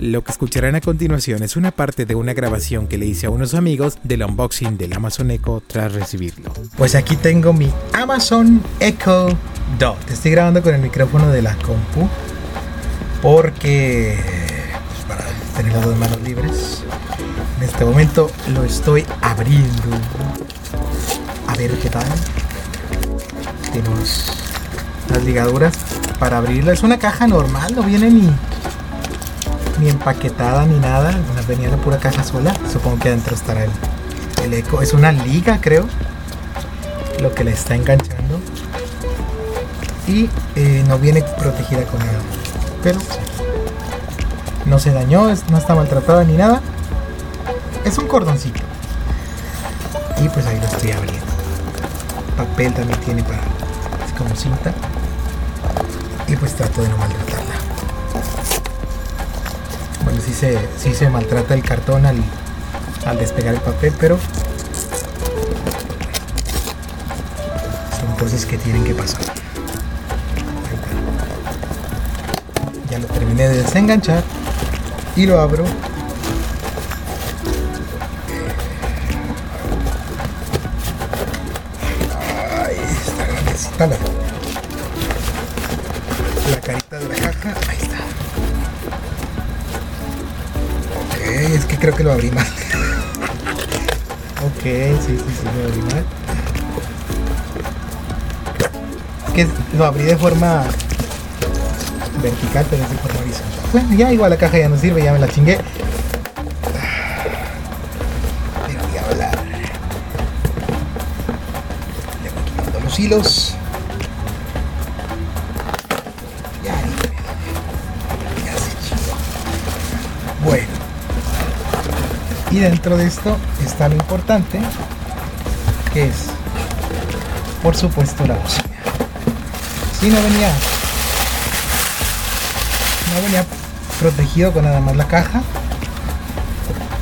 Lo que escucharán a continuación es una parte de una grabación que le hice a unos amigos del unboxing del Amazon Echo tras recibirlo. Pues aquí tengo mi Amazon Echo Dot. Estoy grabando con el micrófono de la compu porque pues, para tener las dos manos libres. En este momento lo estoy abriendo. A ver qué tal. Tenemos las ligaduras para abrirla. Es una caja normal, no viene ni, ni empaquetada ni nada. Venía la pura caja sola. Supongo que adentro estará el, el eco. Es una liga, creo. Lo que le está enganchando. Y eh, no viene protegida con nada. Pero no se dañó, no está maltratada ni nada. Es un cordoncito. Y pues ahí lo estoy abriendo. Papel también tiene para. Es como cinta. Y pues trato de no maltratarla. Bueno, sí se, sí se maltrata el cartón al, al despegar el papel, pero son cosas que tienen que pasar. Ya lo terminé de desenganchar y lo abro. Ahí está grandecita la creo que lo abrí mal. ok, sí, sí, sí, lo abrí mal. Que lo abrí de forma vertical, pero es de forma horizontal. Bueno, ya igual la caja ya no sirve, ya me la chingué. Pero voy a hablar. Le voy quitando los hilos. Dentro de esto está lo importante, que es, por supuesto, la bocina. Si no venía no venía protegido con nada más la caja.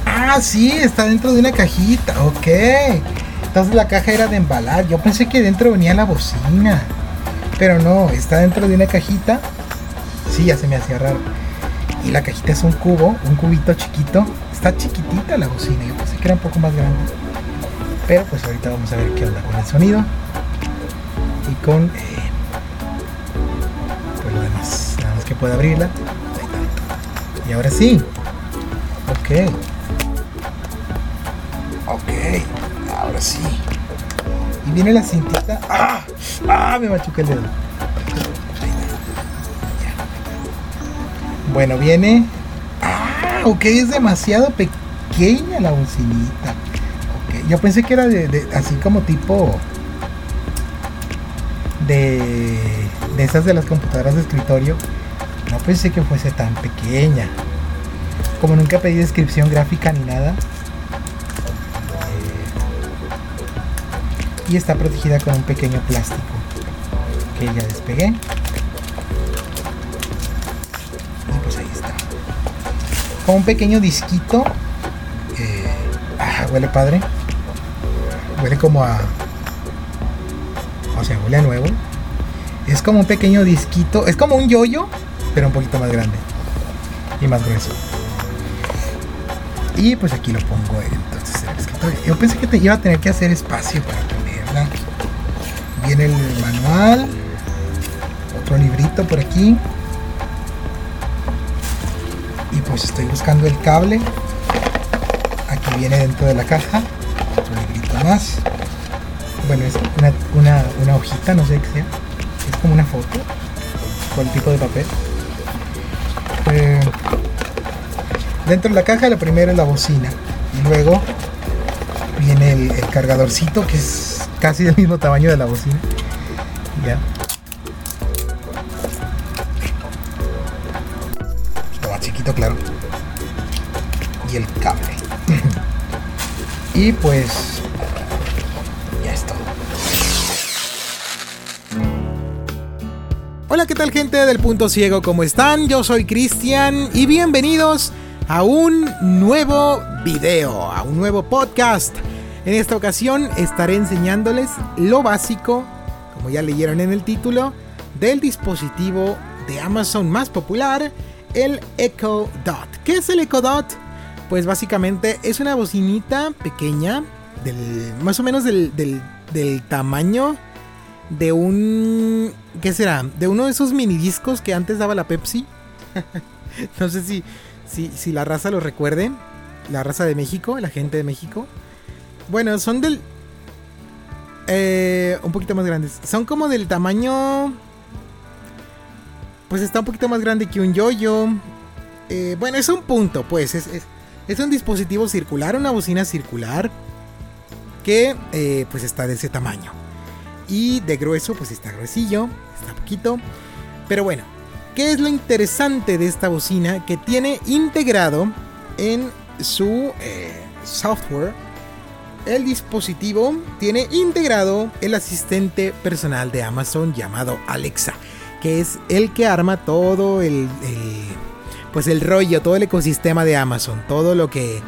Ah, sí, está dentro de una cajita. Ok. Entonces la caja era de embalar. Yo pensé que dentro venía la bocina. Pero no, está dentro de una cajita. Sí, ya se me hacía raro. Y la cajita es un cubo, un cubito chiquito. Está chiquitita la bocina. Yo pensé que era un poco más grande. Pero pues ahorita vamos a ver qué onda con el sonido. Y con eh, pues lo demás. Nada más que pueda abrirla. Y ahora sí. Ok. Ok. Ahora sí. Y viene la cintita. ¡Ah! ¡Ah! Me machuqué el dedo. Bueno, viene. Ok, es demasiado pequeña la bocinita. Ok. Yo pensé que era de así como tipo. De, de esas de las computadoras de escritorio no pensé que fuese tan pequeña. Como nunca pedí descripción gráfica ni nada. Y está protegida con un pequeño plástico que ya despegué. Con un pequeño disquito. Eh, ah, huele padre. Huele como a... O sea, huele a nuevo. Es como un pequeño disquito. Es como un yoyo, pero un poquito más grande. Y más grueso. Y pues aquí lo pongo entonces en el escritorio. Yo pensé que te iba a tener que hacer espacio para ponerla. Viene el manual. Otro librito por aquí. Y pues estoy buscando el cable. Aquí viene dentro de la caja. Otro librito más. Bueno, es una, una, una hojita, no sé qué sea. Es como una foto. Con el tipo de papel. Eh, dentro de la caja, lo primero es la bocina. Y luego viene el, el, cargadorcito, que es casi del mismo tamaño de la bocina. Ya. Y pues. Ya es todo. Hola, ¿qué tal gente del Punto Ciego? ¿Cómo están? Yo soy Cristian y bienvenidos a un nuevo video, a un nuevo podcast. En esta ocasión estaré enseñándoles lo básico, como ya leyeron en el título, del dispositivo de Amazon más popular, el Echo Dot. ¿Qué es el Echo Dot? Pues básicamente es una bocinita pequeña, del, más o menos del, del, tamaño de un... ¿Qué será? De uno de esos mini discos que antes daba la Pepsi. no sé si, si, si la raza lo recuerde. La raza de México, la gente de México. Bueno, son del... Eh, un poquito más grandes. Son como del tamaño pues está un poquito más grande que un yoyo. Eh, bueno, es un punto, pues. Es, un dispositivo circular, una bocina circular. Que eh, pues está de ese tamaño. Y de grueso, pues está gruesillo. Está poquito. Pero bueno, ¿qué es lo interesante de esta bocina? Que tiene integrado en su eh, software. El dispositivo tiene integrado el asistente personal de Amazon llamado Alexa que es el que arma todo el, pues el rollo, todo el ecosistema de Amazon, todo lo que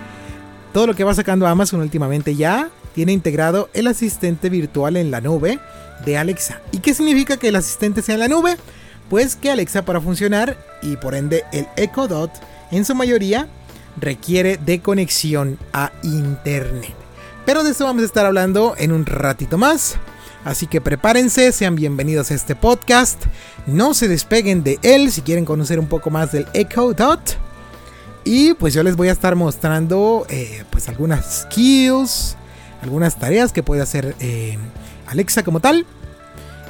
todo lo que va sacando Amazon últimamente ya tiene integrado el asistente virtual en la nube de Alexa. ¿Y qué significa que el asistente sea en la nube? Pues que Alexa para funcionar y por ende el Echo Dot en su mayoría requiere de conexión a internet. Pero de eso vamos a estar hablando en un ratito más. Así que prepárense, sean bienvenidos a este podcast. No se despeguen de él si quieren conocer un poco más del Echo Dot. Y pues yo les voy a estar mostrando eh, pues algunas skills, algunas tareas que puede hacer eh, Alexa como tal.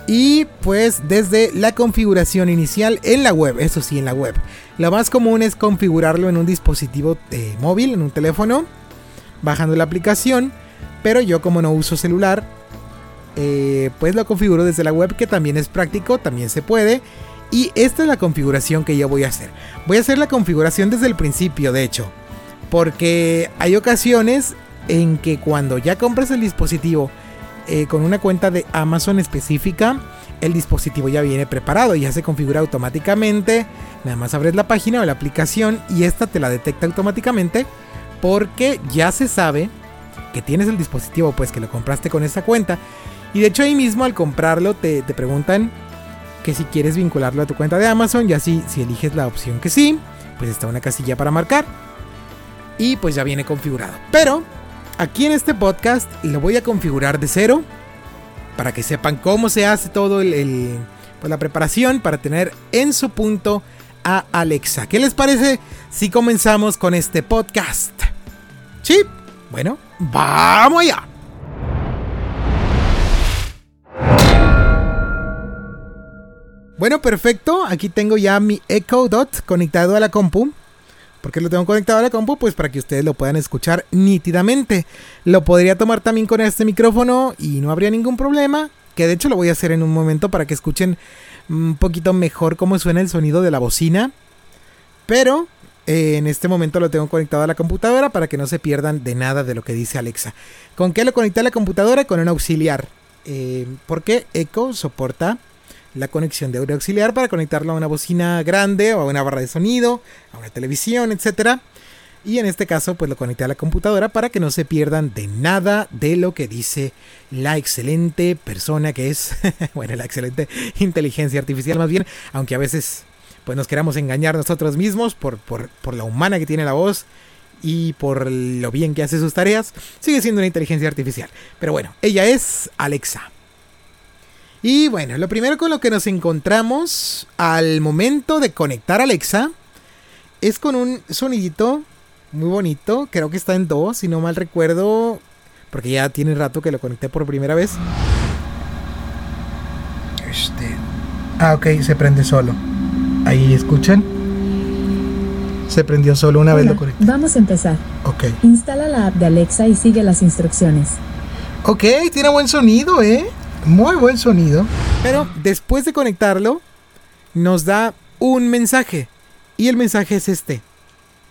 Y pues desde la configuración inicial en la web, eso sí, en la web. Lo más común es configurarlo en un dispositivo eh, móvil, en un teléfono, bajando la aplicación. Pero yo como no uso celular, eh, pues lo configuro desde la web que también es práctico, también se puede. Y esta es la configuración que yo voy a hacer. Voy a hacer la configuración desde el principio, de hecho. Porque hay ocasiones en que cuando ya compras el dispositivo eh, con una cuenta de Amazon específica, el dispositivo ya viene preparado, ya se configura automáticamente. Nada más abres la página o la aplicación y esta te la detecta automáticamente porque ya se sabe que tienes el dispositivo, pues que lo compraste con esa cuenta y de hecho ahí mismo al comprarlo te, preguntan que si quieres vincularlo a tu cuenta de Amazon y así si eliges la opción que sí, pues está una casilla para marcar y pues ya viene configurado. Pero aquí en este podcast lo voy a configurar de cero para que sepan cómo se hace todo el, pues la preparación para tener en su punto a Alexa. ¿Qué les parece si comenzamos con este podcast? Sí, bueno, vamos allá. Bueno, perfecto. Aquí tengo ya mi Echo Dot conectado a la compu. ¿Por qué lo tengo conectado a la compu? Pues para que ustedes lo puedan escuchar nítidamente. Lo podría tomar también con este micrófono y no habría ningún problema. Que de hecho lo voy a hacer en un momento para que escuchen un poquito mejor cómo suena el sonido de la bocina. Pero eh, en este momento lo tengo conectado a la computadora para que no se pierdan de nada de lo que dice Alexa. ¿Con qué lo conecté a la computadora? Con un auxiliar. Eh, porque Echo soporta la conexión de audio auxiliar para conectarlo a una bocina grande o a una barra de sonido, a una televisión, etc. Y en este caso, pues lo conecté a la computadora para que no se pierdan de nada de lo que dice la excelente persona que es, bueno, la excelente inteligencia artificial más bien, aunque a veces pues nos queramos engañar nosotros mismos por, por, por la humana que tiene la voz y por lo bien que hace sus tareas, sigue siendo una inteligencia artificial. Pero bueno, ella es Alexa. Y bueno, lo primero con lo que nos encontramos al momento de conectar Alexa es con un sonidito muy bonito. Creo que está en dos, si no mal recuerdo, porque ya tiene rato que lo conecté por primera vez. Este. Ah, ok, se prende solo. Ahí escuchan. Se prendió solo una vez lo conecté. Vamos a empezar. Ok. Instala la app de Alexa y sigue las instrucciones. Ok, tiene buen sonido, ¿eh? Muy buen sonido. Pero después de conectarlo, nos da un mensaje. Y el mensaje es este.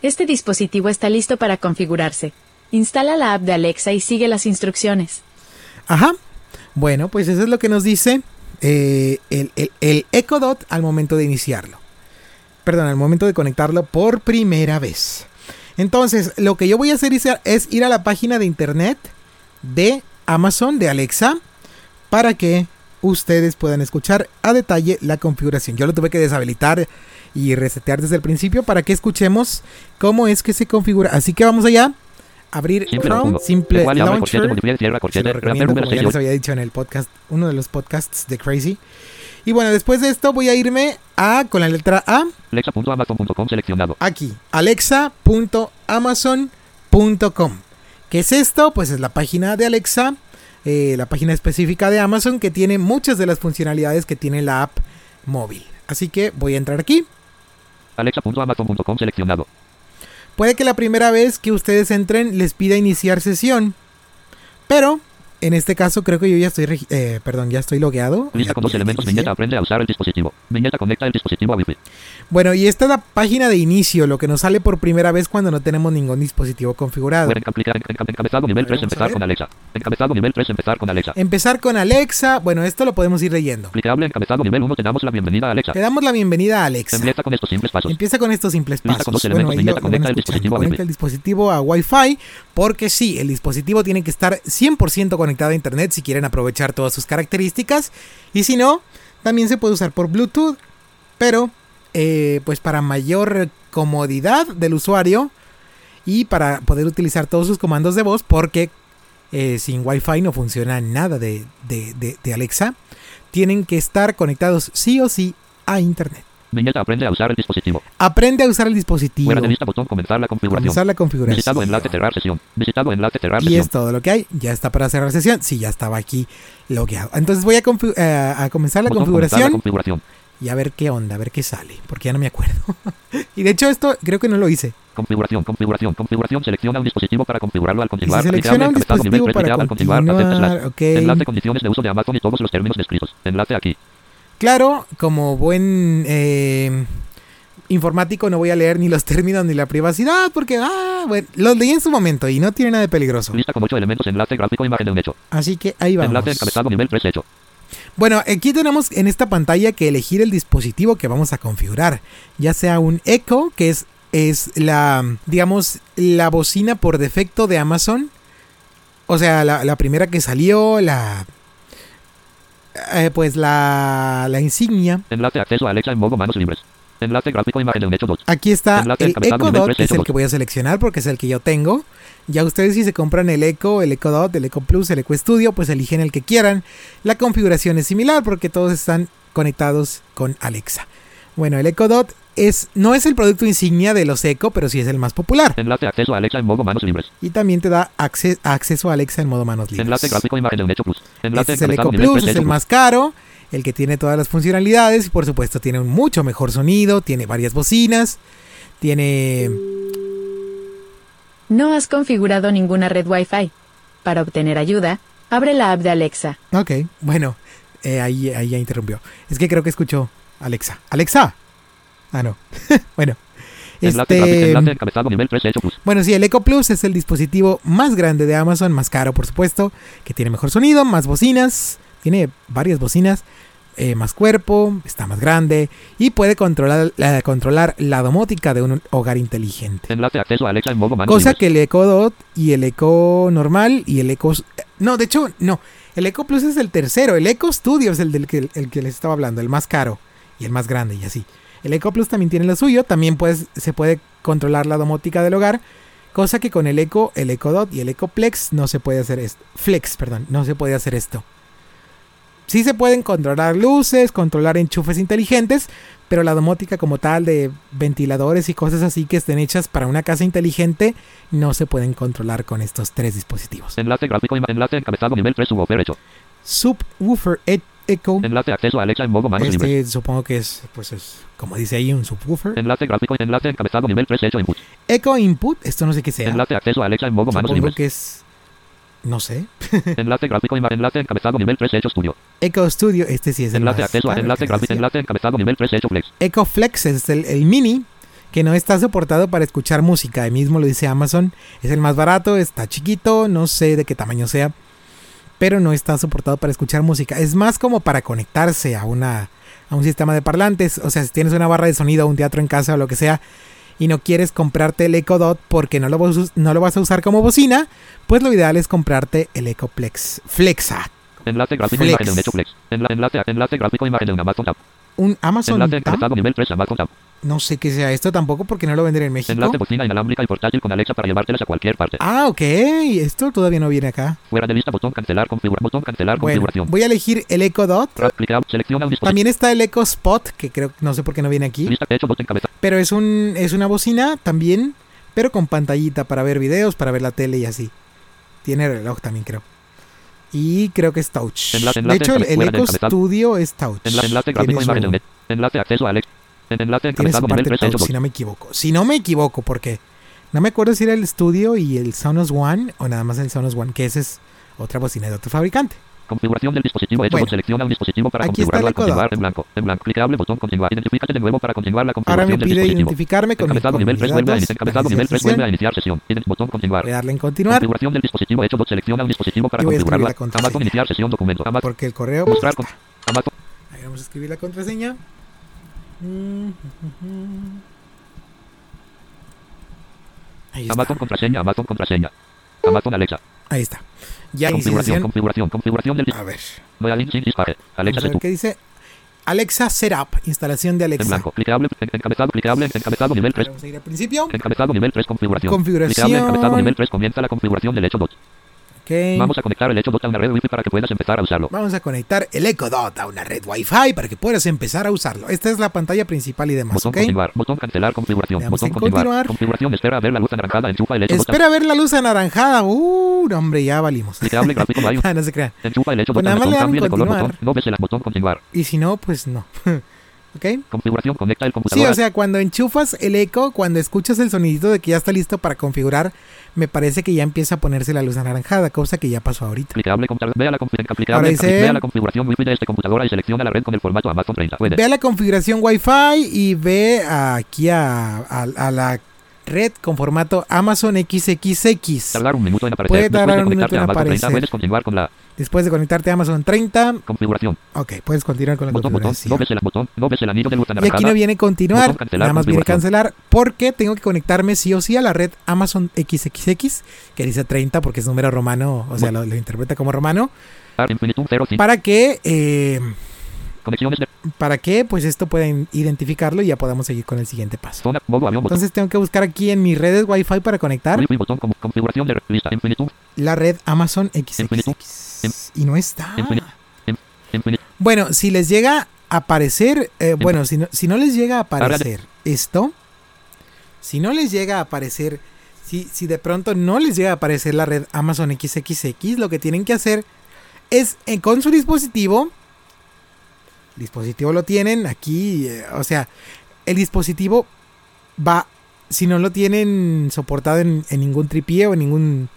Este dispositivo está listo para configurarse. Instala la app de Alexa y sigue las instrucciones. Ajá. Bueno, pues eso es lo que nos dice eh, el, el, Echo Dot al momento de iniciarlo. Perdón, al momento de conectarlo por primera vez. Entonces, lo que yo voy a hacer es ir a la página de internet de Amazon, de Alexa, para que ustedes puedan escuchar a detalle la configuración. Yo lo tuve que deshabilitar y resetear desde el principio para que escuchemos cómo es que se configura. Así que vamos allá. Abrir Simple Chrome, simple launcher. Se lo recomiendo, como ya 6, les había dicho en el podcast, uno de los podcasts de Crazy. Y bueno, después de esto voy a irme a con la letra A, Alexa.amazon.com seleccionado. aquí, alexa.amazon.com. ¿Qué es esto? Pues es la página de Alexa, eh, la página específica de Amazon que tiene muchas de las funcionalidades que tiene la app móvil. Así que voy a entrar aquí. Alexa.amazon.com seleccionado. Puede que la primera vez que ustedes entren les pida iniciar sesión, pero en este caso creo que yo ya estoy, eh, perdón, ya estoy logueado. Lista con dos elementos. Viñeta aprende a usar el dispositivo. Viñeta conecta el dispositivo a Wi-Fi. Bueno, y esta es la página de inicio, lo que nos sale por primera vez cuando no tenemos ningún dispositivo configurado. Encabezado nivel A ver, 3 vamos a empezar con Alexa. Encabezado nivel 3 empezar con Alexa. Empezar con Alexa, bueno, esto lo podemos ir leyendo. Aplicable encabezado nivel 1 te damos la bienvenida a Alexa. Le damos la bienvenida a Alexa. Empieza con estos simples pasos. Empieza con estos simples Lista pasos. con dos Bueno, elementos, ahí viñeta, lo- lo conecta el escuchando. dispositivo a Conecta el dispositivo a Wi-Fi, porque sí, el dispositivo tiene que estar 100% conectado a Internet si quieren aprovechar todas sus características. Y si no, también se puede usar por Bluetooth, pero eh, pues para mayor comodidad del usuario y para poder utilizar todos sus comandos de voz, porque eh, sin Wi-Fi no funciona nada de, de- de- de Alexa, tienen que estar conectados sí o sí a Internet. Viñeta aprende a usar el dispositivo. Aprende a usar el dispositivo. Fuera de lista botón comenzar la configuración. Comenzar la configuración. Visitado enlace cerrar sesión. Visitado enlace cerrar Y sesión. es todo lo que hay. Ya está para cerrar sesión. Sí, ya estaba aquí logueado. Entonces voy a, eh, a comenzar la Botón comenzar la configuración configuración. y a ver qué onda, a ver qué sale. Porque ya no me acuerdo. y de hecho esto creo que no lo hice. Configuración, configuración, configuración. Selecciona un dispositivo para configurarlo al continuar. selecciona un Aplicable, encabezado, nivel dispositivo 3, para continuar. continuar, ok. Enlace condiciones de uso de Amazon y todos los términos descritos. Enlace aquí. Claro, como buen eh, informático no voy a leer ni los términos ni la privacidad porque, ah, bueno, los leí en su momento y no tiene nada de peligroso. Lista con 8 elementos. Enlace gráfico, imagen de un hecho. Así que ahí vamos. Enlace encabezado nivel 3 hecho. Bueno, aquí tenemos en esta pantalla que elegir el dispositivo que vamos a configurar, ya sea un Echo, que es, es la, digamos, la bocina por defecto de Amazon, o sea, la, la primera que salió, la, eh, pues la, la insignia. Enlace acceso a Alexa en modo manos libres. Enlace gráfico, imagen de un hecho 2. Aquí está Enlace el encabezado Echo Dot, que es el que voy a seleccionar porque es el que yo tengo. Ya ustedes si se compran el Echo, el Echo Dot, el Echo Plus, el Echo Studio, pues eligen el que quieran. La configuración es similar porque todos están conectados con Alexa. Bueno, el Echo Dot es, no es el producto insignia de los Echo, pero sí es el más popular. Enlace acceso a Alexa en modo manos libres. Y también te da acce- acceso a Alexa en modo manos libres. Enlace gráfico, imagen de un hecho plus. Enlace Este es el Echo Plus, 3 es el más caro, el que tiene todas las funcionalidades y por supuesto tiene un mucho mejor sonido, tiene varias bocinas, tiene... No has configurado ninguna red Wi-Fi. Para obtener ayuda, abre la app de Alexa. Ok, bueno, eh, ahí, ahí ya interrumpió. Es que creo que escuchó Alexa. ¡Alexa! Ah, no. bueno. Enlace Este, enlace encabezado nivel 3 hecho plus. bueno, sí, el Echo Plus es el dispositivo más grande de Amazon, más caro por supuesto, que tiene mejor sonido, más bocinas, tiene varias bocinas, eh, más cuerpo, está más grande y puede controlar, la- controlar la domótica de un hogar inteligente. Enlace acceso a Alexa en modo manos Cosa que el Echo Dot y el Echo normal y el Echo... No, de hecho, no. El Echo Plus es el tercero. El Echo Studio es el del que, el que les estaba hablando, el más caro y el más grande y así. El Echo Plus también tiene lo suyo. También se puede controlar la domótica del hogar. Cosa que con el Echo, el Echo Dot y el Echo Plex no se puede hacer esto. Flex, perdón, no se puede hacer esto. Sí se pueden controlar luces, controlar enchufes inteligentes, pero la domótica como tal de ventiladores y cosas así que estén hechas para una casa inteligente no se pueden controlar con estos tres dispositivos. Enlace gráfico, enlace encabezado nivel 3 subwoofer hecho. Subwoofer E- Echo. Enlace acceso a Alexa en modo manos. Este supongo que es, pues es, como dice ahí, un subwoofer. Enlace gráfico, enlace encabezado nivel 3 hecho input. Echo Input, esto no sé qué sea. Enlace acceso a Alexa en modo manos Supongo libres. que es, no sé. Enlace gráfico, enlace encabezado nivel 3 hecho studio. Echo Studio, este sí es el Enlace más acceso a caro, enlace que gráfico, decía. enlace encabezado nivel 3 hecho flex. Echo Flex es el, el mini que no está soportado para escuchar música. Ahí mismo lo dice Amazon. Es el más barato, está chiquito, no sé de qué tamaño sea. Pero no está soportado para escuchar música. Es más como para conectarse a una a un sistema de parlantes. O sea, si tienes una barra de sonido, un teatro en casa o lo que sea, y no quieres comprarte el Echo Dot porque no lo, vas a us- no lo vas a usar como bocina, pues lo ideal es comprarte el Echo Plex Flexa. Enlace gráfico, Flex. imagen de un enlace, enlace gráfico, imagen de un Amazon Tab. Un Amazon Enlace Tab. nivel 3 Amazon Tab. No sé qué sea esto tampoco porque no lo venden en México. Enlace bocina inalámbrica y portátil con Alexa para llevártelas a cualquier parte. Ah, ok. Esto todavía no viene acá. Fuera de lista, botón cancelar, configurar, botón cancelar, Bueno, configuración. voy a elegir el Echo Dot. Out, selecciona un. También está el Echo Spot, que creo no sé por qué no viene aquí. Lista hecho, botón cabeza. Pero es un es una bocina también, pero con pantallita para ver videos, para ver la tele y así. Tiene reloj también, creo. Y creo que es touch. Enlace, de enlace, hecho, el, el de Echo. Studio es touch. Enla- enlace Tiene gráfico imagen de. Enlace acceso a Alexa. En enlace tiene su parte 3 hecho touch, bot. si no me equivoco. Si no me equivoco, porque no me acuerdo si era el Studio y el Sonos One o nada más el Sonos One, que ese es otra bocina de otro fabricante. Configuración del dispositivo hecho Bueno. bot. Selecciona un dispositivo para configurarlo el al continuar en blanco. En blanco. Clicable botón continuar. Identifícate de nuevo para continuar la Ahora configuración me del pide dispositivo. identificarme con, mi, Encabezado con nivel mis 3 vuelve a iniciar. Encabezado nivel 3 vuelve a iniciar sesión. Ident- Botón continuar. Voy a darle en continuar Configuración del dispositivo hecho. Selecciona un dispositivo para configurarlo. Amazon iniciar sesión documento. Amazon porque el correo... mostrar con Amazon Ahí vamos a escribir la contraseña. Ahí está. Amazon contraseña, Amazon contraseña. Amazon Alexa. Ahí está. Ya configuración, configuración, configuración del A ver. Alexa ver, ¿Qué dice? Alexa Setup, instalación de Alexa. En blanco, clicable, encabezado, clicable, encabezado nivel 3. Vamos a ir al principio. Encabezado nivel 3, configuración. Configuración. Clicable, encabezado nivel 3, comienza la configuración del hecho 2. Vamos a conectar el Echo Dot a una red Wi-Fi para que puedas empezar a usarlo. Vamos a conectar el Echo Dot a una red Wi-Fi para que puedas empezar a usarlo. Esta es la pantalla principal y demás. Botón continuar, botón cancelar configuración, botón continuar. continuar. Configuración, espera a ver la luz anaranjada, enchufa el Echo Espera a ver la luz anaranjada. Uh, hombre, ya valimos. Gráfico ah, no se crean. Enchufa el Echo pues Dot, botón, color, botón, no ves el botón continuar. Y si no, pues no. ¿Ok? Configuración, conecta el computador. Sí, o sea, cuando enchufas el eco, cuando escuchas el sonidito de que ya está listo para configurar, me parece que ya empieza a ponerse la luz anaranjada, cosa que ya pasó ahorita. Vea la, vea configuración wifi de esta computadora y selecciona la red con el formato Amazon 30. Puede. Ve a la configuración Wi-Fi y ve aquí a, a- a la red con formato Amazon XXX. Tardar un minuto en aparecer. Puede tardar un minuto en a Amazon 30, aparecer. puedes continuar con la Después de conectarte a Amazon 30, configuración. ok, puedes continuar con la Botón, botón. No configuración. ves el botón. No ves el anillo de luz Y aquí no viene continuar, Botón cancelar, nada más viene cancelar, porque tengo que conectarme sí o sí a la red Amazon XXX, que dice 30 porque es número romano, o sea, lo, lo interpreta como romano, Ar infinitum 0 5. para que, eh, Conexiones de para que pues esto pueda identificarlo y ya podamos seguir con el siguiente paso. zona. Modo avión. Botón. Entonces tengo que buscar aquí en mis redes Wi-Fi para conectar Wi-Fi botón como configuración de lista. Infinitum. la red Amazon. XXX. Y no está. Infinitum. Bueno, si les llega a aparecer, eh, bueno, si no, si no les llega a aparecer esto, si no les llega a aparecer, si, si de pronto no les llega a aparecer la red Amazon XXX, lo que tienen que hacer es eh, con su dispositivo, dispositivo lo tienen aquí, eh, o sea, el dispositivo va, si no lo tienen soportado en, en ningún tripié o en ningún,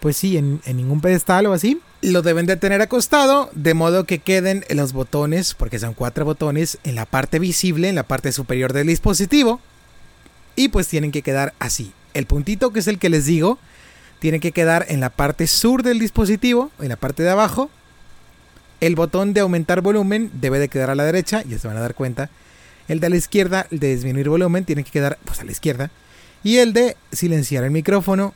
pues sí, en, en ningún pedestal o así, lo deben de tener acostado, de modo que queden los botones, porque son cuatro botones, en la parte visible, en la parte superior del dispositivo. Y pues tienen que quedar así. El puntito, que es el que les digo, tiene que quedar en la parte sur del dispositivo, en la parte de abajo. El botón de aumentar volumen debe de quedar a la derecha, ya se van a dar cuenta. El de la izquierda, el de disminuir volumen, tiene que quedar pues a la izquierda. Y el de silenciar el micrófono,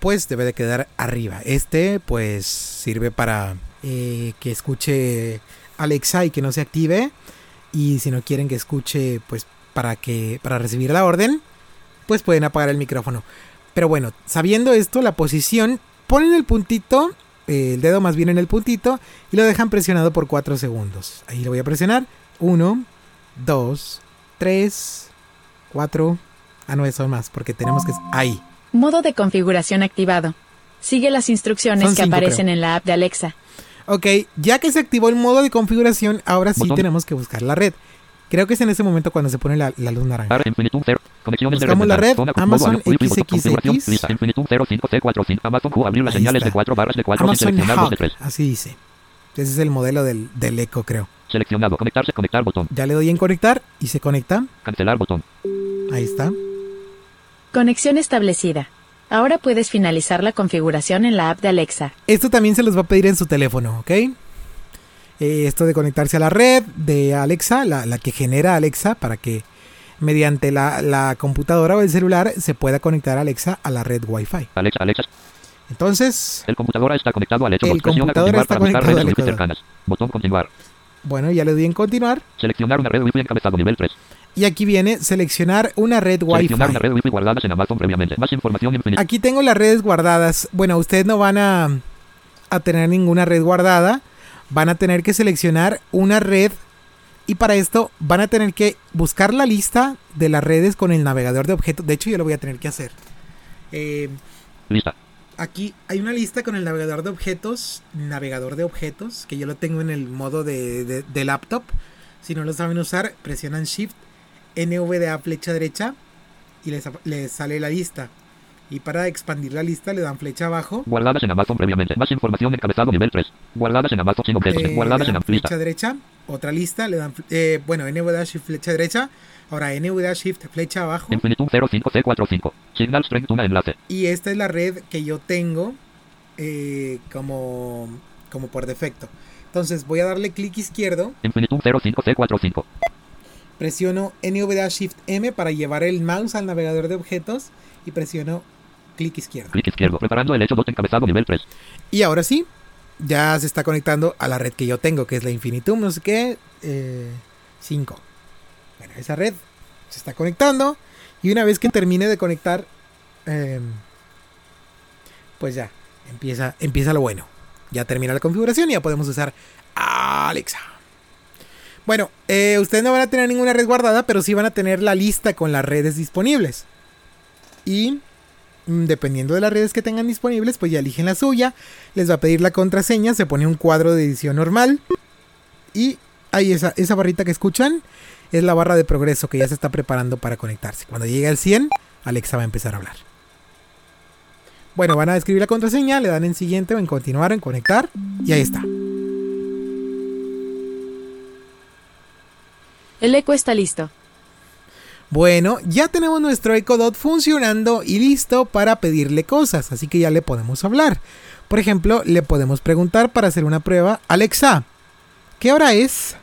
pues debe de quedar arriba. Este pues sirve para eh, que escuche Alexa y que no se active. Y si no quieren que escuche, pues para que para recibir la orden, pues pueden apagar el micrófono. Pero bueno, sabiendo esto, la posición, ponen el puntito, el dedo más bien en el puntito, y lo dejan presionado por 4 segundos. Ahí lo voy a presionar. 1, 2, 3, 4. Ah, no, son más, porque tenemos que... Ahí. Modo de configuración activado. Sigue las instrucciones Son que cinco, aparecen creo. en la app de Alexa. Ok, ya que se activó el modo de configuración, ahora sí Botón. tenemos que buscar la red. Creo que es en ese momento cuando se pone la, la luz naranja. Ar infinitum 0. Conexiones de Buscamos la red, Amazon. XXX. Lista. Infinitum 0 5 C 4 5. Amazon Q. Abrir las Ahí señales está. de 4 barras de 4 sin Amazon seleccionar dos de Hub, 3. así dice. Ese es el modelo del, del eco, creo. Seleccionado. Conectarse. Conectar botón. Ya le doy en conectar y se conecta. Cancelar botón. Ahí está. Conexión establecida. Ahora puedes finalizar la configuración en la app de Alexa. Esto también se los va a pedir en su teléfono, ¿ok? Eh, esto de conectarse a la red de Alexa, la, la que genera Alexa, para que mediante la, la computadora o el celular se pueda conectar Alexa a la red Wi-Fi. Alexa. Alexa. Entonces, El computador está conectado al hecho. El computador está conectado redes al wifi Ecuador. cercanas. Botón continuar. bueno, ya le doy en continuar. Seleccionar una red wifi encabezado nivel 3. Y aquí viene seleccionar una red Wi-Fi. Seleccionar una red Wi-Fi guardadas en Amazon previamente. Más información infinita. Aquí tengo las redes guardadas. Bueno, ustedes no van a, a tener ninguna red guardada. Van a tener que seleccionar una red. Y para esto van a tener que buscar la lista de las redes con el navegador de objetos. De hecho, yo lo voy a tener que hacer. Eh, Lista. aquí hay una lista con el navegador de objetos. Navegador de objetos. Que yo lo tengo en el modo de, de- de laptop. Si no lo saben usar, presionan Shift, NVDA flecha derecha. Y les sale la lista. Y para expandir la lista le dan flecha abajo. Guardadas en Amazon previamente. Más información encabezado nivel 3. Guardadas en Amazon sin objetos. Eh, Guardadas en dan lista. flecha derecha, otra lista, le dan, eh, bueno, NVDA Shift flecha derecha, ahora NVDA Shift flecha abajo, Infinitum 05C45. Signal Strength una enlace. y esta es la red que yo tengo eh, como, como por defecto. Entonces voy a darle clic izquierdo, Infinitum 05C45. presiono NVDA Shift M para llevar el mouse al navegador de objetos y presiono clic izquierdo. Clic izquierdo. Preparando el hecho 2 encabezado nivel 3. Y ahora sí, ya se está conectando a la red que yo tengo, que es la Infinitum, no sé qué, 5. bueno, esa red se está conectando. Y una vez que termine de conectar, eh, pues ya, empieza, empieza lo bueno. Ya termina la configuración y ya podemos usar Alexa. Bueno, eh, ustedes no van a tener ninguna red guardada, pero sí van a tener la lista con las redes disponibles. Y dependiendo de las redes que tengan disponibles, pues ya eligen la suya. Les va a pedir la contraseña, se pone un cuadro de edición normal. Y ahí esa, esa barrita que escuchan es la barra de progreso que ya se está preparando para conectarse. Cuando llegue al 100, Alexa va a empezar a hablar. Bueno, van a escribir la contraseña, le dan en siguiente o en continuar, en conectar. Y ahí está. El eco está listo. Bueno, ya tenemos nuestro Echo Dot funcionando y listo para pedirle cosas, así que ya le podemos hablar. Por ejemplo, le podemos preguntar para hacer una prueba, Alexa, ¿qué hora es?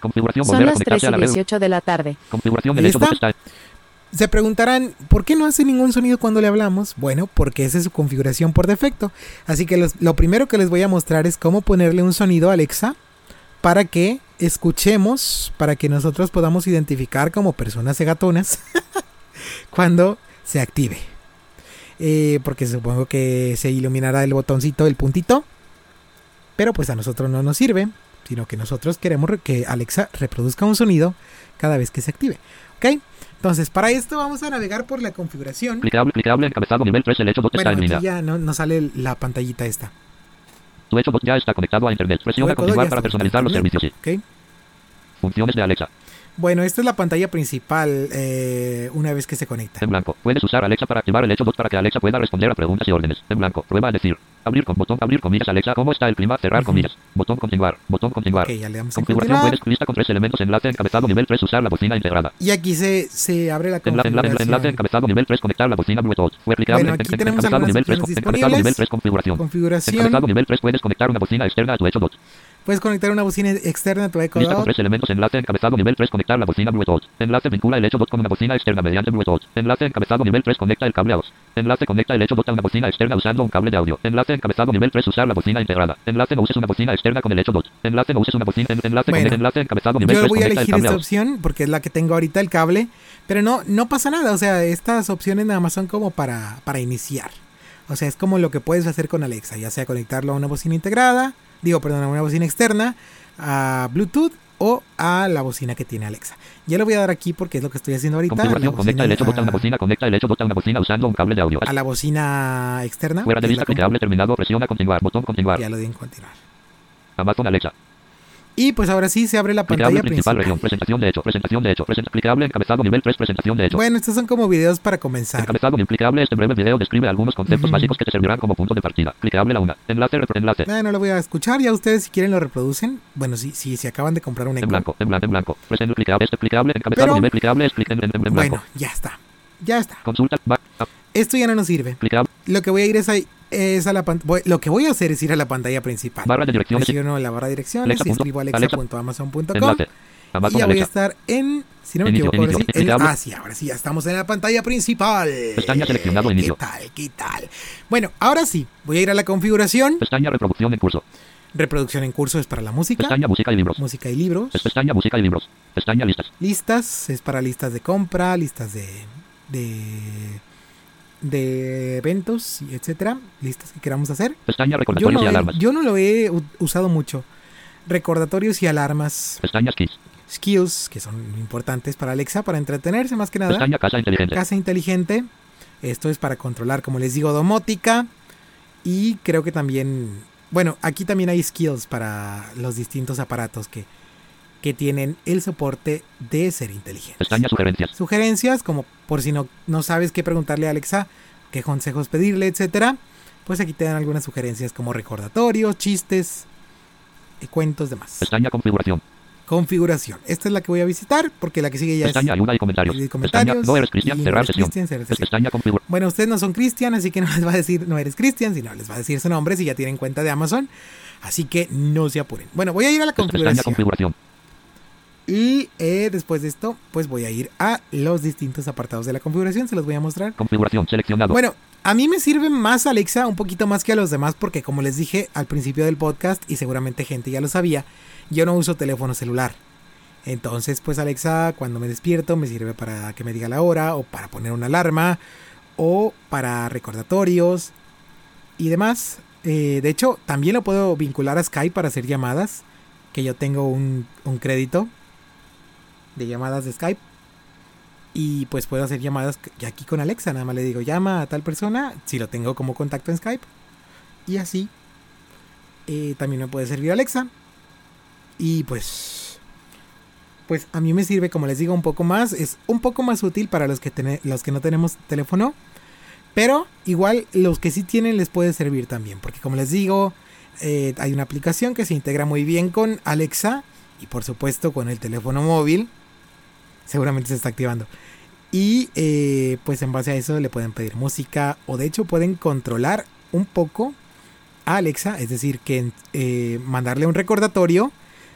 Configuración Son volver a las 3 conectarse y a la red. 18 de la tarde. Configuración del Ahí hecho 2 está. está. Se preguntarán, ¿por qué no hace ningún sonido cuando le hablamos? Bueno, porque esa es su configuración por defecto. Así que los- lo primero que les voy a mostrar es cómo ponerle un sonido a Alexa para que escuchemos, para que nosotros podamos identificar como personas segatonas cuando se active. Eh, porque supongo que se iluminará el botoncito, el puntito. Pero pues a nosotros no nos sirve, sino que nosotros queremos re- que Alexa reproduzca un sonido cada vez que se active. ¿Ok? Entonces, para esto vamos a navegar por la configuración. Clicable, clicable, encabezado nivel 3. El hecho 2 Bueno, está en aquí línea. ya no, no sale la pantallita esta. Tu hecho 2 ya está conectado a internet. Presiona continuar para personalizar los servicios. Sí. ¿Ok? Funciones de Alexa. Bueno, esta es la pantalla principal eh, una vez que se conecta. En blanco. Puedes usar Alexa para activar el hecho 2 para que Alexa pueda responder a preguntas y órdenes. En blanco. Prueba a decir. Abrir con botón. Abrir comillas. Alexa. ¿Cómo está el clima? Cerrar Ujú. comillas. Botón continuar. Botón continuar. Ok, ya le damos Configuración puedes lista con tres elementos. Enlace encabezado nivel 3. Usar la bocina integrada. Y aquí se, se abre la Enla- enla- enla- enlace configuración. encabezado nivel 3. Conectar la bocina Bluetooth. Fue aplicable. Bueno, en- aquí en- tenemos encabezado nivel 3. opciones Encabezado nivel disponibles. 3. Configuración. Configuración. Encabezado nivel 3. Puedes conectar una bocina externa a tu hecho 2. Puedes conectar una bocina externa a tu Echo Lista con Dot. tres elementos. Enlace encabezado nivel 3. Conectar la bocina Bluetooth. Enlace vincula el hecho 2 con una bocina externa mediante Bluetooth. Enlace encabezado nivel 3. Conecta el cable a voz. Enlace conecta el hecho 2 a una bocina externa usando un cable de audio. Enlace encabezado nivel 3. Usar la bocina integrada. Enlace no uses una bocina externa con el hecho 2. Enlace no uses una bocina. en- Enlace Bueno, conecta- enlace encabezado nivel Yo 3. voy a elegir esta opción porque es la que tengo ahorita el cable. Pero no, no pasa nada. O sea, estas opciones nada más son como para, para iniciar. O sea, es como lo que puedes hacer con Alexa. Ya sea conectarlo a una bocina integrada. Digo, perdón, a una bocina externa. A Bluetooth o a la bocina que tiene Alexa. Ya lo voy a dar aquí porque es lo que estoy haciendo ahorita. Configuración. Conecta el hecho 2 a una bocina. Conecta el hecho 2 a una bocina usando un cable de audio. a la bocina externa. Fuera de lista clicable terminado. Presiona continuar. Botón continuar. Ya lo di en continuar. Amazon Alexa. Y pues ahora sí se abre la pantalla principal región. Presentación de hecho. Presentación de hecho. Presenta clicable encabezado nivel 3. Presentación de hecho. Bueno, estos son como videos para comenzar. Encabezado implicable, este breve video describe algunos conceptos Ujú. básicos que te servirán como punto de partida. Clicable la una. Enlace, enlace. Eh, no lo voy a escuchar, ya ustedes si quieren lo reproducen. Bueno, si si se acaban de comprar un En Echo. blanco, en blanco, en blanco. Presente clicable, este clicable, encabezado Pero- nivel clicable, es clic en, en, en blanco. Bueno, ya está. Ya está. Consulta, back, up, Esto ya no nos sirve. clicable, Lo que voy a ir es a, es a la. Lo que voy a hacer es ir a la pantalla principal. barra de direcciones, Presiono la barra de direcciones Alexa y escribo Alexa. alexa.amazon.com y ya voy a estar en, si no me Inicio, equivoco, ahora inicio, sí, ah, sí, ahora sí, ya estamos en la pantalla principal. Pestaña seleccionado, inicio. ¿Qué tal? ¿Qué tal? Bueno, ahora sí, voy a ir a la configuración. Pestaña reproducción en curso. Reproducción en curso es para la música. Pestaña música y libros. Música y libros. Es pestaña música y libros. Pestaña listas. Listas es para listas de compra, listas de. de. De eventos, y etcétera. Listas que queramos hacer. Pestaña Yo recordatorios no, y alarmas. yo no lo he usado mucho. Recordatorios y alarmas. Pestaña keys. Skills, que son importantes para Alexa, para entretenerse más que nada. Pestaña casa inteligente. Casa inteligente. Esto es para controlar, como les digo, domótica. Y creo que también. Bueno, aquí también hay skills para los distintos aparatos que, que tienen el soporte de ser inteligentes. Pestaña sugerencias. Sugerencias, como por si no, no sabes qué preguntarle a Alexa, qué consejos pedirle, etcétera. Pues aquí te dan algunas sugerencias como recordatorios, chistes, eh, cuentos, demás. Pestaña configuración. Configuración. Esta es la que voy a visitar porque la que sigue ya Pestaña es ayuda y comentarios. y Pestaña comentarios. no eres cristian. y Cerrar sesión. cristian, cerrar Es sesión. pestaña configuración. Bueno, ustedes no son cristian, así que no les va a decir no eres cristian, sino les va a decir su nombre si ya tienen cuenta de Amazon. Así que no se apuren. Bueno, voy a ir a la Pestaña configuración. Y eh, después de esto, pues voy a ir a los distintos apartados de la configuración. Se los voy a mostrar. Configuración seleccionado. Bueno, a mí me sirve más Alexa, un poquito más que a los demás, porque como les dije al principio del podcast, y seguramente gente ya lo sabía, yo no uso teléfono celular. Entonces, pues Alexa, cuando me despierto, me sirve para que me diga la hora, o para poner una alarma, o para recordatorios y demás. Eh, de hecho, también lo puedo vincular a Skype para hacer llamadas, que yo tengo un, un crédito de llamadas de Skype. Y pues puedo hacer llamadas que- aquí con Alexa. Nada más le digo, llama a tal persona, si lo tengo como contacto en Skype. Y así. eh, también me puede servir Alexa. Y pues. Pues a mí me sirve, como les digo, un poco más. Es un poco más útil para los que, tene- los que no tenemos teléfono. Pero igual los que sí tienen les puede servir también. Porque como les digo, eh, hay una aplicación que se integra muy bien con Alexa. Y por supuesto con el teléfono móvil. Seguramente se está activando. Y eh, pues en base a eso le pueden pedir música. O de hecho pueden controlar un poco a Alexa. Es decir, que eh, mandarle un recordatorio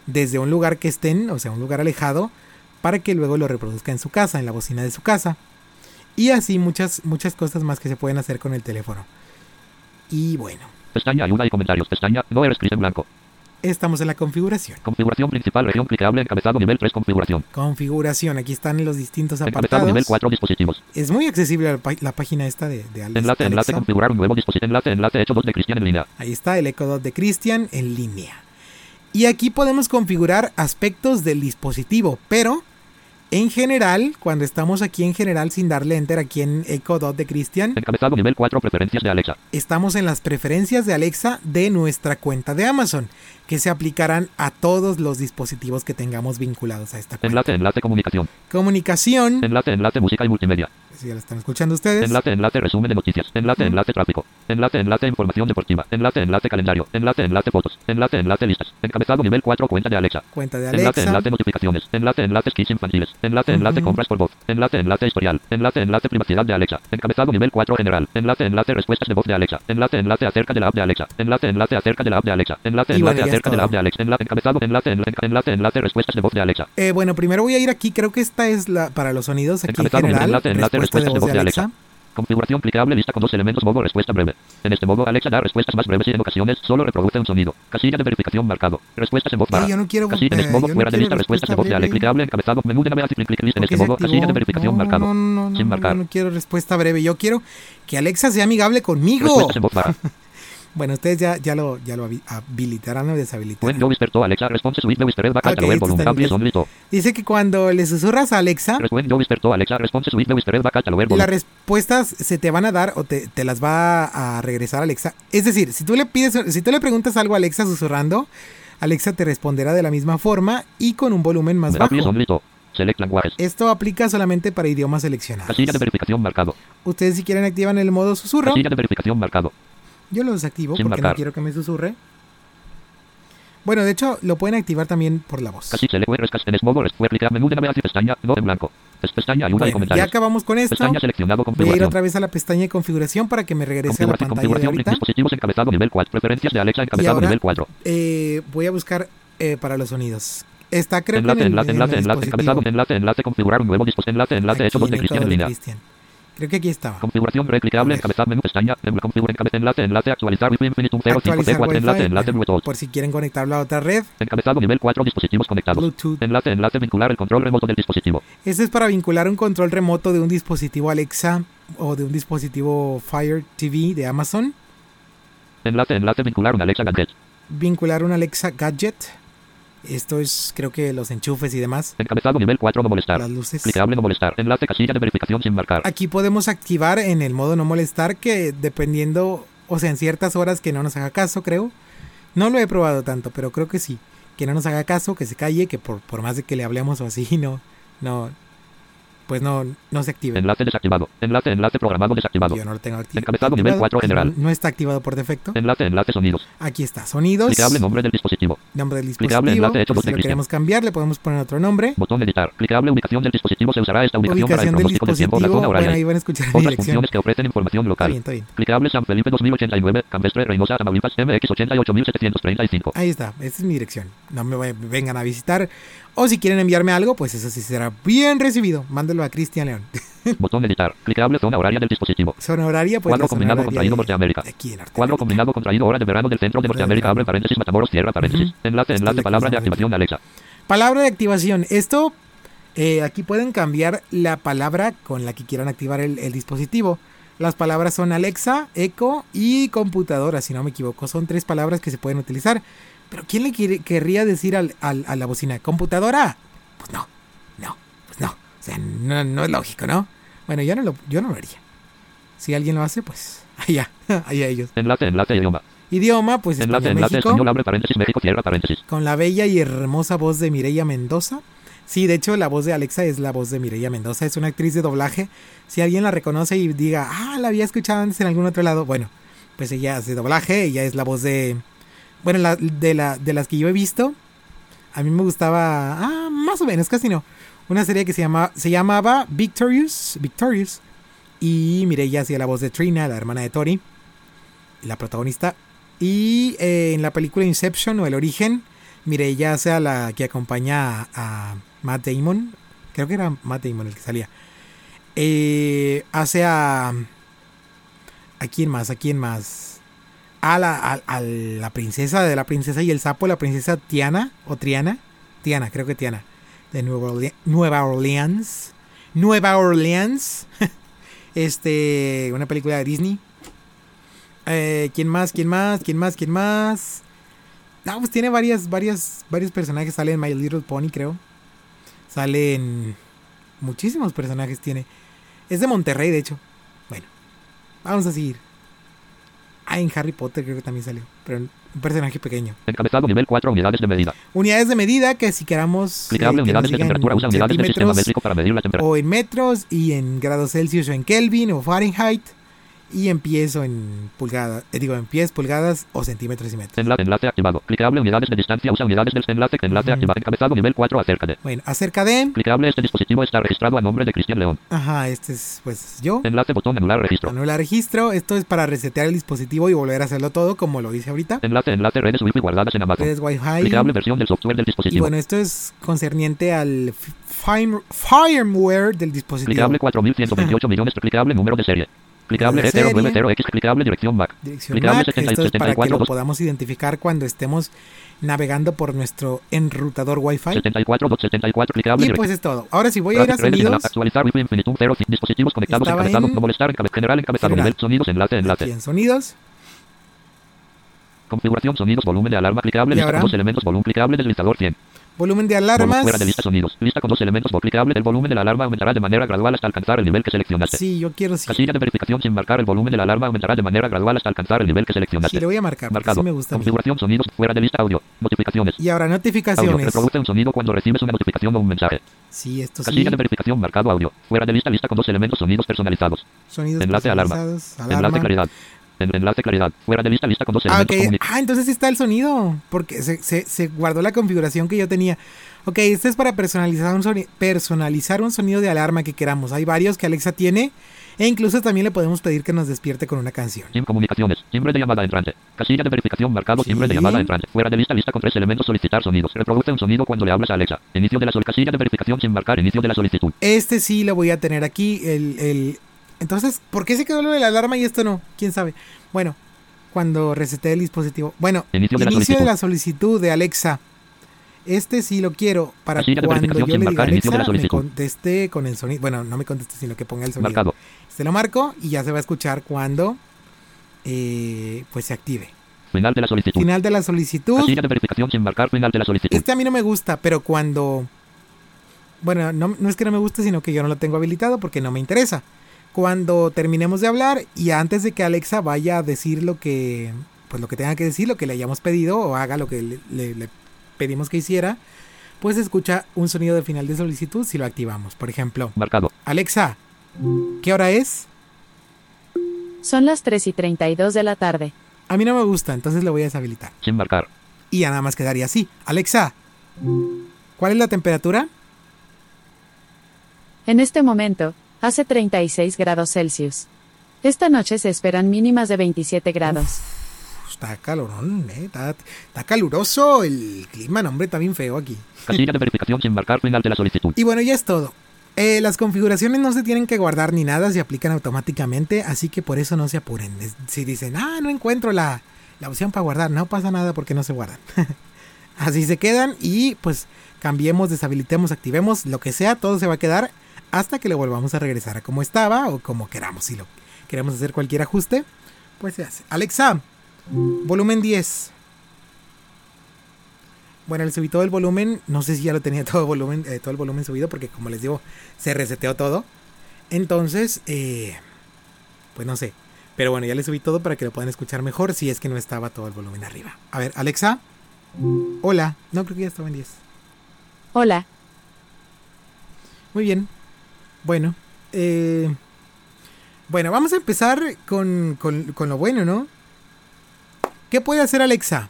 desde un lugar que estén. O sea, un lugar alejado. Para que luego lo reproduzca en su casa, en la bocina de su casa. Y así muchas, muchas cosas más que se pueden hacer con el teléfono. Y bueno, Pestaña ayuda y comentarios. Pestaña no eres cristian blanco. Estamos en la configuración. Configuración principal. Región clicable. Encabezado nivel 3. Configuración. Configuración, aquí están los distintos Encabezado nivel apartados. 4. Dispositivos. Es muy accesible la, pá- la página esta de, de Alex- Enlace. Enlace. Configurar un nuevo dispositivo. Enlace. Enlace. Hecho 2 de cristian en línea. Ahí está el Echo Dot de Christian en línea. Y aquí podemos configurar aspectos del dispositivo, pero en general, cuando estamos aquí en general sin darle enter aquí en Echo Dot de Christian, Encabezado nivel 4. Preferencias de Alexa. estamos en las preferencias de Alexa de nuestra cuenta de Amazon, que se aplicarán a todos los dispositivos que tengamos vinculados a esta cuenta. Enlace. Enlace. Comunicación. Comunicación, Enlace. Enlace. Música y multimedia. Si ya lo están escuchando ustedes. Enlace, enlace, resumen de noticias. Enlace, enlace, tráfico. Enlace, enlace, información deportiva. Enlace, enlace, calendario. Enlace, enlace, fotos. Enlace, enlace, listas. Encabezado nivel 4, cuenta de Alexa. Cuenta de Enlace, Alexa. enlace, notificaciones. Enlace, enlace, kits infantiles. Enlace, enlace, compras por voz. Enlace, enlace, historial. Enlace, enlace, privacidad de Alexa. Encabezado nivel 4, general. Enlace, enlace, respuestas de voz de Alexa. Enlace, enlace, acerca de la app de Alexa. Enlace, enlace, acerca de la app de Alexa. Enlace, enlace, acerca de la app de Alexa. Enlace, encabezado, enlace, enlace, enlace, enlace, respuestas de voz de Alexa. Eh, bueno, primero voy a ir aquí, creo que esta es la para los sonidos aquí en Encabezado, general. enlace, enlace, respuesta de voz de Alexa. Configuración clicable lista con dos elementos modo respuesta breve. En este modo Alexa da respuestas más breves y en ocasiones solo reproduce un sonido. Casilla de verificación marcado. Respuestas en voz Eh, baja. yo no quiero, Casilla en eh, este modo yo no fuera de lista respuestas de voz de Ale. respuesta Clicable encabezado menú de navegación clic clic en ¿Por qué este modo. Casilla de activó? verificación No, marcado. No, no, no, Sin no, marcar. yo no quiero respuesta breve. Yo quiero que Alexa sea amigable conmigo. Respuestas en voz baja. Bueno, ustedes ya, ya lo, ya lo habi- habilitarán o deshabilitarán. Alexa responses with the Whispered back Ok, at lower esto volume está en cable inglés. on listo. Dice que cuando le susurras a Alexa, When Alexa with back at lower las respuestas se te van a dar o te, te las va a regresar Alexa. Es decir, si tú le pides, si tú le preguntas algo a Alexa susurrando, Alexa te responderá de la misma forma y con un volumen más bajo. Select languages. Esto aplica solamente para idiomas seleccionados. Casilla de verificación marcado. Ustedes si quieren activan el modo susurro. Casilla de verificación marcado. Yo lo desactivo porque no quiero que me susurre. Bueno, de hecho, lo pueden activar también por la voz. Bueno, ya acabamos con esto. Voy a ir otra vez a la pestaña de configuración para que me regrese a la pantalla de configuración, ahorita. dispositivos encabezado nivel 4. Preferencias de Alexa encabezado ahora- nivel 4. Eh, voy a buscar eh, para los sonidos. Está creo Enlace, que en el, enlace, en el enlace, enlace, encabezado, enlace, enlace, configurar un nuevo dispositivo, enlace, enlace, Aquí hecho 2 de en el Cristian en línea. Cristian. Creo que aquí estaba. Configuración red clicable, A ver. encabezar menú pestaña, en configura encabe- enlace, enlace, actualizar Wi-Fi Infinitum 05 Actualizar C4, enlace, Wi-Fi, enlace Bluetooth. por si quieren conectarlo a otra red. Encabezado nivel 4, dispositivos conectados. Bluetooth. Enlace, enlace, vincular el control remoto del dispositivo. Este es para vincular un control remoto de un dispositivo Alexa o de un dispositivo Fire TV de Amazon. Enlace, enlace, vincular un Alexa Gadget. Vincular un Alexa Gadget. Esto es, creo que los enchufes y demás. Encabezado nivel 4, no molestar. Las luces. Clicable, no molestar. Enlace, casilla de verificación sin marcar. Aquí podemos activar en el modo no molestar que dependiendo, o sea, en ciertas horas que no nos haga caso, creo. No lo he probado tanto, pero creo que sí. Que no nos haga caso, que se calle, que por, por más de que le hablemos o así, no, no, pues no, no se active. Enlace desactivado. Enlace, enlace programado desactivado. Yo no lo tengo acti- Encabezado nivel activado. 4 general. No está activado por defecto. Enlace, enlace, sonidos. Aquí está, sonidos. Clicable, nombre del dispositivo. Nombre del Clicable, dispositivo. enlace hecho pues, si lo Cristian. queremos cambiar, le podemos poner otro nombre. Botón editar. Clicable, ubicación del dispositivo. Se usará esta ubicación, para el Ubicación pronóstico del tiempo, la zona Bueno, horaria. ahí van a escuchar Otras dirección. funciones que ofrecen información Está local. bien, está bien. Clicable San Felipe 2089, Campestre, Reynosa, Tamaulipas, MX 88735. Ahí está, esta es mi dirección. No me vengan a visitar. O si quieren enviarme algo, pues eso sí será bien recibido. Mándelo a Cristian León. Botón editar. Clicable zona horaria del dispositivo. Zona horaria, pues. Cuadro combinado contraído Norteamérica. aquí Norteamérica. Cuadro combinado contraído hora de verano del centro de Norteamérica. Abre paréntesis Matamoros, cierra paréntesis. Enlace, enlace, palabra de activación Alexa. Palabra de activación. Esto, eh, aquí pueden cambiar la palabra con la que quieran activar el, el dispositivo. Las palabras son Alexa, Echo y computadora, si no me equivoco. Son tres palabras que se pueden utilizar. Pero ¿quién le quiere- querría decir al- al- a la bocina? ¿Computadora? Pues no, no, pues no. O sea, no, no es lógico, ¿no? Bueno, yo no, lo, yo no lo haría. Si alguien lo hace, pues allá, allá ellos. Enlace, enlace, idioma. Idioma, pues Enlace, español enlace, México. español, abre paréntesis, México, cierra paréntesis. Con la bella y hermosa voz de Mireia Mendoza. Sí, de hecho, la voz de Alexa es la voz de Mireia Mendoza. Es una actriz de doblaje. Si alguien la reconoce y diga, ah, la había escuchado antes en algún otro lado, bueno, pues ella hace doblaje. Ella es la voz de. Bueno, la- de, la, de las que yo he visto, a mí me gustaba. Ah, más o menos, casi no. Una serie que se, llama, se llamaba Victorious. Victorious. Y Mireia hacía la voz de Trina, la hermana de Tori, la protagonista. Y eh, en la película Inception o El Origen, Mireia hace la que acompaña a, a Matt Damon. Creo que era Matt Damon el que salía. Eh, hace a. ¿A quién más? ¿A quién más? A la, a, a la princesa de la princesa y el sapo, la princesa Tiana o Triana. Tiana, creo que Tiana. De Nueva, Nueva Orleans. Nueva Orleans. este. Una película de Disney. Eh, ¿Quién más? ¿Quién más? ¿Quién más? ¿Quién más? No, pues tiene varias, varias, varios personajes. Sale en My Little Pony, creo. Salen muchísimos personajes tiene. Es de Monterrey, de hecho. Bueno, vamos a seguir. Ah, en Harry Potter creo que también salió. Pero un personaje pequeño. Encabezado nivel 4, unidades de medida. Unidades de medida que si queramos. eh, Clicable, que unidades nos de digan temperatura. Usa unidades del sistema centímetros, métrico para medir la temperatura. o en metros y en grados Celsius o en Kelvin o Fahrenheit y en pies o en pulgadas, eh, digo en pies, pulgadas o centímetros y metros. Enlace, enlace activado. Clicable, unidades de distancia. Usa unidades del enlace. Enlace activado. Encabezado nivel 4, acerca de. Bueno, acerca de, Clicable, este dispositivo está registrado a nombre de Cristian León. ajá, este es pues yo. Enlace, botón, anular registro. Anular registro, esto es para resetear el dispositivo y volver a hacerlo todo como lo hice ahorita. Enlace, enlace, redes Wi-Fi guardadas en Amazon. Redes Wi-Fi. Clicable, versión del software del Y dispositivo. bueno, esto es concerniente al firmware del dispositivo. Clicable 4128 millones. Clicable número de serie. Clicable De serie. E090X. Clicable dirección MAC. Dirección Clicable MAC, esto es para que 74, lo dos- podamos identificar cuando estemos navegando por nuestro enrutador Wi-Fi. 74, 74, clicable. Y pues es todo. Ahora sí voy a ir a sonidos. Actualizar Wi-Fi Infinitum 0. Dispositivos conectados. En- No molestar. encabe- general encabezado. General. Nivel. Sonidos. Enlace. Aquí Enlace. en sonidos. Configuración. Sonidos. Volumen de alarma. Clicable. ¿Y Lista dos elementos. Volumen. Clicable. Deslizador 100. Volumen de alarmas. Fuera de lista sonidos. Lista con dos elementos. Vol clicable. El volumen de la alarma aumentará de manera gradual hasta alcanzar el nivel que seleccionaste. Sí, yo quiero sí. Casilla de verificación sin marcar. El volumen de la alarma aumentará de manera gradual hasta alcanzar el nivel que seleccionaste. Sí, le voy a marcar. Marcado. Sí me gusta. Configuración. Sonidos. Fuera de lista. Audio. Notificaciones. Y ahora Audio. notificaciones. Reproduce un sonido cuando recibes una notificación o un mensaje. Sí, esto sí. Casilla de verificación marcado audio. Fuera de lista lista con dos elementos sonidos personalizados. Sonidos Enlace alarma. personalizados, Enlace alarma. claridad. En- enlace claridad. Fuera de lista lista con dos Ah, elementos ok. comuni- Ah, entonces sí está el sonido. Porque se, se- se guardó la configuración que yo tenía. Ok, este es para personalizar un, soni- personalizar un sonido de alarma que queramos. Hay varios que Alexa tiene. E incluso también le podemos pedir que nos despierte con una canción. Sin comunicaciones. Timbre de llamada entrante. Casilla de verificación marcado. Timbre de Sí. llamada entrante. Fuera de lista lista con tres elementos solicitar sonidos. Reproduce un sonido cuando le hablas a Alexa. Inicio de la casilla de verificación sin marcar. Inicio de la solicitud. Este sí lo voy a tener aquí. El, el Entonces, ¿por qué se quedó lo de la alarma y esto no? ¿Quién sabe? Bueno, cuando reseté el dispositivo. Bueno, Inicio de la de solicitud. la solicitud de Alexa. Este sí lo quiero para de cuando yo le diga Alexa me conteste con el sonido. Bueno, no me conteste, sino que ponga el sonido. Marcado. Se lo marco y ya se va a escuchar cuando eh, pues se active. Final de la solicitud. Final de la solicitud. Casilla de verificación sin marcar. Final de la solicitud. Este a mí no me gusta, pero cuando... Bueno, no, no es que no me guste, sino que yo no lo tengo habilitado porque no me interesa. Cuando terminemos de hablar y antes de que Alexa vaya a decir lo que... Pues lo que tenga que decir, lo que le hayamos pedido o haga lo que le, le- le pedimos que hiciera, pues escucha un sonido de final de solicitud si lo activamos. Por ejemplo, Marcado. Alexa, ¿qué hora es? Son las 3 y 32 de la tarde. A mí no me gusta, entonces lo voy a deshabilitar. Sin marcar. Y ya nada más quedaría así. Alexa, ¿cuál es la temperatura? En este momento, hace 36 grados Celsius. Esta noche se esperan mínimas de 27 grados. Está calorón, eh. Está, está caluroso el clima, no, hombre, está bien feo aquí. Casilla de verificación sin marcar. Final de la solicitud. Y bueno, ya es todo. Eh, las configuraciones no se tienen que guardar ni nada, se aplican automáticamente, así que por eso no se apuren. Si dicen, ah, no encuentro la, la opción para guardar, no pasa nada porque no se guardan. así se quedan y pues cambiemos, deshabilitemos, activemos, lo que sea, todo se va a quedar hasta que le volvamos a regresar a como estaba o como queramos. Si lo queremos hacer cualquier ajuste, pues se hace. Alexa, volumen 10. Bueno, le subí todo el volumen. No sé si ya lo tenía todo, volumen, eh, todo el volumen subido porque como les digo, se reseteó todo. Entonces, eh, pues no sé. Pero bueno, ya le subí todo para que lo puedan escuchar mejor si es que no estaba todo el volumen arriba. A ver, Alexa. Hola. No, creo que ya estaba en 10. Hola, Muy bien. Bueno. eh, bueno, vamos a empezar con, con- con lo bueno, ¿no? ¿Qué puede hacer Alexa?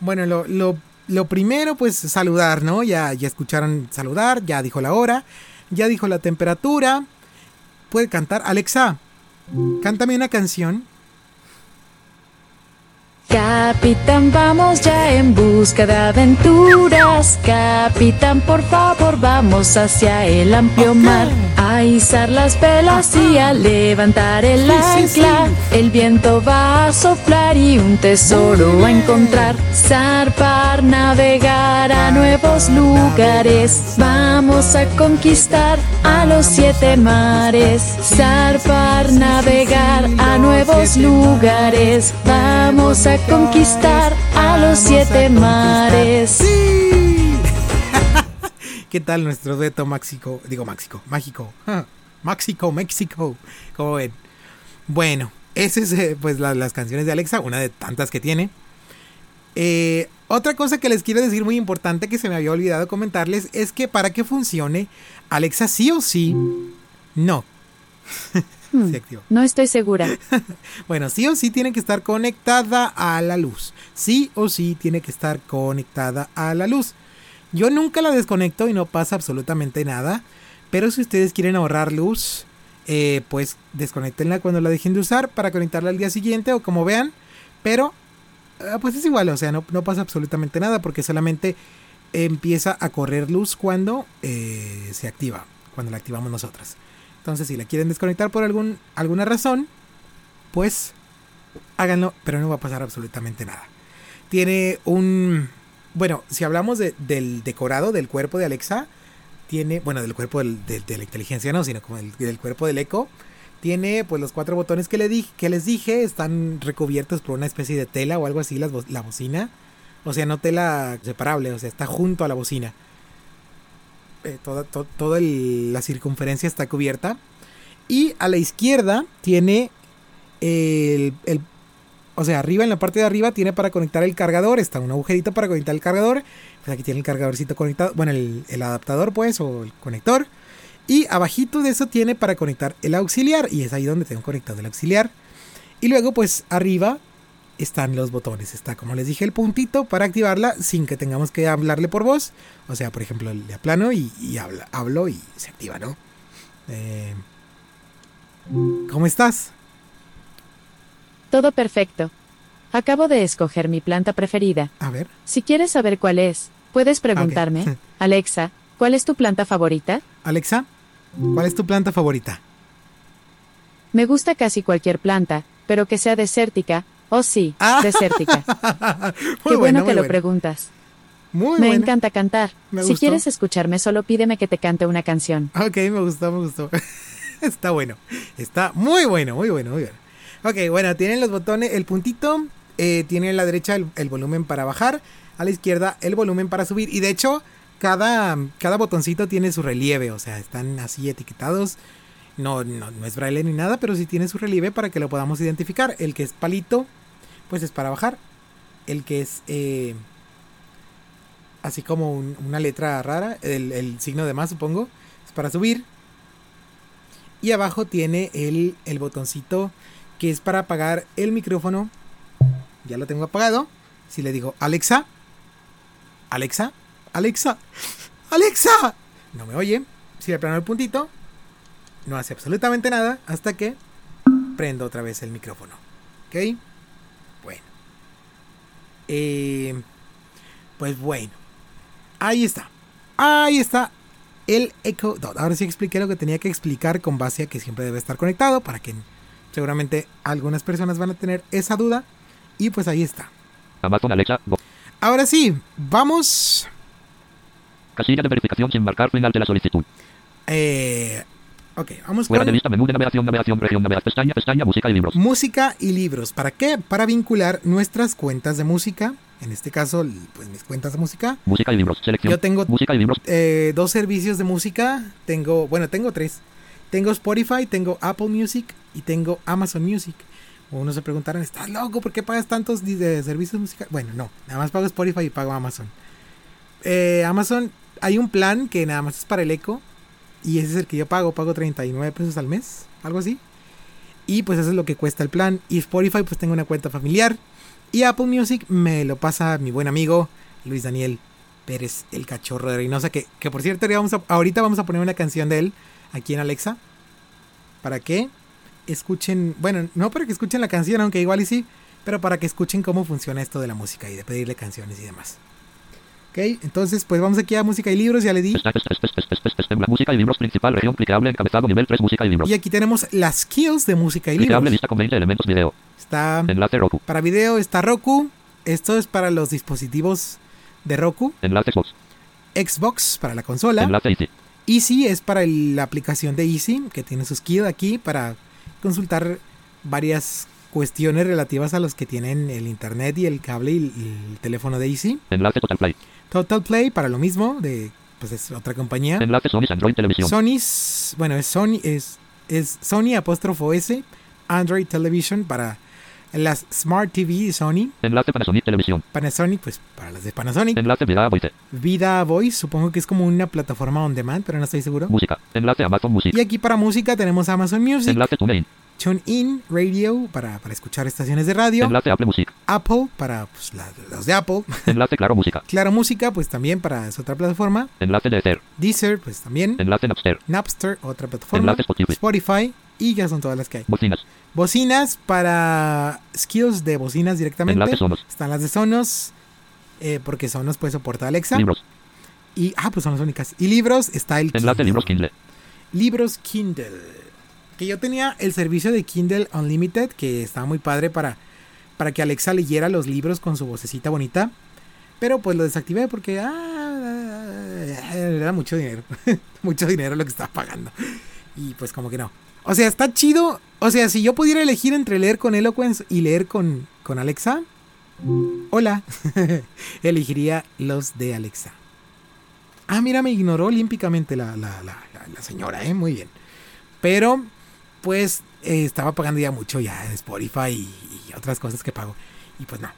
Bueno, lo, lo- lo primero, pues saludar, ¿no? Ya, ya escucharon saludar, ya dijo la hora, ya dijo la temperatura. Puede cantar. Alexa, cántame una canción. Capitán, vamos ya en busca de aventuras. Capitán, por favor, vamos hacia el amplio mar. A izar las velas y a levantar el Sí, sí, sí. ancla. El viento va a soplar y un tesoro a encontrar. Zarpar, navegar a nuevos lugares. Vamos a conquistar a los siete mares. Zarpar, navegar a nuevos lugares. Vamos a conquistar a los siete mares. ¡Sí! ¿Qué tal nuestro dueto máxico? Digo máxico, mágico. Máxico, México. Como ven. Bueno, esas es pues la- las canciones de Alexa, una de tantas que tiene. Eh, otra cosa que les quiero decir muy importante que se me había olvidado comentarles es que para que funcione, Alexa sí o sí, no. Hmm, Se activó. No estoy segura. Bueno, sí o sí tiene que estar conectada a la luz. Sí o sí tiene que estar conectada a la luz. Yo nunca la desconecto y no pasa absolutamente nada. Pero si ustedes quieren ahorrar luz, eh, pues desconectenla cuando la dejen de usar para conectarla al día siguiente o como vean. Pero ah, pues es igual, o sea, no, no pasa absolutamente nada porque solamente empieza a correr luz cuando eh, se activa, cuando la activamos nosotras. Entonces, si la quieren desconectar por algún, alguna razón, pues háganlo, pero no va a pasar absolutamente nada. Tiene un... Bueno, si hablamos de- del decorado del cuerpo de Alexa, tiene, bueno, del cuerpo del- de, la inteligencia, no, sino como el- del cuerpo del eco, tiene pues los cuatro botones que, le di- que les dije, están recubiertos por una especie de tela o algo así, las la bocina. O sea, no tela separable, o sea, está junto a la bocina. Eh, toda la circunferencia está cubierta. Y a la izquierda tiene el, el- O sea, arriba, en la parte de arriba, tiene para conectar el cargador. Está un agujerito para conectar el cargador. Pues aquí tiene el cargadorcito conectado. Bueno, el, el adaptador, pues, o el conector. Y abajito de eso tiene para conectar el auxiliar. Y es ahí donde tengo conectado el auxiliar. Y luego, pues, arriba están los botones. Está, como les dije, el puntito para activarla sin que tengamos que hablarle por voz. O sea, por ejemplo, le aplano y, y habla, hablo y se activa, ¿no? Eh, ¿Cómo estás? Todo perfecto. Acabo de escoger mi planta preferida. A ver. Si quieres saber cuál es, puedes preguntarme. Alexa, ¿cuál es tu planta favorita? Alexa, ¿cuál es tu planta favorita? Me gusta casi cualquier planta, pero que sea desértica. Oh sí, Ah. desértica. Qué bueno, que lo preguntas. Muy Me encanta cantar. Me si gustó. quieres escucharme, solo pídeme que te cante una canción. Ok, me gustó, me gustó. Está bueno. Está muy bueno, muy bueno, muy bueno. Ok, bueno, tienen los botones, el puntito, eh, tiene a la derecha el, el volumen para bajar, a la izquierda el volumen para subir. Y de hecho, cada, cada botoncito tiene su relieve, o sea, están así etiquetados. No, no, no es braille ni nada, pero sí tiene su relieve para que lo podamos identificar. El que es palito, pues es para bajar. El que es eh, así como un- una letra rara, el, el signo de más supongo, es para subir. Y abajo tiene el, el botoncito que es para apagar el micrófono. Ya lo tengo apagado. Si le digo Alexa, Alexa, Alexa, Alexa, no me oye. Si le plano el puntito, no hace absolutamente nada hasta que prendo otra vez el micrófono. ¿Ok? Eh, pues bueno. Ahí está. Ahí está el Echo Dot. Ahora sí expliqué lo que tenía que explicar con base a que siempre debe estar conectado para que seguramente algunas personas van a tener esa duda. Y pues ahí está. Amazon Alexa. Go. Ahora sí, vamos. Casilla de verificación sin marcar final de la solicitud. Eh, ok, vamos Fuera con de lista menú de navegación, navegación, región, navegación, pestaña, pestaña, música y libros. música y libros. ¿Para qué? Para vincular nuestras cuentas de música. En este caso, pues mis cuentas de música. Música y libros. Selección. Yo tengo Música y libros. eh, dos servicios de música. Tengo, bueno, tengo tres. Tengo Spotify, tengo Apple Music y tengo Amazon Music. Unos se preguntarán, ¿estás loco? ¿Por qué pagas tantos de servicios musicales? Bueno, no, nada más pago Spotify y pago Amazon. Eh, Amazon, hay un plan que nada más es para el eco. Y ese es el que yo pago, pago 39 pesos al mes, algo así. Y pues eso es lo que cuesta el plan. Y Spotify, pues tengo una cuenta familiar. Y Apple Music me lo pasa mi buen amigo Luis Daniel Pérez, el cachorro de Reynosa. Que, que por cierto, ahorita vamos, a, ahorita vamos a poner una canción de él aquí en Alexa. Para que escuchen, bueno, no para que escuchen la canción, aunque igual y sí, pero para que escuchen cómo funciona esto de la música y de pedirle canciones y demás. Ok, entonces pues vamos aquí a música y libros, ya le di. Música y libros principal, región clicable, encabezado, nivel 3, música y libros. Y aquí tenemos las skills de música y Clicable libros. lista con 20 elementos video. Está Enlace Roku. para video, está Roku. Esto es para los dispositivos de Roku. Enlace Xbox. Xbox para la consola. Enlace Easy. Easy es para el- la aplicación de Easy, que tiene su skill aquí para consultar varias cuestiones relativas a los que tienen el internet y el cable y el, y el teléfono de Easy. Enlace Total Play. Total Play para lo mismo, de pues es otra compañía. Enlace Sony Android Televisión. Sony's, bueno, es Sony es es Sony apóstrofo S Android Television para las Smart TV de Sony, Enlace Panasonic Televisión. Panasonic pues para las de Panasonic, Enlace Vida Voice. Vida Voice, supongo que es como una plataforma on demand, pero no estoy seguro. Música. Enlace Amazon Music. Y aquí para música tenemos Amazon Music, Enlace TuneIn. TuneIn Radio para, para escuchar estaciones de radio, Enlace Apple Music. Apple para pues, la- los de Apple, Enlace Claro Música. Claro Música pues también para esa otra plataforma, Enlace de Ether. Deezer pues también, Enlace Napster. Napster otra plataforma, Enlace Spotify. Spotify y ya son todas las que hay. Bocinas. Bocinas para skills de bocinas directamente. Enlace Sonos. Están las de Sonos eh, porque Sonos puede soportar Alexa Libros. y ah pues son las únicas. Y libros está el Enlace Kindle. Libros Kindle. Libros Kindle. Que yo tenía el servicio de Kindle Unlimited, que estaba muy padre para, para que Alexa leyera los libros con su vocecita bonita. Pero pues lo desactivé porque ah, era mucho dinero. mucho dinero lo que estaba pagando. Y pues como que no. O sea, está chido. O sea, si yo pudiera elegir entre leer con Eloquence y leer con, con Alexa. Hola. Elegiría los de Alexa. Ah, mira, me ignoró olímpicamente la, la, la, la- la señora, ¿eh? Muy bien. Pero, pues, eh, estaba pagando ya mucho ya en Spotify y, y otras cosas que pago. Y pues no.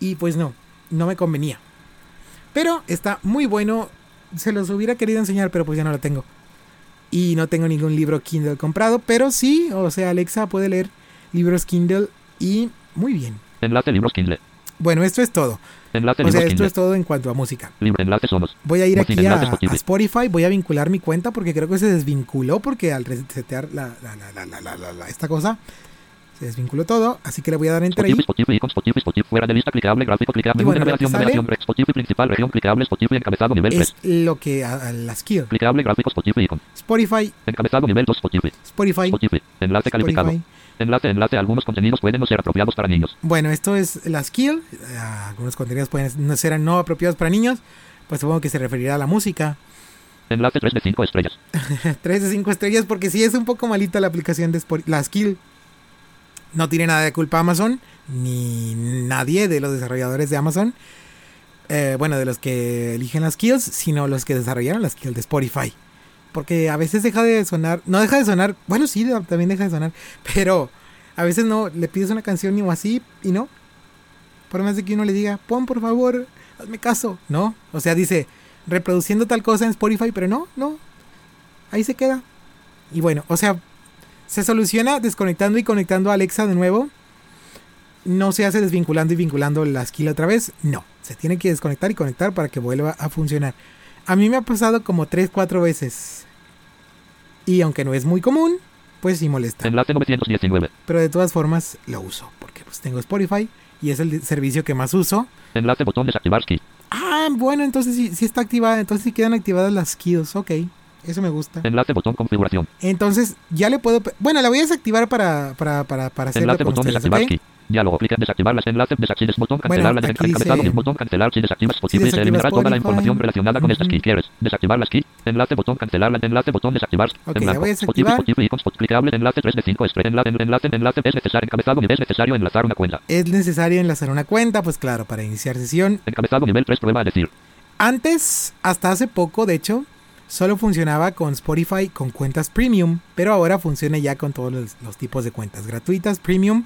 Y pues no, no me convenía. Pero está muy bueno. Se los hubiera querido enseñar, pero pues ya no lo tengo. Y no tengo ningún libro Kindle comprado. Pero sí, o sea, Alexa puede leer libros Kindle y muy bien. Enlace Libros Kindle. Bueno, esto es todo. Enlace O sea, esto es todo en cuanto a música. Libro. Enlace Sonos. Voy a ir aquí a, Spotify. a Spotify, voy a vincular mi cuenta porque creo que se desvinculó porque al resetear la, la- la- la- la- la- esta cosa Se desvinculó todo, así que le voy a dar enter ahí. Spotify, Spotify, icon, Spotify, Spotify, fuera de lista, clicable, gráfico, clicable, bueno, navegación, navegación, Spotify principal, región, clicable, Spotify, encabezado, nivel 3. Es lo que a, a la skill. Clicable, gráfico, Spotify, icon. Spotify, Encabezado, nivel 2, Spotify. Spotify, Spotify. Enlace calificado. Enlace, enlace, algunos contenidos pueden no ser apropiados para niños. Bueno, esto es la skill. eh, algunos contenidos pueden no ser no apropiados para niños. Pues supongo que se referirá a la música. Enlace 3 de 5 estrellas. 3 de 5 estrellas porque sí es un poco malita la aplicación de Spotify. La skill. No tiene nada de culpa Amazon. Ni nadie de los desarrolladores de Amazon. eh, bueno, de los que eligen las skills. Sino los que desarrollaron la skill de Spotify. Porque a veces deja de sonar. No deja de sonar. Bueno, sí, también deja de sonar. Pero a veces no. Le pides una canción o así. Y no. Por más de que uno le diga, pon por favor, hazme caso. No. O sea, dice, reproduciendo tal cosa en Spotify. Pero no, no. Ahí se queda. Y bueno, o sea, se soluciona desconectando y conectando a Alexa de nuevo. No se hace desvinculando y vinculando la skill otra vez. No, se tiene que desconectar y conectar para que vuelva a funcionar. A mí me ha pasado como 3, 4 veces. Y aunque no es muy común, pues sí molesta. Enlace 919. Pero de todas formas lo uso. Porque pues tengo Spotify y es el servicio que más uso. Enlace botón desactivar ski. Ah, bueno, entonces sí, sí está activada. Entonces sí quedan activadas las skills. Ok, eso me gusta. Enlace botón configuración. Entonces ya le puedo... Bueno, la voy a desactivar para, para, para, para hacerlo Enlace con botón ustedes, desactivar ¿ok? Diálogo. Clic en desactivar las enlaces. Desactives botón cancelar Bueno, la aquí encabezado dice- botón cancelar si desactivas Spotify se desactivas eliminará toda la información relacionada con esta Ujú. ski. ¿Quieres desactivar la ski? Enlace botón cancelar la enlace botón desactivar. Ok, en la blanco. voy a desactivar. Spotify, icon, Spot- clicable enlace 3 de 5 estrellas. Enlace, enlace, enlace es necesario. Encabezado nivel es necesario enlazar una cuenta. Es necesario enlazar una cuenta, pues claro, para iniciar sesión. Encabezado nivel 3 prueba a decir. Antes, hasta hace poco, de hecho, solo funcionaba con Spotify con cuentas premium, pero ahora funciona ya con todos los, los tipos de cuentas gratuitas, premium.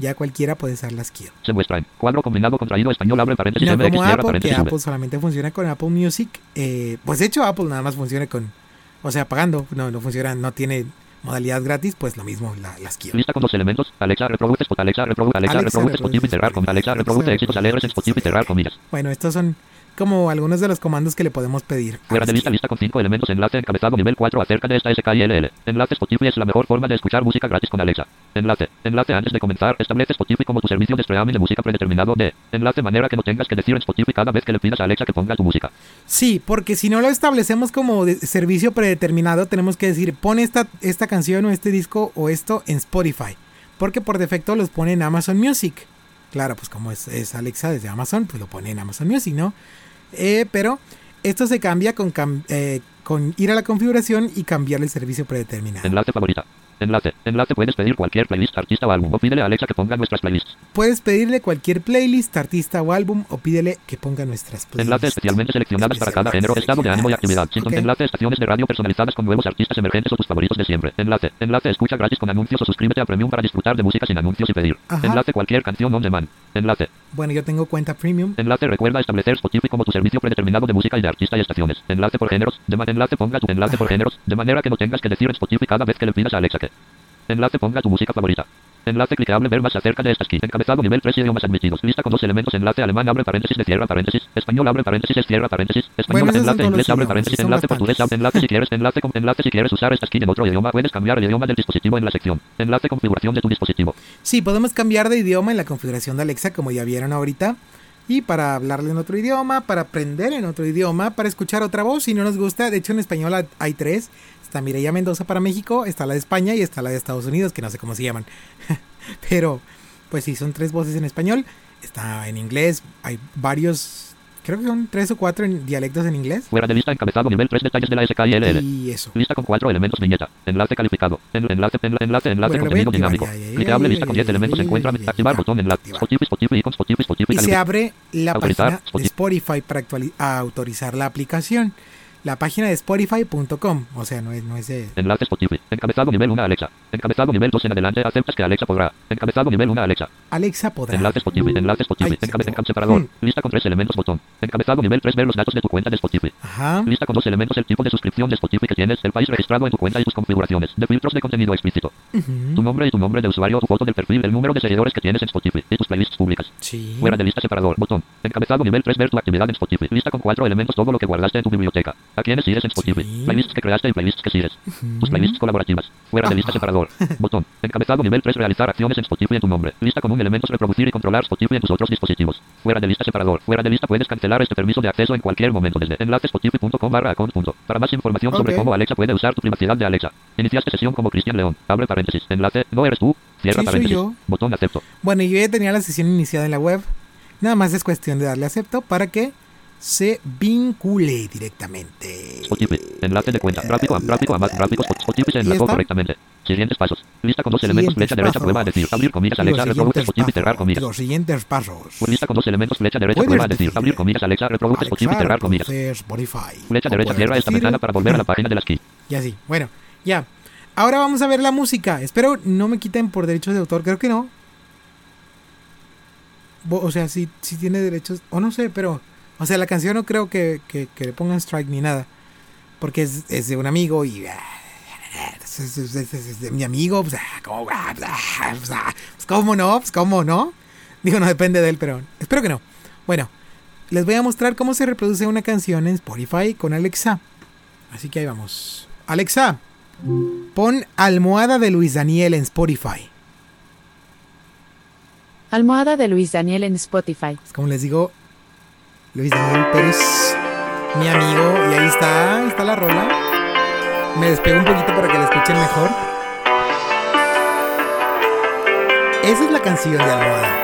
Ya cualquiera puede usar la skill. Se muestra en cuadro combinado contraído español abre paréntesis No como Apple, que paréntesis. Apple solamente funciona con Apple Music. eh, pues de hecho Apple nada más funciona con, o sea, pagando. No, no funciona, no tiene modalidad gratis, pues lo mismo la, la skill. Lista con dos elementos. Alexa reproduce. Alexa reproduce. Alexa, Alexa reproduce reproduce Spotify cerrar con Alexa reproduce Alexa éxitos alegres Spotify cerrar comillas. Bueno, estos son como algunos de los comandos que le podemos pedir. Fuera de lista, lista con 5 elementos. Enlace encabezado nivel 4 acerca de esta SKILL. Enlace Spotify es la mejor forma de escuchar música gratis con Alexa. Enlace. Enlace antes de comenzar. Establece Spotify como tu servicio de streaming de música predeterminado de. Enlace manera que no tengas que decir en Spotify cada vez que le pidas a Alexa que ponga tu música. Sí, porque si no lo establecemos como de- servicio predeterminado, tenemos que decir, pon esta, esta canción o este disco o esto en Spotify. Porque por defecto los pone en Amazon Music. Claro, pues como es, es Alexa desde Amazon, pues lo pone en Amazon Music, ¿no? Eh, pero esto se cambia con, cam- eh, con ir a la configuración y cambiar el servicio predeterminado. Enlace favorita. Enlace. Enlace puedes pedir cualquier playlist, artista o álbum. O pídele a Alexa que ponga nuestras playlists. Puedes pedirle cualquier playlist, artista o álbum o pídele que ponga nuestras playlists. Enlace especialmente seleccionadas para cada género, estado de ánimo y actividad. Síntomas. Ok. Enlace estaciones de radio personalizadas con nuevos artistas emergentes o tus favoritos de siempre. Enlace. Enlace escucha gratis con anuncios o suscríbete a Premium para disfrutar de música sin anuncios y pedir. Ajá. Enlace cualquier canción on demand. Enlace. Bueno, yo tengo cuenta premium. Enlace recuerda establecer Spotify como tu servicio predeterminado de música y de artista y estaciones. Enlace por géneros. De enlace ponga tu enlace por géneros, de manera que no tengas que decir Spotify cada vez que le pidas a Alexa que. Enlace ponga tu música favorita. Enlace clicable ver más acerca de esta ski. Encabezado nivel 3 idiomas admitidos. Lista con dos elementos. Enlace alemán abre paréntesis de cierra paréntesis. Español abre paréntesis cierra paréntesis. Español Bueno, enlace inglés abre paréntesis. Enlace portugués abre enlace si quieres. Enlace con enlace si quieres usar esta ski en otro idioma. Puedes cambiar el idioma del dispositivo en la sección. Enlace configuración de tu dispositivo. Sí, podemos cambiar de idioma en la configuración de Alexa, como ya vieron ahorita. Y para hablarle en otro idioma, para aprender en otro idioma, para escuchar otra voz, si no nos gusta. De hecho, en español ha- hay tres. Está Mireia Mendoza para México, está la de España y está la de Estados Unidos, que no sé cómo se llaman. Pero, pues sí, son tres voces en español. Está en inglés, hay varios, creo que son tres o cuatro en dialectos en inglés. Fuera de lista encabezado nivel 3 detalles de la SKILL. Y eso. Lista con cuatro elementos viñeta. Enlace calificado. En- enlace, enla- enlace, enlace, Bueno, contenido dinámico. Clicable lista con ya, 10 elementos. Encuentra activar botón enlace. Spotify, Spotify, icon, Spotify, Spotify. Y se abre la página de Spotify. Para autorizar la aplicación. La página de Spotify.com. O sea, no es, no es de. Enlace Spotify. Encabezado nivel 1 Alexa. Encabezado nivel 2 en adelante. Aceptas que Alexa podrá. Encabezado nivel 1 Alexa. Alexa podrá. Enlace Spotify. Enlace Spotify. Ay, se Encabe- me- encab- separador. Mm. Lista con tres elementos. Botón. Encabezado nivel 3. Ver los datos de tu cuenta de Spotify. Ajá. Lista con dos elementos. El tipo de suscripción de Spotify que tienes. El país registrado en tu cuenta y tus configuraciones. De filtros de contenido explícito. Ujú. Tu nombre y tu nombre de usuario. Tu foto del perfil. El número de seguidores que tienes en Spotify. Y tus playlists públicas. Sí. Fuera de lista separador. Botón. Encabezado nivel 3. Ver tu actividad en Spotify. Lista con cuatro elementos. Todo lo que guardaste en tu biblioteca. A quienes sigues en Spotify. Sí. Playlists que creaste y playlists que sigues. Tus playlists colaborativas. Fuera de lista separador. Botón. Encabezado nivel 3. Realizar acciones en Spotify en tu nombre. Lista con un elemento. Reproducir y controlar Spotify en tus otros dispositivos. Fuera de lista separador. Fuera de lista puedes cancelar este permiso de acceso en cualquier momento desde enlace spotify.com barra account. Para más información sobre cómo Alexa puede usar tu privacidad de Alexa. Iniciaste sesión como Cristian León. Abre paréntesis. Enlace. No eres tú. Cierra Sí, soy paréntesis. yo. Botón acepto. Bueno, yo ya tenía la sesión iniciada en la web. Nada más es cuestión de darle acepto para que se vincule directamente. Enlace de cuenta. Gráfico gráfico más gráficos. Spotify se ¿Y enlazó correctamente. Siguientes pasos. Lista con dos elementos. Flecha derecha. Prueba a decir. Abrir comillas. Alexa. Reproduce Spotify. Cerrar comillas. Los siguientes pasos. Pues lista con dos elementos. Flecha derecha. Prueba a decir. Abrir comillas. Alexa. Reproduce Spotify. Cerrar comillas. Flecha derecha. Cierra esta ventana para volver a la página de la ski. Y así. Bueno, ya. Ahora vamos a ver la música. Espero no me quiten por derechos de autor. Creo que no. O sea, sí, sí tiene derechos. O no sé, pero. O sea, la canción no creo que, que- que le pongan strike ni nada. Porque es, es de un amigo y. ah, Es, es- es- de mi amigo. Pues, ah, ¿cómo, ah, pues, ah, pues, ¿cómo no? Pues, ¿cómo no? Digo, no depende de él, pero espero que no. Bueno, les voy a mostrar cómo se reproduce una canción en Spotify con Alexa. Así que ahí vamos. Alexa, pon almohada de Luis Daniel en Spotify. Almohada de Luis Daniel en Spotify. Es como les digo, Luis Daniel Pérez, mi amigo, y ahí está, ahí está la rola. Me despego un poquito para que la escuchen mejor. Esa es la canción de almohada.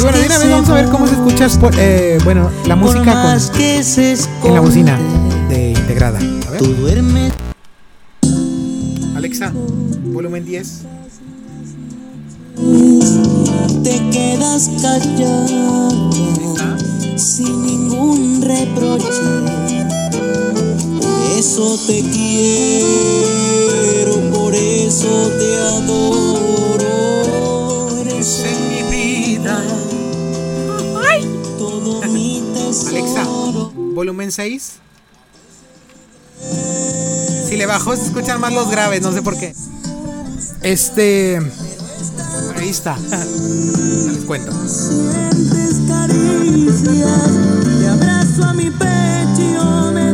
Y bueno, de una vez vamos a ver cómo se escucha spo- eh, bueno, la música con, en la bocina de integrada. A ver, 6. Si le bajo se escuchan más los graves, no sé por qué. Este... Ahí está. Les cuento. Sientes caricias, te abrazo a mi pecho me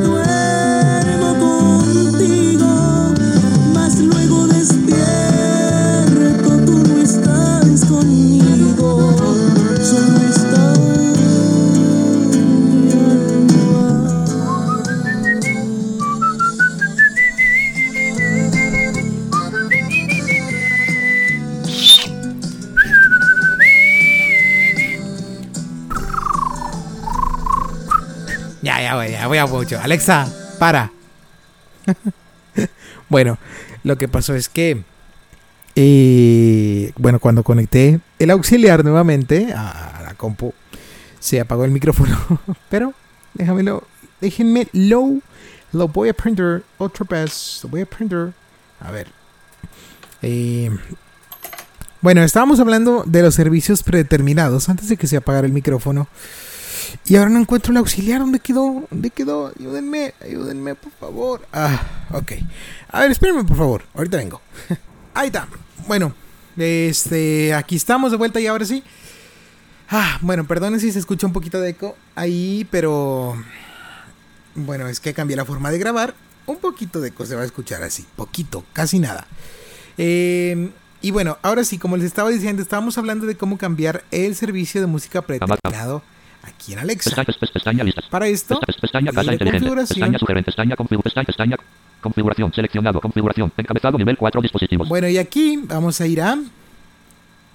mucho. Alexa, para. bueno, lo que pasó es que. eh, bueno, cuando conecté el auxiliar nuevamente a la compu, se apagó el micrófono. Pero, déjamelo. Déjenme low. Lo voy a prender otra vez. Lo voy a prender. A ver. Eh, bueno, estábamos hablando de los servicios predeterminados antes de que se apagara el micrófono. Y ahora no encuentro el auxiliar. ¿Dónde quedó? ¿Dónde quedó? Ayúdenme, ayúdenme, por favor. Ah, ok. A ver, espérenme, por favor. Ahorita vengo. Ahí está. Bueno, este, aquí estamos de vuelta y ahora sí. Ah, bueno, perdonen si se escucha un poquito de eco ahí, pero bueno, es que cambié la forma de grabar. Un poquito de eco se va a escuchar así, poquito, casi nada. Eh, y bueno, ahora sí, como les estaba diciendo, estábamos hablando de cómo cambiar el servicio de música predeterminado aquí en Alexa. Pestaña, pes- pestaña listas. Para esto, Pesta- pestaña casa inteligente. configuración. Pestaña sugerente. Pestaña configuración. Pestaña, pestaña. Configuración. Seleccionado. Configuración. Encabezado nivel 4 dispositivos. bueno, y aquí vamos a ir a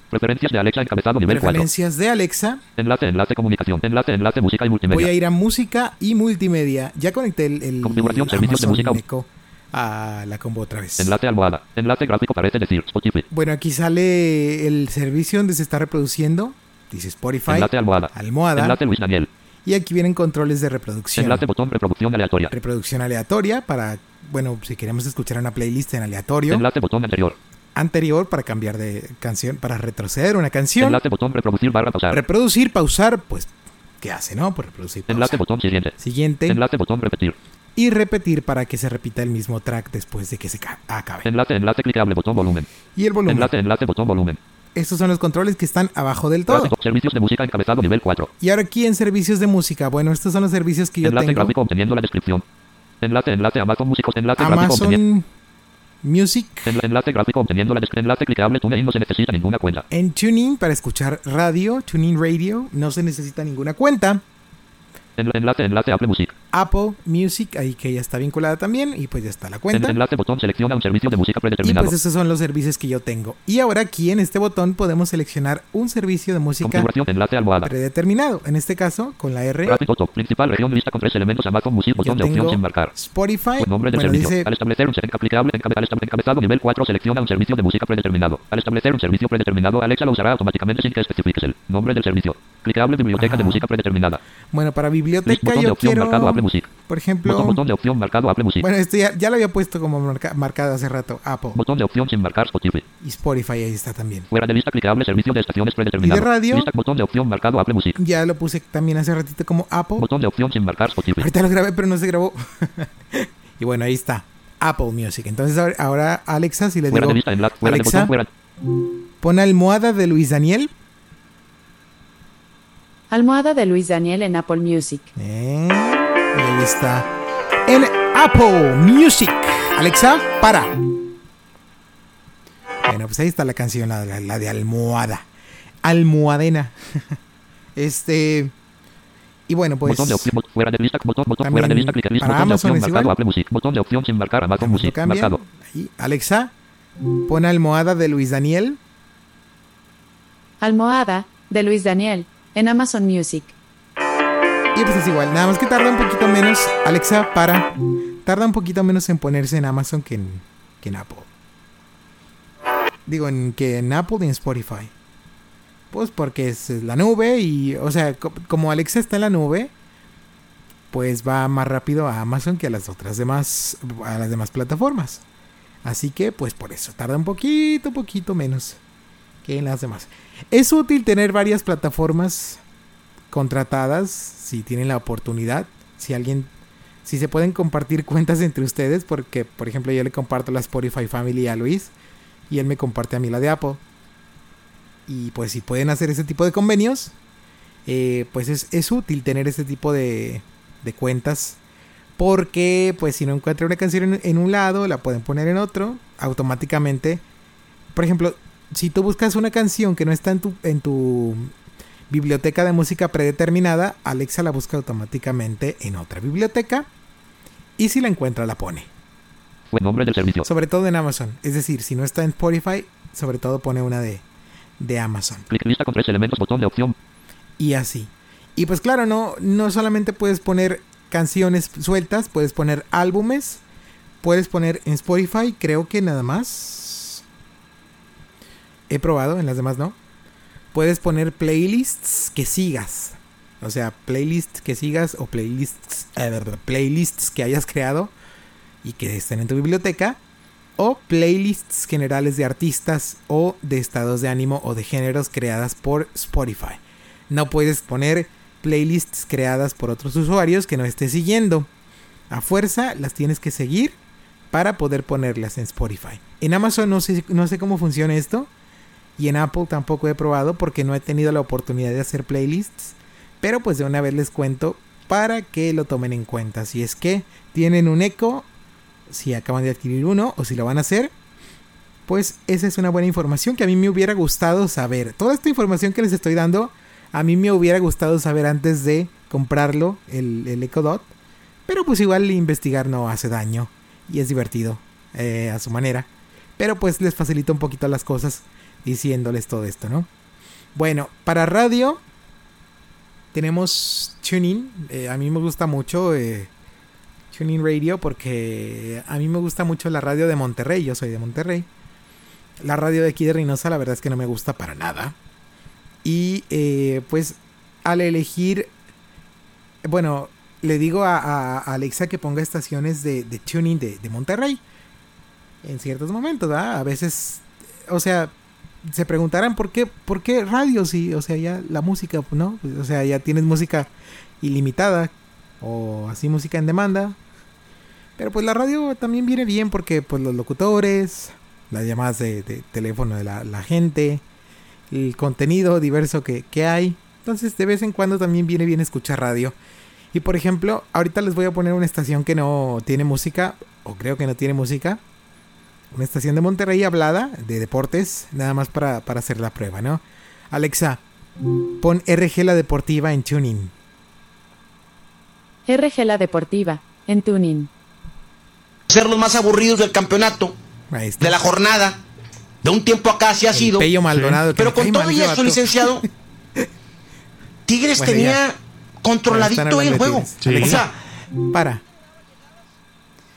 Preferencias de Alexa encabezado nivel 4. Preferencias de Alexa. Enlace, enlace, comunicación. Enlace, enlace, música y multimedia. Voy a ir a música y multimedia. Ya conecté el, el Configuración, servicios de Amazon música. Echo a la combo otra vez. Enlace almohada. Enlace gráfico parece decir Spotify. Bueno, aquí sale el servicio donde se está reproduciendo. Dice Spotify. Enlace almohada. Almohada. Enlace Luis Daniel. Y aquí vienen controles de reproducción. Enlace botón reproducción aleatoria. Reproducción aleatoria para, bueno, si queremos escuchar una playlist en aleatorio. Enlace botón anterior. Anterior para cambiar de canción, para retroceder una canción. Enlace botón reproducir barra pausar. Reproducir, pausar, pues, ¿qué hace, no? Pues reproducir, pausar. Enlace botón siguiente. Siguiente. Enlace botón repetir. Y repetir para que se repita el mismo track después de que se ca- acabe. Enlace, enlace clicable botón volumen. Y el volumen. Enlace, enlace botón volumen. Estos son los controles que están abajo del todo. Gráfico, servicios de música encabezado nivel 4. Y ahora aquí en servicios de música, bueno, estos son los servicios que yo Enlace tengo. gráfico obteniendo la descripción. Enlace, enlace Amazon Músicos. Enlace gráfico. Amazon Music. En- Enlace gráfico obteniendo la descripción. Enlace clicable TuneIn no se necesita ninguna cuenta. En Tuning para escuchar radio, Tuning Radio, no se necesita ninguna cuenta. En- Enlace, enlace Apple Music. Apple Music, ahí que ya está vinculada también y pues ya está la En- cuenta. Enlace botón selecciona un servicio de música Y predeterminado. pues esos son los servicios que yo tengo. Y ahora aquí en este botón podemos seleccionar un servicio de música Configuración enlace predeterminado. En este caso, con la R, top. Principal región lista con tres elementos. Amazon Music. yo Botón de opción sin marcar. Spotify. Buen nombre del Bueno, servicio. dice Al establecer un aplicable encabezado nivel 4 selecciona un servicio de música predeterminado. Al establecer un servicio predeterminado, Alexa lo usará automáticamente sin que especifiques el nombre del servicio. Clicable biblioteca de Ajá. música predeterminada. Bueno, para biblioteca de yo opción quiero, marcado Music. por ejemplo, Botón, botón de opción marcado Apple Music. bueno, esto ya, ya lo había puesto como marca- marcado hace rato, Apple Botón de opción sin marcar Spotify. y Spotify, ahí está también. Fuera de lista clicable servicio de estaciones predeterminado. ¿Y de radio? Lista botón de opción marcado Apple Music. Ya lo puse también hace ratito como Apple. Botón de opción sin marcar Spotify. Ahorita lo grabé, pero no se grabó. y bueno, ahí está. Apple Music. Entonces ahora- ahora Alexa, si le Fuera digo, de lista enlace. Fuera de Alexa, botón fuera. pon almohada de Luis Daniel. Almohada de Luis Daniel en Apple Music. Eh, y ahí está. En Apple Music. Alexa, para. Bueno, pues ahí está la canción, la, la- la de almohada. Almohadena. este. Y bueno, pues. botón de opción bot- fuera de lista botón botón fuera de lista clic lista botón de Amazon opción es marcado. Apple Music. Botón de opción sin marcar Amazon Music. cambian. Marcado. Ahí, Alexa, pon almohada de Luis Daniel. Almohada de Luis Daniel en Amazon Music. Y pues es igual, nada más que tarda un poquito menos. Alexa, para. Tarda un poquito menos en ponerse en Amazon que en, que en Apple. Digo, en, que en Apple y en Spotify. Pues porque es la nube y, o sea, co- como Alexa está en la nube, pues va más rápido a Amazon que a las otras demás, a las demás plataformas. Así que, pues por eso, tarda un poquito, poquito menos que en las demás. Es útil tener varias plataformas contratadas si tienen la oportunidad. Si alguien, si se pueden compartir cuentas entre ustedes, porque por ejemplo yo le comparto la Spotify Family a Luis y él me comparte a mí la de Apple. Y pues si pueden hacer ese tipo de convenios, eh, pues es, es útil tener ese tipo de, de cuentas. Porque pues si no encuentra una canción en, en un lado, la pueden poner en otro. Automáticamente. Por ejemplo, si tú buscas una canción que no está en tu, en tu biblioteca de música predeterminada, Alexa la busca automáticamente en otra biblioteca. Y si la encuentra, la pone. Nombre del servicio. Sobre todo en Amazon. Es decir, si no está en Spotify, sobre todo pone una de, de Amazon. Clic lista con tres elementos botón de opción. Y así. Y pues claro, no, no solamente puedes poner canciones sueltas, puedes poner álbumes, puedes poner en Spotify, creo que nada más. He probado, en las demás no. Puedes poner playlists que sigas. O sea, playlists que sigas o playlists, playlists que hayas creado y que estén en tu biblioteca. O playlists generales de artistas o de estados de ánimo o de géneros creadas por Spotify. No puedes poner playlists creadas por otros usuarios que no estés siguiendo. A fuerza las tienes que seguir para poder ponerlas en Spotify. En Amazon no sé, no sé cómo funciona esto. Y en Apple tampoco he probado porque no he tenido la oportunidad de hacer playlists. Pero pues de una vez les cuento para que lo tomen en cuenta. Si es que tienen un eco, si acaban de adquirir uno o si lo van a hacer, pues esa es una buena información que a mí me hubiera gustado saber. Toda esta información que les estoy dando, a mí me hubiera gustado saber antes de comprarlo, el, el Echo Dot. Pero pues igual investigar no hace daño y es divertido eh, a su manera. Pero pues les facilita un poquito las cosas diciéndoles todo esto, ¿no? Bueno, para radio tenemos Tuning. Eh, a mí me gusta mucho eh, Tuning Radio porque a mí me gusta mucho la radio de Monterrey. Yo soy de Monterrey. La radio de aquí de Reynosa la verdad es que no me gusta para nada. Y eh, pues al elegir, bueno, le digo a, Alexa que ponga estaciones de, de tuning de, de, Monterrey. En ciertos momentos, ¿verdad? A veces, o sea, se preguntarán por qué, por qué radio, sí, o sea, ya la música, ¿no? O sea, ya tienes música ilimitada o así música en demanda. Pero pues la radio también viene bien porque pues los locutores, las llamadas de, teléfono de la, la, gente, el contenido diverso que, que hay. Entonces de vez en cuando también viene bien escuchar radio. Y por ejemplo, ahorita les voy a poner una estación que no tiene música, o creo que no tiene música. Una estación de Monterrey hablada, de deportes, nada más para, para hacer la prueba, ¿no? Alexa, pon RG la deportiva en tuning. RG la deportiva, en tuning. Ser los más aburridos del campeonato, de la jornada, de un tiempo acá sí ha sido. Pello Maldonado, sí. Pero con todo y eso, licenciado, Tigres bueno, tenía ya. controladito el juego. Sí. O sea, para.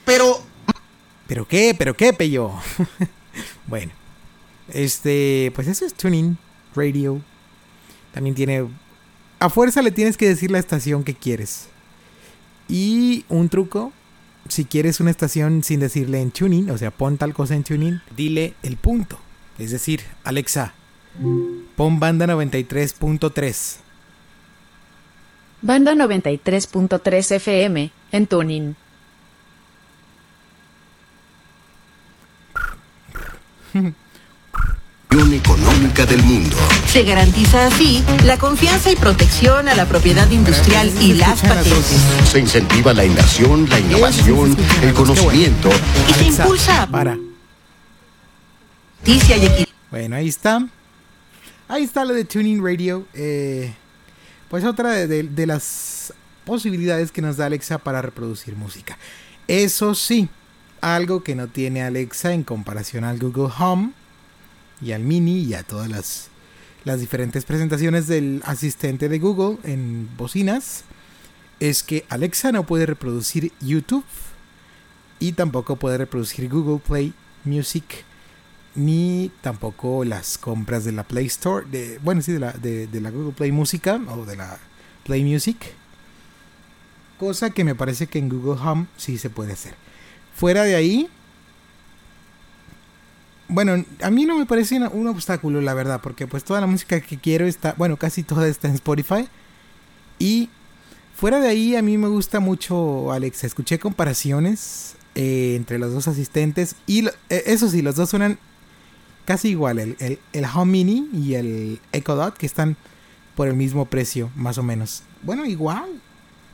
Pero. ¿Pero qué? ¿Pero qué, Pello? bueno. Este. Pues eso es Tuning Radio. También tiene. A fuerza le tienes que decir la estación que quieres. Y un truco. Si quieres una estación sin decirle en tuning, o sea, pon tal cosa en tuning, dile el punto. Es decir, Alexa, pon banda 93.3. Banda 93.3 FM, en tuning. económica del mundo. Se garantiza así la confianza y protección a la propiedad industrial y las patentes. Se incentiva la inversión, la innovación, el conocimiento y se impulsa para. Justicia y equidad. Bueno, ahí está. Ahí está lo de Tuning Radio. Eh, pues otra de, de, de las posibilidades que nos da Alexa para reproducir música. Eso sí, algo que no tiene Alexa en comparación al Google Home y al Mini y a todas las, las diferentes presentaciones del asistente de Google en bocinas es que Alexa no puede reproducir YouTube y tampoco puede reproducir Google Play Music ni tampoco las compras de la Play Store, de, bueno, sí, de la, de, de la Google Play Música o de la Play Music. Cosa que me parece que en Google Home sí se puede hacer. Fuera de ahí, bueno, a mí no me parece un obstáculo, la verdad, porque pues toda la música que quiero está, bueno, casi toda está en Spotify. Y fuera de ahí, a mí me gusta mucho Alexa. Escuché comparaciones eh, entre los dos asistentes y eh, eso sí, los dos suenan casi igual, el, el, el, Home Mini y el Echo Dot, que están por el mismo precio, más o menos. Bueno, igual,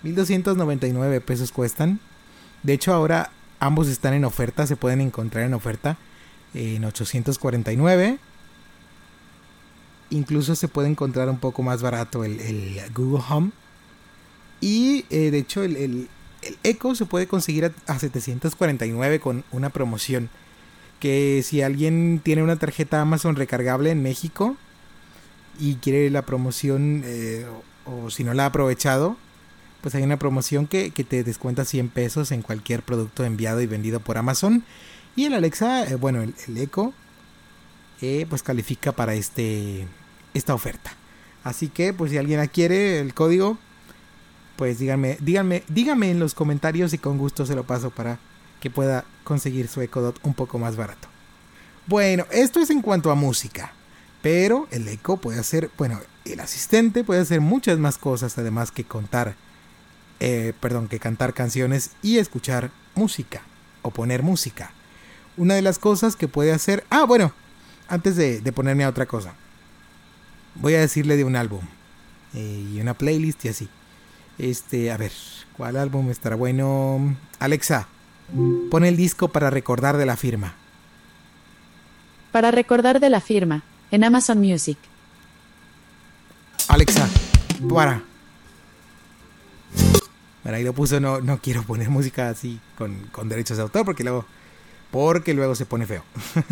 1299 pesos cuestan. De hecho, ahora ambos están en oferta, se pueden encontrar en oferta en 849. Incluso se puede encontrar un poco más barato el, el Google Home. Y eh, de hecho el, el, Echo se puede conseguir a, a 749 con una promoción. Que si alguien tiene una tarjeta Amazon recargable en México y quiere la promoción eh, o, si no la ha aprovechado, pues hay una promoción que, que, te descuenta 100 pesos en cualquier producto enviado y vendido por Amazon. Y el Alexa, eh, bueno, el, el Echo, eh, pues califica para este esta oferta. Así que, pues si alguien adquiere el código, pues díganme, díganme, díganme en los comentarios y con gusto se lo paso para que pueda conseguir su Echo Dot un poco más barato. Bueno, esto es en cuanto a música. Pero el Echo puede hacer, bueno, el asistente puede hacer muchas más cosas además que contar, eh, perdón, que cantar canciones y escuchar música o poner música. Una de las cosas que puede hacer, ah, bueno, antes de, de ponerme a otra cosa, voy a decirle de un álbum eh, y una playlist y así. Este, a ver, ¿cuál álbum estará bueno? Alexa, pon el disco para recordar de la firma. Para recordar de la firma, en Amazon Music. Alexa, para. Bueno, ahí lo puso, no, no quiero poner música así con, con derechos de autor porque luego, porque luego se pone feo.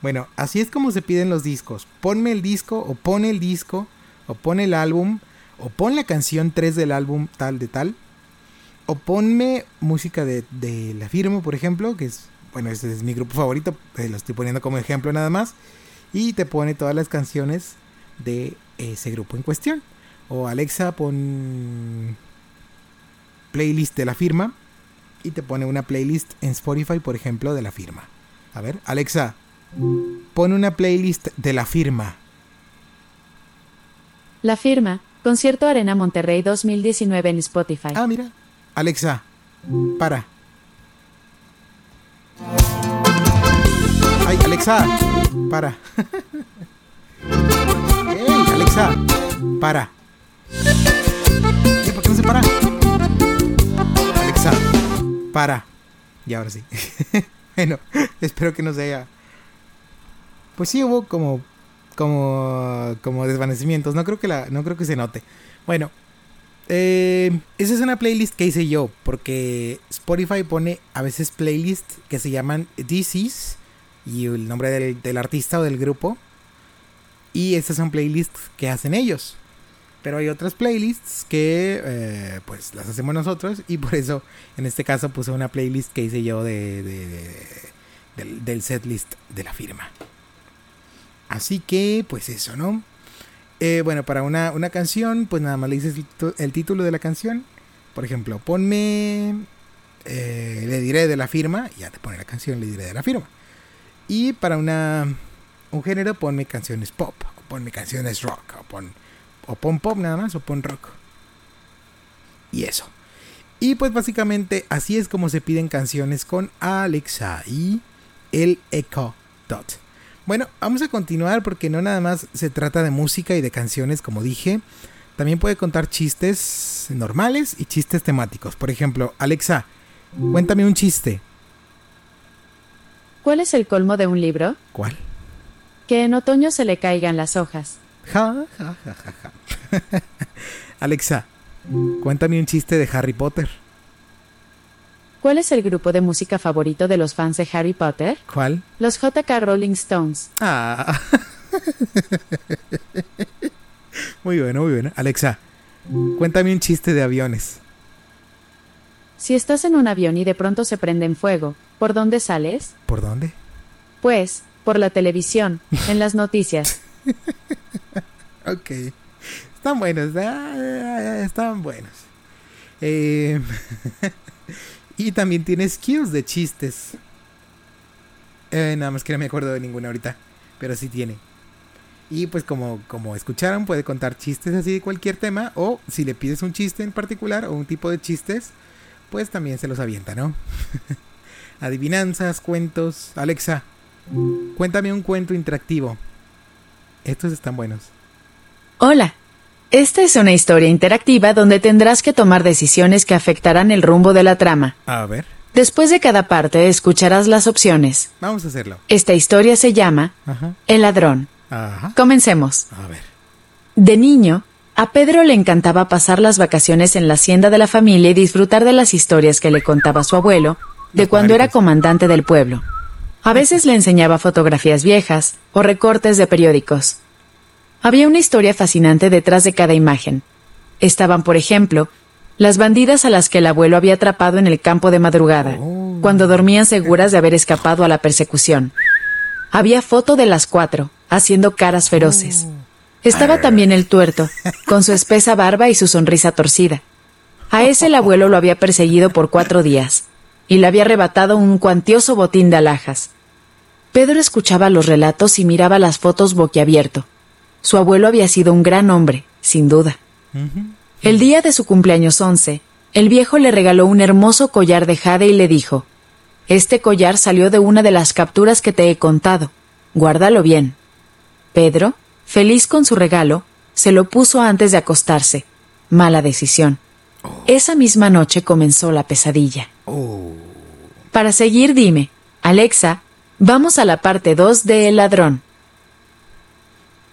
Bueno, así es como se piden los discos. Ponme el disco, o pone el disco, o pone el álbum, o pon la canción 3 del álbum tal de tal. O ponme música de, de La Firma, por ejemplo, que es, bueno, ese es mi grupo favorito, eh, lo estoy poniendo como ejemplo nada más. Y te pone todas las canciones de ese grupo en cuestión. O Alexa, pon playlist de La Firma. Y te pone una playlist en Spotify, por ejemplo, de La Firma. A ver, Alexa, pon una playlist de La Firma. La firma, Concierto Arena Monterrey 2019 en Spotify. Ah, mira. Alexa, para. Ay, Alexa, para. Ey, Alexa, para. ¿Por qué no se para? Para. Y ahora sí. bueno, espero que no se haya. Pues sí hubo como como como desvanecimientos. No creo que la no creo que se note. Bueno, eh, esa es una playlist que hice yo porque Spotify pone a veces playlists que se llaman DCs y el nombre del, del artista o del grupo y estas son playlists que hacen ellos. Pero hay otras playlists que eh, pues las hacemos nosotros y por eso en este caso puse una playlist que hice yo de, de- de- del, del setlist de la firma. Así que pues eso, ¿no? Eh, bueno, para una, una canción pues nada más le dices el, tu- el título de la canción. Por ejemplo, ponme... eh, le diré de la firma, ya te pone la canción, le diré de la firma. Y para una un género, ponme canciones pop, o ponme canciones rock, pon, o pon pop nada más, o pon rock. Y eso. Y pues básicamente así es como se piden canciones con Alexa y el Echo Dot. Bueno, vamos a continuar porque no nada más se trata de música y de canciones, como dije. También puede contar chistes normales y chistes temáticos. Por ejemplo, Alexa, cuéntame un chiste. ¿Cuál es el colmo de un libro? ¿Cuál? Que en otoño se le caigan las hojas. Ja, ja, ja, ja, ja. Alexa, cuéntame un chiste de Harry Potter. ¿Cuál es el grupo de música favorito de los fans de Harry Potter? ¿Cuál? Los JK Rolling Stones. Ah. muy bueno, muy bueno. Alexa, cuéntame un chiste de aviones. Si estás en un avión y de pronto se prende en fuego, ¿por dónde sales? ¿Por dónde? Pues, por la televisión, en las noticias. Ok. Están buenos, ah, están buenos. Eh, y también tiene skills de chistes. Eh, nada más que no me acuerdo de ninguna ahorita, pero sí tiene. Y pues como, como escucharon, puede contar chistes así de cualquier tema, o si le pides un chiste en particular o un tipo de chistes, pues también se los avienta, ¿no? Adivinanzas, cuentos. Alexa, cuéntame un cuento interactivo. Estos están buenos. Hola. Esta es una historia interactiva donde tendrás que tomar decisiones que afectarán el rumbo de la trama. A ver, Después de cada parte escucharás las opciones. vamos a hacerlo. Esta historia se llama Ajá. El ladrón. Ajá. Comencemos. A ver. De niño, a Pedro le encantaba pasar las vacaciones en la hacienda de la familia y disfrutar de las historias que le contaba su abuelo, de Los cuando era comandante del pueblo. A veces le enseñaba fotografías viejas o recortes de periódicos. Había una historia fascinante detrás de cada imagen. Estaban, por ejemplo, las bandidas a las que el abuelo había atrapado en el campo de madrugada, Oh. cuando dormían seguras de haber escapado a la persecución. Había foto de las cuatro, haciendo caras feroces. Estaba también el tuerto, con su espesa barba y su sonrisa torcida. A ese el abuelo lo había perseguido por cuatro días, y le había arrebatado un cuantioso botín de alhajas. Pedro escuchaba los relatos y miraba las fotos boquiabierto. Su abuelo había sido un gran hombre, sin duda. El día de su cumpleaños once, el viejo le regaló un hermoso collar de jade y le dijo, Este collar salió de una de las capturas que te he contado. Guárdalo bien. Pedro, feliz con su regalo, se lo puso antes de acostarse. Mala decisión. Esa misma noche comenzó la pesadilla. Oh. Para seguir, dime, Alexa, vamos a la parte 2 de El ladrón.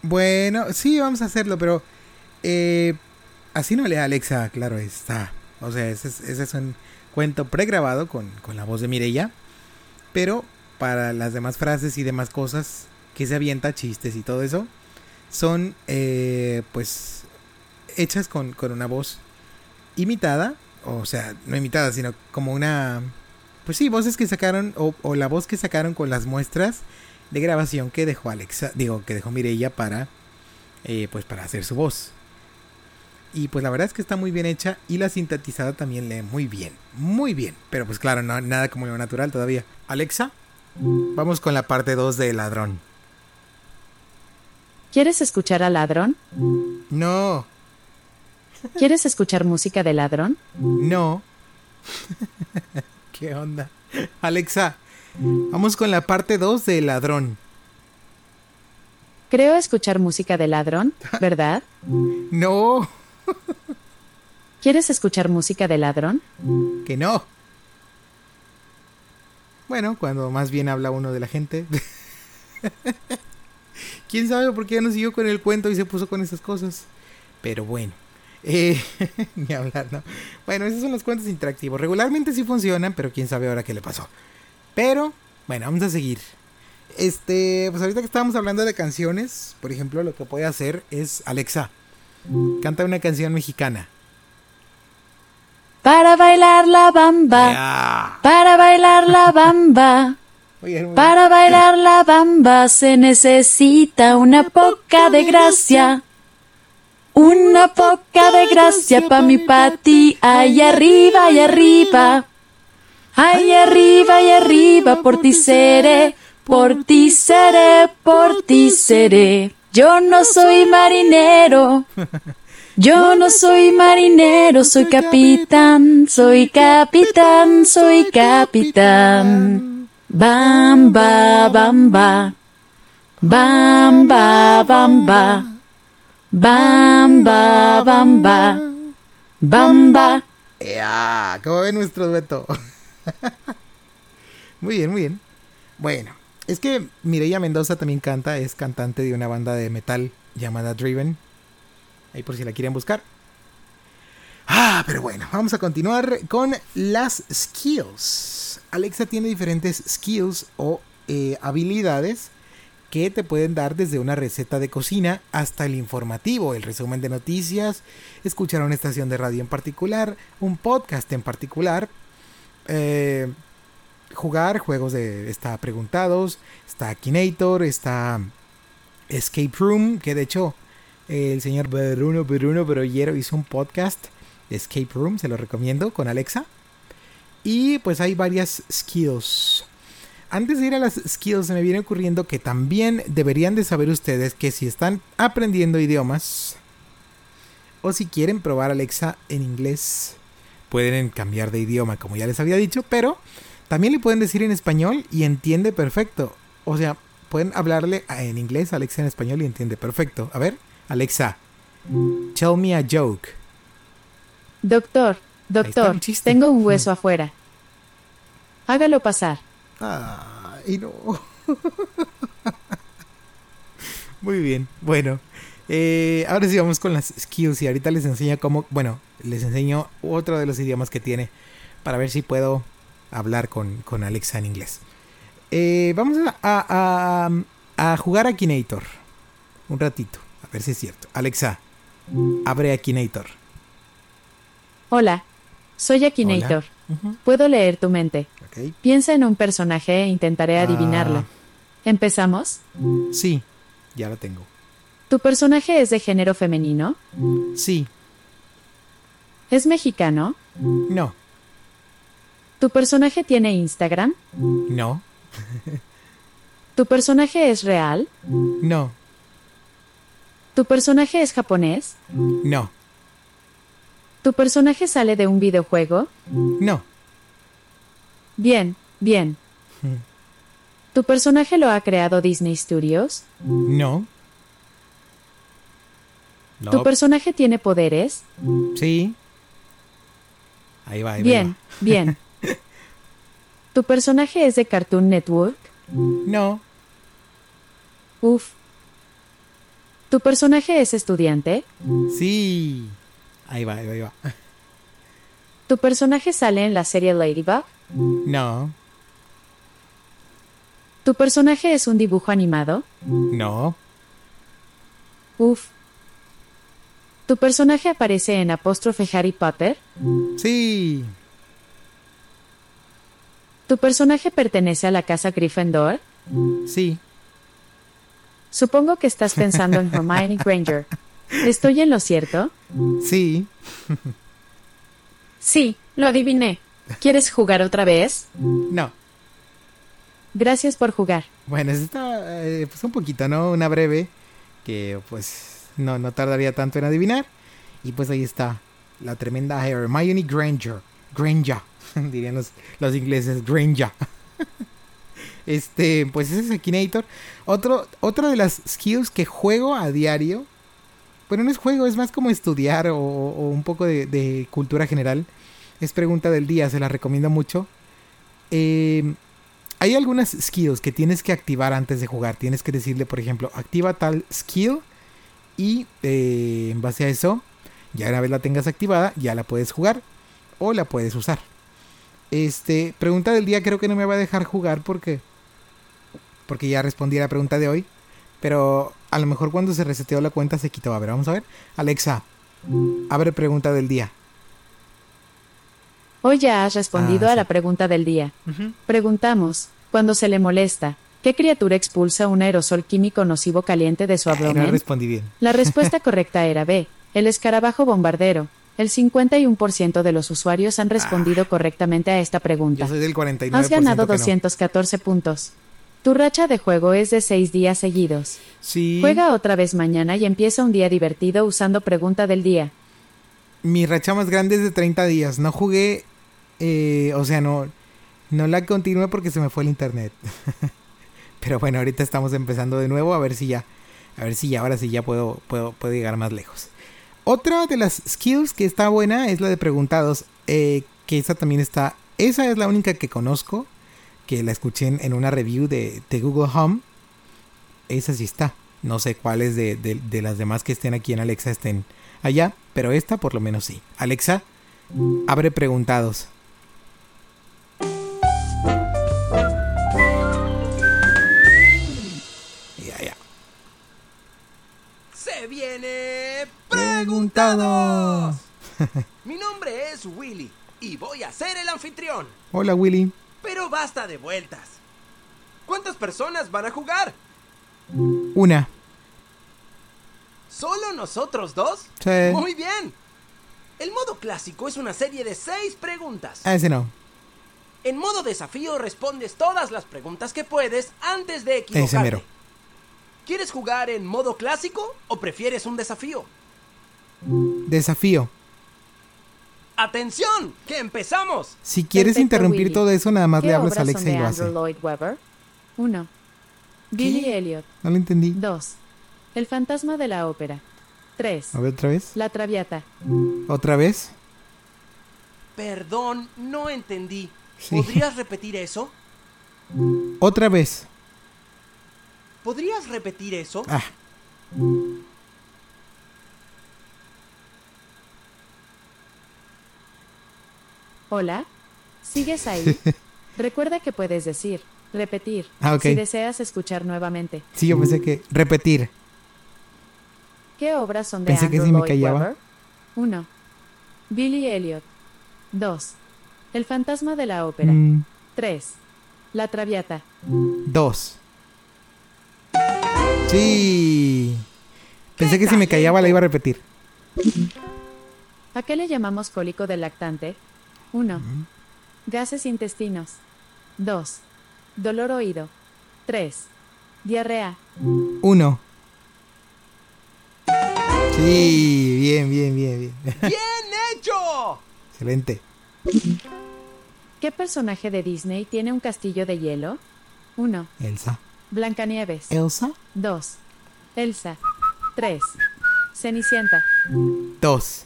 Bueno, sí, vamos a hacerlo, pero eh, así no lea Alexa, claro está. O sea, ese es, ese es un cuento pregrabado con, con la voz de Mireya. Pero para las demás frases y demás cosas que se avienta, chistes y todo eso, son eh, pues hechas con, con una voz imitada, o sea, no imitada, sino como una... Pues sí, voces que sacaron, o, o la voz que sacaron con las muestras de grabación que dejó Alexa, digo, que dejó Mirella para, eh, pues para hacer su voz. Y pues la verdad es que está muy bien hecha y la sintetizada también lee muy bien, muy bien. Pero pues claro, no, nada como lo natural todavía. Alexa, vamos con la parte 2 de Ladrón. ¿Quieres escuchar al ladrón? No, ¿Quieres escuchar música de ladrón? no. ¿Qué onda? Alexa, vamos con la parte 2 de Ladrón. Creo escuchar música de ladrón, ¿verdad? No, ¿Quieres escuchar música de ladrón? que no. Bueno, cuando más bien habla uno de la gente. ¿Quién sabe por qué ya no siguió con el cuento y se puso con esas cosas? Pero bueno. Eh, ni hablar, ¿no? Bueno, esos son los cuentos interactivos. Regularmente sí funcionan, pero quién sabe ahora qué le pasó. Pero, bueno, vamos a seguir. Este, pues ahorita que estábamos hablando de canciones, por ejemplo, lo que puede hacer es Alexa, canta una canción mexicana. Para bailar la bamba. Para bailar la bamba. Muy- Para bailar la bamba se necesita una poca de gracia. Una poca de gracia pa' mi pati. Ahí arriba, ahí arriba. Ahí arriba, ahí arriba. Por ti seré, por ti seré, por ti seré. Yo no soy marinero. Yo no soy marinero, soy capitán, soy capitán, soy capitán. Bamba, bamba. Bamba, bamba. Bamba, bamba. Bamba. Ya, ¿Cómo ve nuestro dueto? muy bien, muy bien. Bueno, es que Mireia Mendoza también canta, es cantante de una banda de metal llamada Driven. Ahí por si la quieren buscar. Ah, pero bueno, vamos a continuar con las skills. Alexa tiene diferentes skills o eh, habilidades que te pueden dar desde una receta de cocina hasta el informativo, el resumen de noticias, escuchar una estación de radio en particular, un podcast en particular, eh, jugar juegos de... Está Preguntados, está Akinator, está Escape Room, que de hecho eh, el señor Bruno Bruno Brollero hizo un podcast de Escape Room, se lo recomiendo, con Alexa. Y pues hay varias skills. Antes de ir a las skills, se me viene ocurriendo que también deberían de saber ustedes que si están aprendiendo idiomas o si quieren probar Alexa en inglés, pueden cambiar de idioma, como ya les había dicho, pero también le pueden decir en español y entiende perfecto. O sea, pueden hablarle en inglés a Alexa en español y entiende perfecto. A ver, Alexa, tell me a joke. Doctor, doctor, un tengo un hueso afuera. Hágalo pasar. Ay, no. Muy bien, bueno. Eh, ahora sí vamos con las skills y ahorita les enseño cómo, bueno, les enseño otro de los idiomas que tiene para ver si puedo hablar con, con Alexa en inglés. Eh, vamos a, a, a- a jugar a Akinator un ratito, a ver si es cierto. Alexa, abre Akinator. Hola, soy Akinator. Puedo leer tu mente. Piensa en un personaje e intentaré Ah. adivinarlo. ¿Empezamos? Sí, ya lo tengo. ¿Tu personaje es de género femenino? Sí, ¿Es mexicano? no, ¿Tu personaje tiene Instagram? no, ¿Tu personaje es real? no, ¿Tu personaje es japonés? no, ¿Tu personaje sale de un videojuego? no. Bien, bien. ¿Tu personaje lo ha creado Disney Studios? No. No. ¿Tu personaje tiene poderes? Sí. Ahí va, ahí va, ahí Bien, bien. ¿Tu personaje es de Cartoon Network? va. No. Uf. ¿Tu personaje es estudiante? Sí. Ahí va, ahí va, ahí va. ¿Tu personaje sale en la serie Ladybug? No. ¿Tu personaje es un dibujo animado? No. Uf. ¿Tu personaje aparece en apóstrofe Harry Potter? Sí. ¿Tu personaje pertenece a la casa Gryffindor? Sí. Supongo que estás pensando en Hermione Granger. ¿Estoy en lo cierto? Sí. Sí, lo adiviné. ¿Quieres jugar otra vez? No. Gracias por jugar. Bueno, está eh, pues un poquito, ¿no? Una breve que pues no, no tardaría tanto en adivinar. Y pues ahí está la tremenda Hermione Granger. Granger, dirían los, los ingleses, Granger. este, pues ese es Akinator. Otro, otra de las skills que juego a diario. Bueno, no es juego, es más como estudiar o, un poco de, de cultura general. Es pregunta del día, se la recomiendo mucho. Eh, hay algunas skills que tienes que activar antes de jugar. Tienes que decirle, por ejemplo, activa tal skill y eh, en base a eso, ya una vez la tengas activada, ya la puedes jugar o la puedes usar. Este, pregunta del día creo que no me va a dejar jugar porque porque ya respondí a la pregunta de hoy, pero a lo mejor cuando se reseteó la cuenta se quitó. A ver, vamos a ver. Alexa, abre pregunta del día. Hoy ya has respondido Ah, a la pregunta del día. Preguntamos, cuando se le molesta, ¿qué criatura expulsa un aerosol químico nocivo caliente de su no abdomen? respondí bien. La respuesta correcta era B, el escarabajo bombardero. El 51% de los usuarios han respondido correctamente a esta pregunta. Yo soy del 49%. Has ganado que no. 214 puntos. Tu racha de juego es de 6 días seguidos. Sí. Juega otra vez mañana y empieza un día divertido usando pregunta del día. Mi racha más grande es de 30 días. No jugué, eh, o sea, no, no la continué porque se me fue el internet. Pero bueno, ahorita estamos empezando de nuevo a ver si ya, a ver si ya, ahora sí ya puedo, puedo, puedo llegar más lejos. Otra de las skills que está buena es la de preguntados, eh, que esa también está, esa es la única que conozco, que la escuché en, una review de, Google Home. Esa sí está. No sé cuáles de- de las demás que estén aquí en Alexa estén allá, pero esta por lo menos sí. Alexa, abre preguntados. Viene Preguntados. Mi nombre es Willy y voy a ser el anfitrión. Hola Willy. Pero basta de vueltas. ¿Cuántas personas van a jugar? Una. ¿Solo nosotros dos? Sí. Muy bien. El modo clásico es una serie de seis preguntas. Ese no. En modo desafío respondes todas las preguntas que puedes antes de equivocarte. Ese mero. ¿Quieres jugar en modo clásico o prefieres un desafío? Desafío. ¡Atención! ¡Que empezamos! Si quieres Perfecto, interrumpir Willy. todo eso, nada más ¿Qué le hablas a Alexa y lo hace. Lloyd Webber? 1. Billy Elliot. No lo entendí. 2. El fantasma de la ópera. 3. A ver otra vez. La Traviata. Otra vez. Perdón, no entendí. Sí. ¿Podrías repetir eso? Otra vez. ¿Podrías repetir eso? Ah. Hola. ¿Sigues ahí? Recuerda que puedes decir, repetir, Ah, ok. si deseas escuchar nuevamente. Sí, yo pensé que repetir. ¿Qué obras son de Pensé que Andrew sí me Lloyd callaba. Webber? 1. Billy Elliot. 2. El fantasma de la ópera. Mm, 3. La Traviata. dos. Sí. Pensé que si me callaba la iba a repetir. ¿A qué le llamamos cólico del lactante? 1. Gases intestinos. 2. Dolor oído. 3. Diarrea. Uno. Sí, bien, bien, bien, bien. ¡Bien hecho! Excelente. ¿Qué personaje de Disney tiene un castillo de hielo? 1. Elsa. Blancanieves. Elsa. 2. Elsa. 3. Cenicienta. Dos.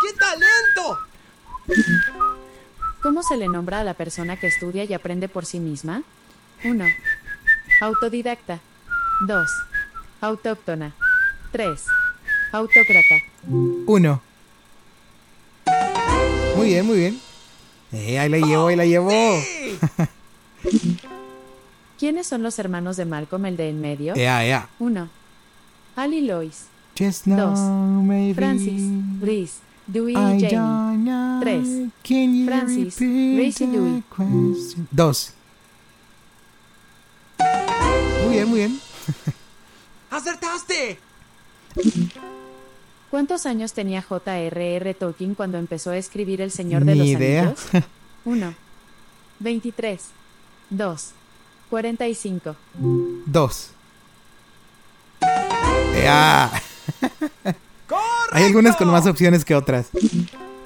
¡Qué talento! ¿Cómo se le nombra a la persona que estudia y aprende por sí misma? 1. Autodidacta. 2. Autóctona. 3. Autócrata. Uno. Muy bien, muy bien. Eh, ahí la llevo, ahí la llevo. ¿Quiénes son los hermanos de Malcolm, el de en medio? Ea, ea. 1. Al y Lois. Just Dos. maybe Francis, Reese, Dewey y Jamie. Tres. Can you Francis, Reese y Dewey. Dos. Muy bien, muy bien. ¡Acertaste! ¿Cuántos años tenía J.R.R. Tolkien cuando empezó a escribir El Señor de Ni los idea. Anillos? 1. 23. 2. 45. 2. ¡Ea! Hay algunas con más opciones que otras.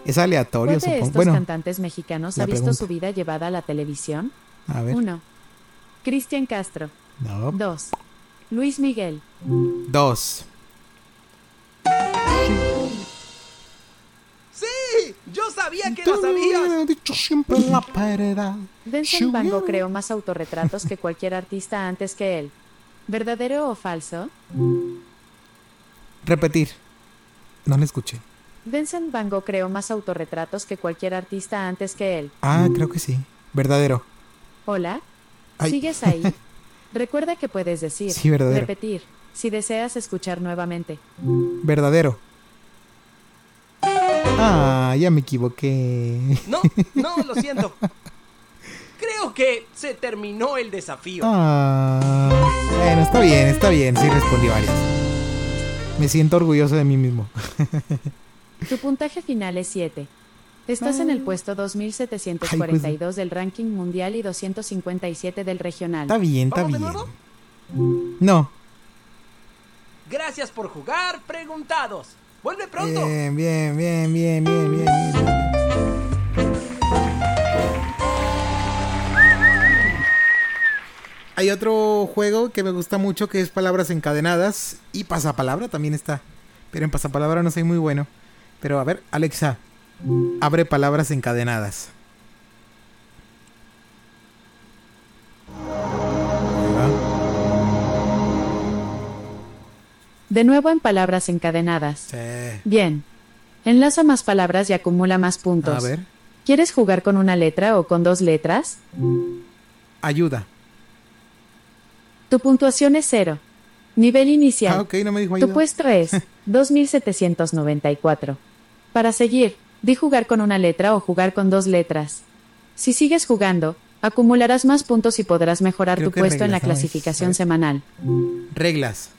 Es aleatorio, ¿Cuál de estos cantantes mexicanos ha visto su vida llevada a la televisión? A ver. 1. Cristian Castro. 2. No. Luis Miguel. 2. ¡Yo sabía que lo sabías! dicho siempre la verdad. Vincent Van Gogh creó más autorretratos que cualquier artista antes que él. ¿Verdadero o falso? Repetir. No le escuché. Vincent Van Gogh creó más autorretratos que cualquier artista antes que él. Ah, creo que sí. Verdadero. Hola. Ay. ¿Sigues ahí? Recuerda que puedes decir, Sí, verdadero. repetir, si deseas escuchar nuevamente. Verdadero. Ah, ya me equivoqué. No, no, lo siento. Creo que se terminó el desafío. Ah, bueno, está bien, está bien. Sí, respondí varias. Me siento orgulloso de mí mismo. Tu puntaje final es 7. Estás en el puesto 2742 del ranking mundial y 257 del regional. Está bien, está ¿Vamos de bien. nuevo? No. Gracias por jugar, preguntados. Vuelve pronto. Bien, bien, bien, bien, bien, bien. Hay otro juego que me gusta mucho que es palabras encadenadas y pasapalabra también está. Pero en pasapalabra no soy muy bueno. Pero a ver, Alexa, abre palabras encadenadas. De nuevo en palabras encadenadas. Sí. Bien. Enlaza más palabras y acumula más puntos. A ver, ¿Quieres jugar con una letra o con dos letras? ayuda. Tu puntuación es cero. Nivel inicial. Ah, ok, no me dijo Tu puesto es 2794. Para seguir, di jugar con una letra o jugar con dos letras. Si sigues jugando, acumularás más puntos y podrás mejorar Creo tu puesto en la clasificación semanal. Reglas.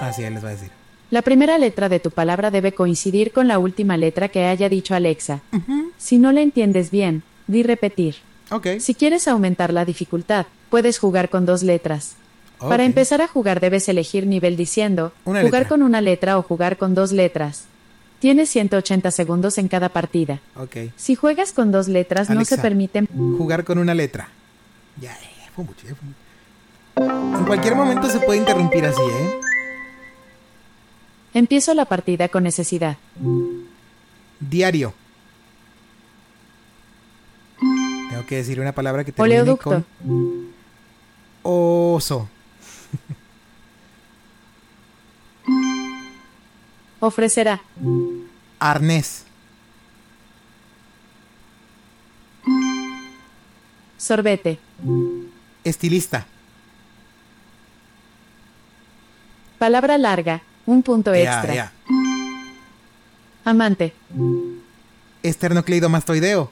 Así ya les va a decir. La primera letra de tu palabra debe coincidir con la última letra que haya dicho Alexa. Si no la entiendes bien, di repetir. Ok. Si quieres aumentar la dificultad, puedes jugar con dos letras. Para empezar a jugar debes elegir nivel diciendo, Una jugar letra. con una letra o jugar con dos letras. Tienes 180 segundos en cada partida. Ok. Si juegas con dos letras no se permiten... Jugar con una letra. Ya, ya, fue mucho, ya fue mucho. En cualquier momento se puede interrumpir así, ¿eh? Empiezo la partida con necesidad. Diario. Tengo que decir una palabra que termine Oleoducto. con oso. Ofrecerá. Arnés. Sorbete. Estilista. Palabra larga. Un punto Ya, extra. ya. Amante. Esternocleidomastoideo.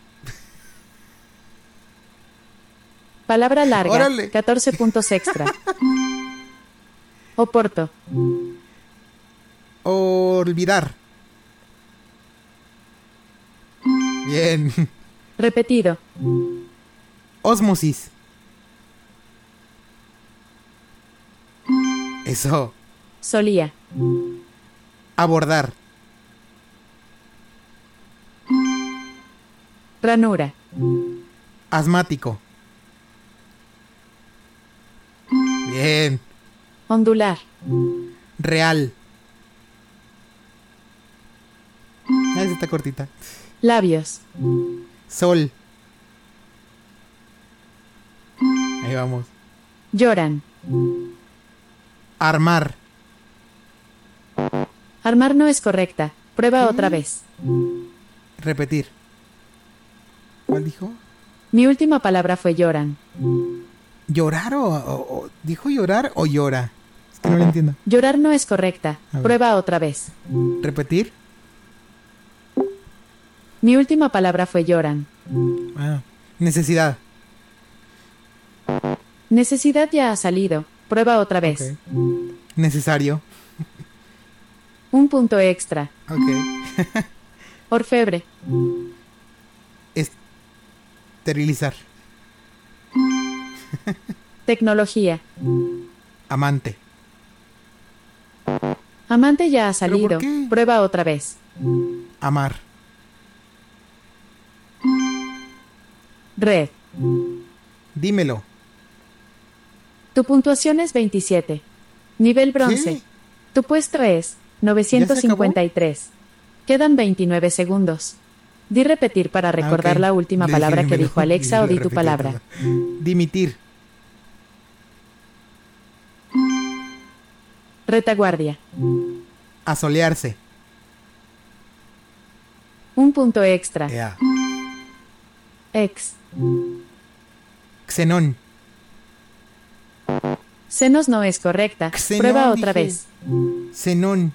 Palabra larga. Órale. 14 puntos extra. Oporto. Olvidar. Bien. Repetido. Osmosis. Eso. Solía. Abordar. Ranura. Asmático. Bien. Ondular. Real. Ah, esa está cortita. Labios. Sol. Ahí vamos. Lloran. Armar. Armar no es correcta. Prueba otra vez. Repetir. ¿Cuál dijo? Mi última palabra fue lloran. ¿Llorar o, o- o- dijo llorar o llora? Es que no lo entiendo. Llorar no es correcta. Prueba otra vez. ¿Repetir? Mi última palabra fue lloran. Ah, necesidad. Necesidad ya ha salido. Prueba otra vez. Necesario. Un punto extra. Ok. Orfebre. Esterilizar. Tecnología. Amante. Amante ya ha salido. Prueba otra vez. Amar. Red. Dímelo. Tu puntuación es 27. Nivel bronce. ¿Qué? Tu puesto es 953. Quedan 29 segundos. Di repetir para recordar Ah, ok. la última palabra que dijo Alexa o di tu palabra. Dimitir. Retaguardia. Asolearse. Un punto extra. Ea. Ex. Xenón. Senos no es correcta. Xenón, Prueba otra dije. vez. Xenón.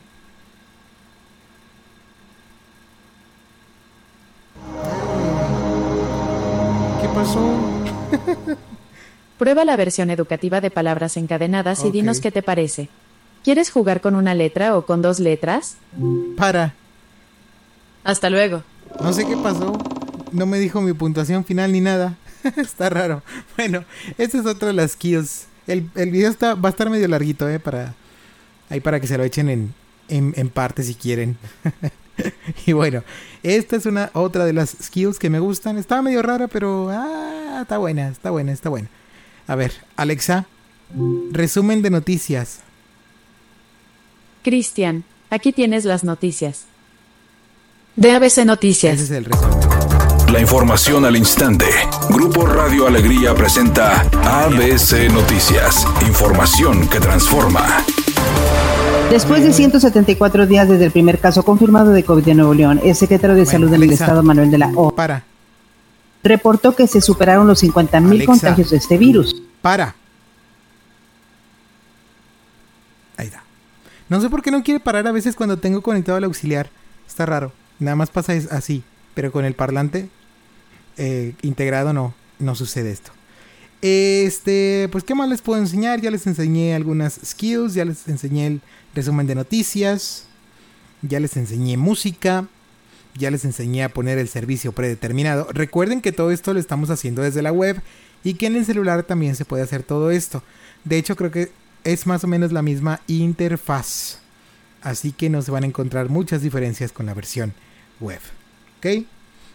¿Qué pasó? Prueba la versión educativa de palabras encadenadas y dinos qué te parece. ¿Quieres jugar con una letra o con dos letras? Para. Hasta luego. No sé qué pasó. No me dijo mi puntuación final ni nada. está raro. Bueno, esta es otra de las skills. El, el video está, va a estar medio larguito, ¿eh? Para, ahí para que se lo echen en, en, en parte si quieren. y bueno, esta es una otra de las skills que me gustan. Estaba medio rara, pero ah, está buena, está buena, está buena. A ver, Alexa, resumen de noticias. Cristian, aquí tienes las noticias. De ABC Noticias. Ese es el resumen. La información al instante. Grupo Radio Alegría presenta ABC Noticias. Información que transforma. Después de 174 días desde el primer caso confirmado de COVID en Nuevo León, el secretario de Salud del Alexa. Estado, Manuel de la O, Para, reportó que se superaron los 50.000 Alexa. contagios de este virus. para. Ahí está. No sé por qué no quiere parar a veces cuando tengo conectado el auxiliar. Está raro. Nada más pasa así. Pero con el parlante eh, integrado no, no sucede esto. Este, pues qué más les puedo enseñar. Ya les enseñé algunas skills, ya les enseñé el resumen de noticias, ya les enseñé música, ya les enseñé a poner el servicio predeterminado. Recuerden que todo esto lo estamos haciendo desde la web y que en el celular también se puede hacer todo esto. De hecho, creo que es más o menos la misma interfaz. Así que no se van a encontrar muchas diferencias con la versión web. ¿Ok?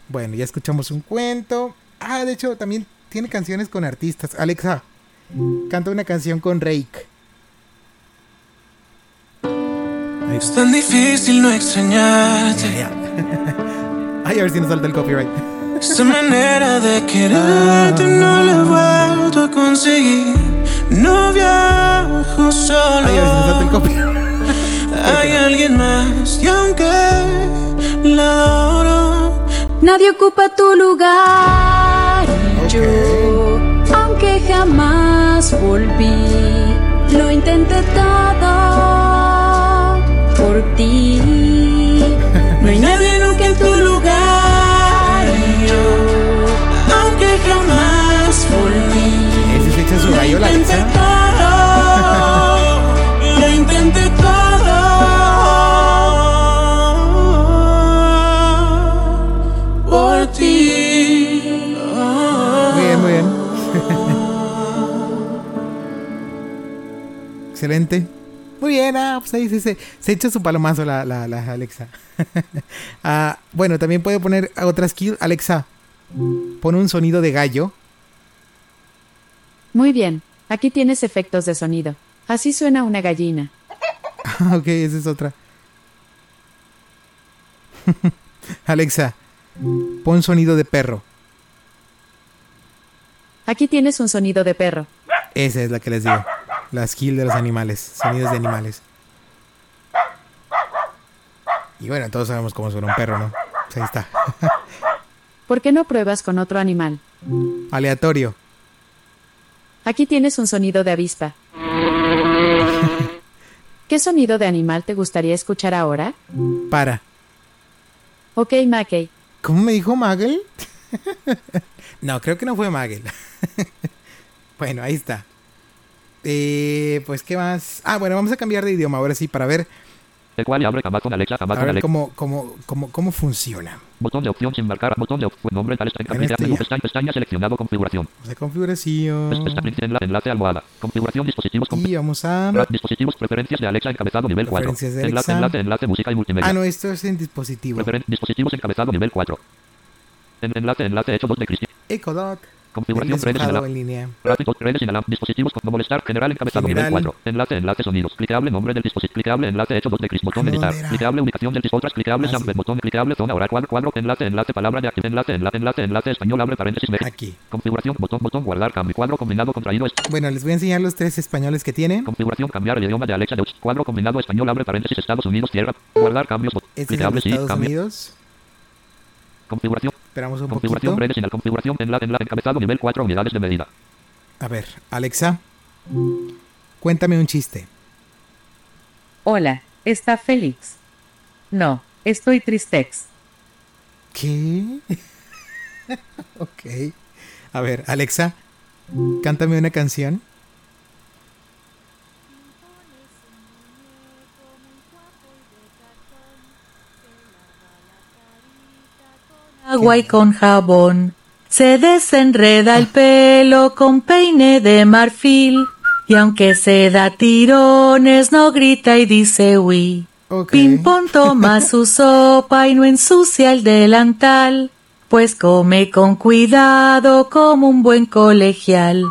Bueno, ya escuchamos un cuento. Ah, de hecho, también tiene canciones con artistas. Alexa, canta una canción con Rake. Es tan difícil no extrañarte. Ay, a ver si nos salta el copyright. Esa manera de quererte no la he vuelto a conseguir. No viajo solo. Ay, a ver si nos salta el copyright. Hay alguien más y aunque la adoro, Nadie ocupa tu lugar. Yo, aunque jamás volví, lo intenté todo por ti. no hay nadie nunca en tu lugar. Y yo, aunque jamás volví, Ese la intenté Alexa. Excelente. Muy bien, ah, pues ahí se, se, se echa su palomazo la, la, la Alexa. Ah, bueno, también puede poner otra skill. Alexa, pon un sonido de gallo. Muy bien, aquí tienes efectos de sonido. Así suena una gallina. ok, esa es otra. Alexa, pon sonido de perro. Aquí tienes un sonido de perro. Esa es la que les digo. La skill de los animales. Sonidos de animales. Y bueno, todos sabemos cómo suena un perro, ¿no? Ahí está. ¿Por qué no pruebas con otro animal? Aleatorio. Aquí tienes un sonido de avispa. ¿Qué sonido de animal te gustaría escuchar ahora? Para. Ok, Mackey. ¿Cómo me dijo Magel? no, creo que no fue Magel. bueno, ahí está. Eh, pues, ¿qué más? Ah, bueno, vamos a cambiar de idioma ahora sí para ver, El cual abre con Alexa, a ver cómo, cómo, cómo, cómo funciona. Botón de opción sin marcar. Botón de opción. Nombre tal En este menú pestaña, pestaña seleccionado configuración. Vamos a configuración. Pestaña enlace, almohada. Configuración dispositivos. Y vamos a... Dispositivos preferencias de Alexa encabezado nivel 4. Preferencias de Enlace, Alexa. enlace, enlace, música y multimedia. Ah, no, esto es en dispositivo. Dispositivos encabezado nivel 4. En- enlace, enlace hecho 2 de Cristian. Ecodot. Configuración redes en línea. Rapid redes inalam- Dispositivos con no molestar. General encabezado General. nivel 4. Enlace, enlace sonidos. Clicable nombre del dispositivo. Clicable enlace hecho 2 de Cristian. Botón editar. Clicable ubicación del dispositivo. Clicable Ah, sí. Botón clicable zona oral cuadro cuadro. Enlace, enlace palabra de activo. Enlace, enlace, enlace, enlace español abre paréntesis. Aquí. Configuración botón botón guardar cambio. Cuadro combinado contraído. Bueno, les voy a enseñar los tres españoles que tiene. Configuración cambiar el idioma de Alexa de. Cuadro combinado español abre paréntesis Estados Unidos tierra. Guardar cambios. bot- Este Clicable sí. Estados Cambio. Unidos. Configuración. Esperamos un Configuración poquito. sin configuración enlace enlace encabezado nivel 4 unidades de medida. A ver, Alexa, cuéntame un chiste. Hola, ¿está Félix? No, estoy tristex. ¿Qué? ok. A ver, Alexa, cántame una canción. Agua y con jabón. Se desenreda el pelo con peine de marfil. Y aunque se da tirones, no grita y dice uy. Pimpón toma su sopa y no ensucia el delantal. Pues come con cuidado como un buen colegial.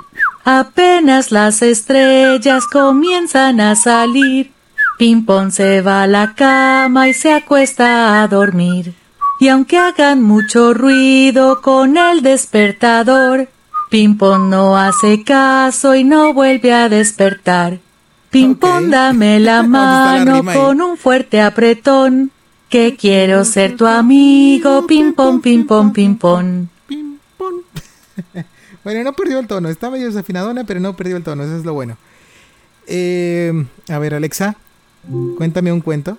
Apenas las estrellas comienzan a salir. Pimpón se va a la cama y se acuesta a dormir. Y aunque hagan mucho ruido con el despertador, Pimpón no hace caso y no vuelve a despertar. Pimpón, dame la ¿Dónde está la mano con un fuerte apretón. Que quiero ser tu amigo, pimpón, pimpón, pimpón. Bueno, no perdió el tono. Está medio desafinadona, pero no perdió el tono. Eso es lo bueno. Eh, a ver, Alexa, cuéntame un cuento.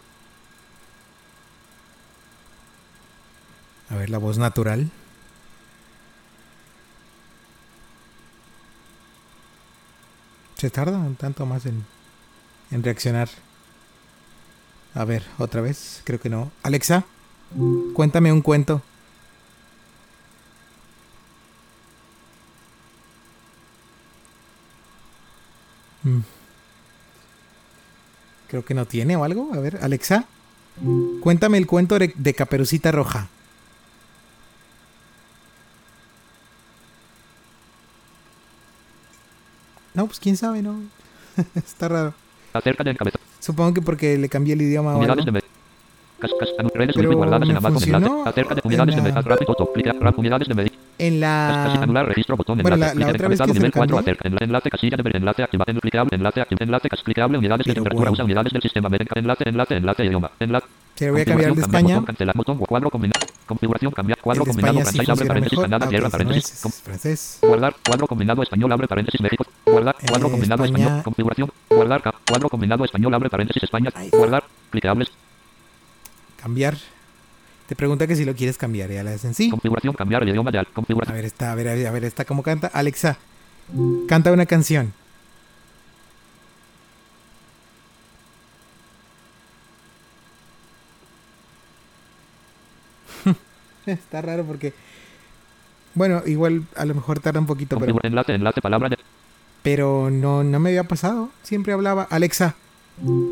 A ver, la voz natural. Se tarda un tanto más en, en reaccionar. A ver, otra vez. Creo que no. Alexa, cuéntame un cuento. Mm. Creo que no tiene o algo. A ver, Alexa, cuéntame el cuento de, de Caperucita Roja. No, pues quién sabe, ¿no? Está raro. Supongo que porque le cambié el idioma o algo. Pero me funcionó en unidades de la-. En la... anular registro botón Bueno, enlace. la- la clic otra vez encabezado que se nivel lo 4 cambié. acerca. Enla- enlace casilla de ver enlace activa. En clicable enlace activa. Enlace cas- clicable unidades de Pero temperatura. bueno. Usa unidades del sistema. Ver Enlace enlace enlace idioma. Enlace. Se voy a cambiar de Configuración, España. Cancelar. Botón cuadro combinado. Configuración cambiar. Cuadro combinado. Sí Francés abre paréntesis. Canadá cierra paréntesis. francés. Guardar cuadro combinado español abre paréntesis México. Guardar cuadro Eh, combinado España. español. Configuración. Guardar cuadro combinado español abre paréntesis España. Guardar. Clicables. Cambiar. Te pregunta que si lo quieres cambiar. Ya le hacen sí. Configuración cambiar el idioma de al- A configuración. ver, está, a ver, a ver, a ver, está cómo canta. Alexa, canta una canción. está raro porque. Bueno, igual a lo mejor tarda un poquito, pero, Configura- enlace enlace palabra de pero no, no me había pasado. Siempre hablaba. Alexa,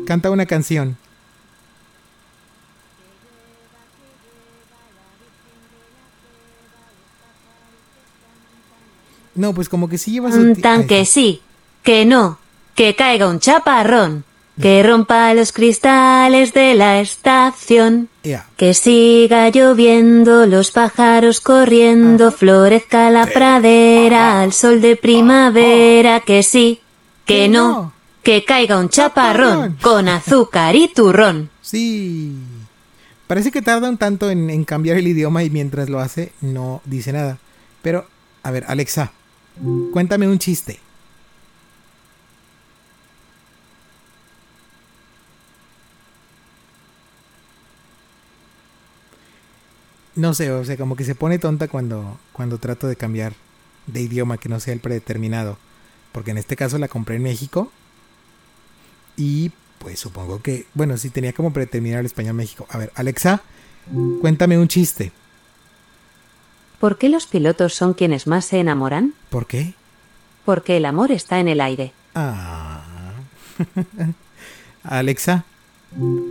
canta una canción. No, pues como que sí lleva su tan que sí, que no, que caiga un chaparrón, que rompa los cristales de la estación, que siga lloviendo, los pájaros corriendo, florezca la pradera al sol de primavera, que sí, que no, que caiga un chaparrón con azúcar y turrón. Sí. Parece que tarda un tanto en, en cambiar el idioma y mientras lo hace no dice nada. Pero, a ver, Alexa, cuéntame un chiste. No sé, o sea, como que se pone tonta cuando, cuando trato de cambiar de idioma que no sea el predeterminado. Porque en este caso la compré en México. Y pues supongo que, bueno, sí tenía como predeterminado el español México. A ver, Alexa, cuéntame un chiste. ¿Por qué los pilotos son quienes más se enamoran? ¿Por qué? Porque el amor está en el aire. Ah. Alexa,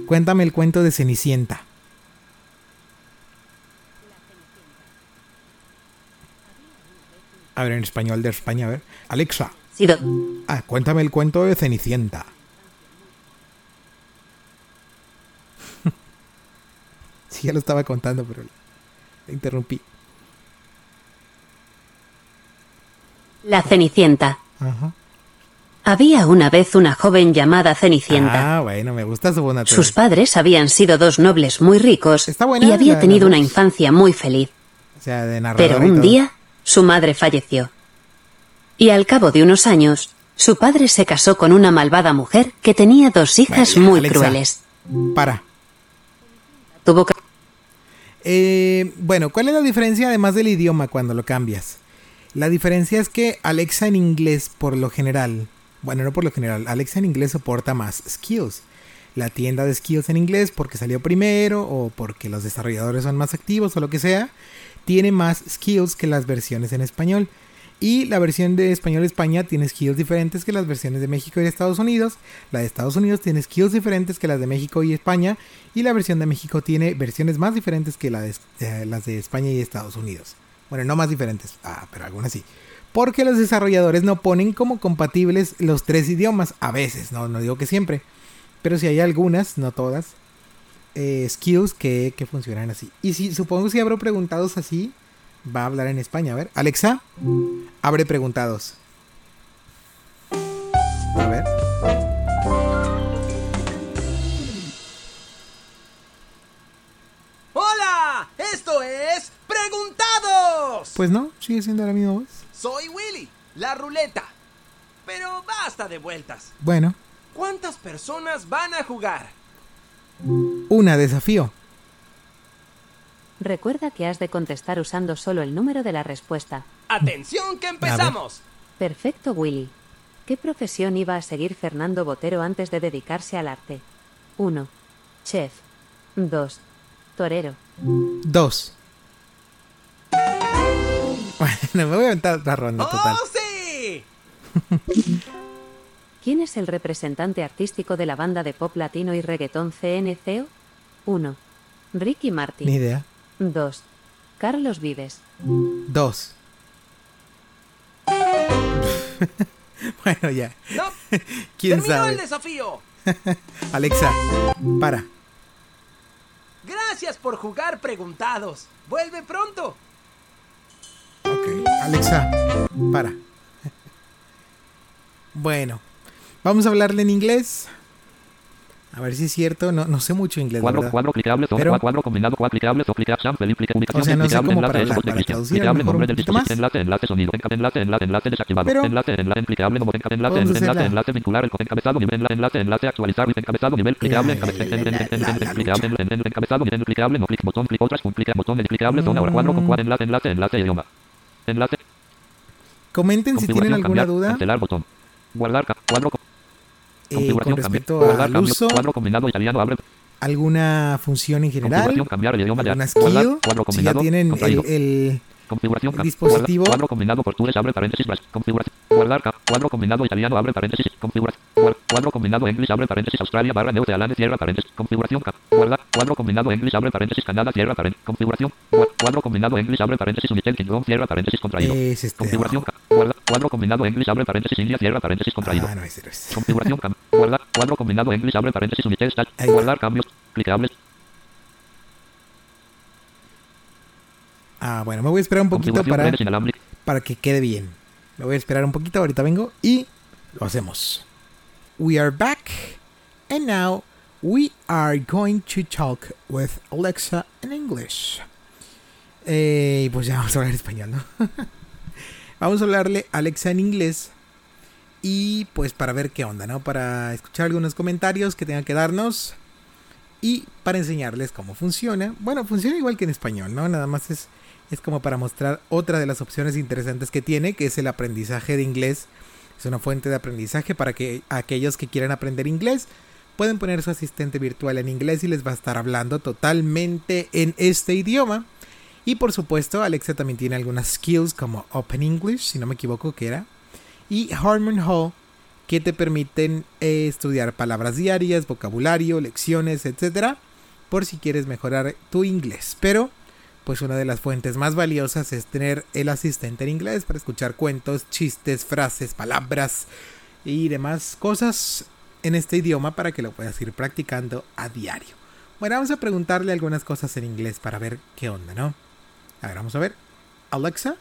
cuéntame el cuento de Cenicienta. A ver, en español de España, a ver. Alexa. Sí, do- Ah, cuéntame el cuento de Cenicienta. sí, ya lo estaba contando, pero le interrumpí. La Cenicienta. Ajá. Había una vez una joven llamada Cenicienta. Ah, bueno, me gusta su buena Sus padres habían sido dos nobles muy ricos y había tenido una infancia muy feliz. O sea, de Pero un día su madre falleció. Y al cabo de unos años, su padre se casó con una malvada mujer que tenía dos hijas muy Alexa. crueles. Para. Tuvo que... Eh, bueno, ¿cuál es la diferencia además del idioma cuando lo cambias? La diferencia es que Alexa en inglés, por lo general, bueno, no por lo general, Alexa en inglés soporta más skills. La tienda de skills en inglés, porque salió primero o porque los desarrolladores son más activos o lo que sea, tiene más skills que las versiones en español. Y la versión de español España tiene skills diferentes que las versiones de México y de Estados Unidos. La de Estados Unidos tiene skills diferentes que las de México y España. Y la versión de México tiene versiones más diferentes que de, eh, las de España y Estados Unidos. Bueno, no más diferentes, ah, pero algunas sí. Porque los desarrolladores no ponen como compatibles los tres idiomas. A veces, no, no digo que siempre. Pero si hay algunas, no todas, eh, skills que, que funcionan así. Y si supongo si abro preguntados así, va a hablar en España. A ver, Alexa, abre preguntados. A ver. ¡Hola! Esto es Preguntados. Pues no, sigue siendo la misma voz. Soy Willy, la ruleta. Pero basta de vueltas. Bueno, ¿Cuántas personas van a jugar? Una desafío. Recuerda que has de contestar usando solo el número de la respuesta. ¡Atención que empezamos! Perfecto, Willy. ¿Qué profesión iba a seguir Fernando Botero antes de dedicarse al arte? 1. Chef. 2. Torero. Dos. Bueno, me voy a aventar otra ronda total. ¡Oh, sí! ¿Quién es el representante artístico de la banda de pop latino y reggaetón CNCO? 1. Ricky Martin. Ni idea. 2. Carlos Vives. Dos. bueno, ya. No. ¿Quién ¡Terminó sabe? el desafío! Alexa, para. Gracias por jugar Preguntados. Vuelve pronto. Ok, Alexa, para. Bueno, vamos a hablarle en inglés. A ver si es cierto, no, no sé mucho inglés, Cuadro, verdad. cuadro clicable, Pero- cuadro combinado, cuadro clicable, son clicar, sample, implica, ubicación, O sea, no sé clicable, cómo enlace, para para traducir, clicable, nombre del dispositivo, enlace, enlace, sonido, enlace, enlace, enlace desactivado, Pero- enlace, enlace, enclicable, modo, enca- enlace, enlace, enlace, vincular, el encabezado, nivel, enla- enlace, enlace, actualizar, encabezado, nivel, clicable, en- encabezado, nivel, clicable, no clic, botón, clic, otras, un clic, botón, clicable, ahora cuadro con cuadro, enlace, enlace, enlace, idioma. Enlace, Comenten si tienen alguna duda cancelar, botón. Guardar, cuadro, eh, configuración, con cambiar, respecto al cambio, uso, cuadro combinado italiano, abre, alguna función en general, cambiar el idioma ya, cuadro si ya tienen el Configuración dispositivo. Cuadro, combinado portugués, abre paréntesis, configuración. Guardar cuadro combinado italiano, abre paréntesis, configuración. Cuadro combinado English, abre paréntesis, Australia, barra New Zealand, cierra paréntesis, configuración. Guardar cuadro combinado English, abre paréntesis, Canadá, cierra paréntesis, configuración. Cuadro combinado English, abre paréntesis, United Kingdom, cierra paréntesis, contraído. Es este, Configuración. ca- Guarda, cuadro combinado English, abre paréntesis, India, cierra paréntesis, contraído. Ah. Configuración. Guardar cuadro combinado English, abre paréntesis, United States, guardar cambios, clicables. Ah, bueno, me voy a esperar un poquito para, para que quede bien. Me voy a esperar un poquito, ahorita vengo y lo hacemos. We are back and now We are going to talk with Alexa in English. Eh, pues ya vamos a hablar español, ¿no? vamos a hablarle a Alexa en inglés. Y pues para ver qué onda, ¿no? Para escuchar algunos comentarios que tenga que darnos. Y para enseñarles cómo funciona. Bueno, funciona igual que en español, ¿no? Nada más es, es como para mostrar otra de las opciones interesantes que tiene, que es el aprendizaje de inglés. Es una fuente de aprendizaje para que aquellos que quieran aprender inglés pueden poner su asistente virtual en inglés y les va a estar hablando totalmente en este idioma. Y por supuesto, Alexa también tiene algunas skills como Open English, si no me equivoco que era, y Harmon Hall, que te permiten eh, estudiar palabras diarias, vocabulario, lecciones, etc. Por si quieres mejorar tu inglés. Pero, pues una de las fuentes más valiosas es tener el asistente en inglés para escuchar cuentos, chistes, frases, palabras y demás cosas en este idioma para que lo puedas ir practicando a diario. Bueno, vamos a preguntarle algunas cosas en inglés para ver qué onda, ¿no? A ver, vamos a ver. Alexa,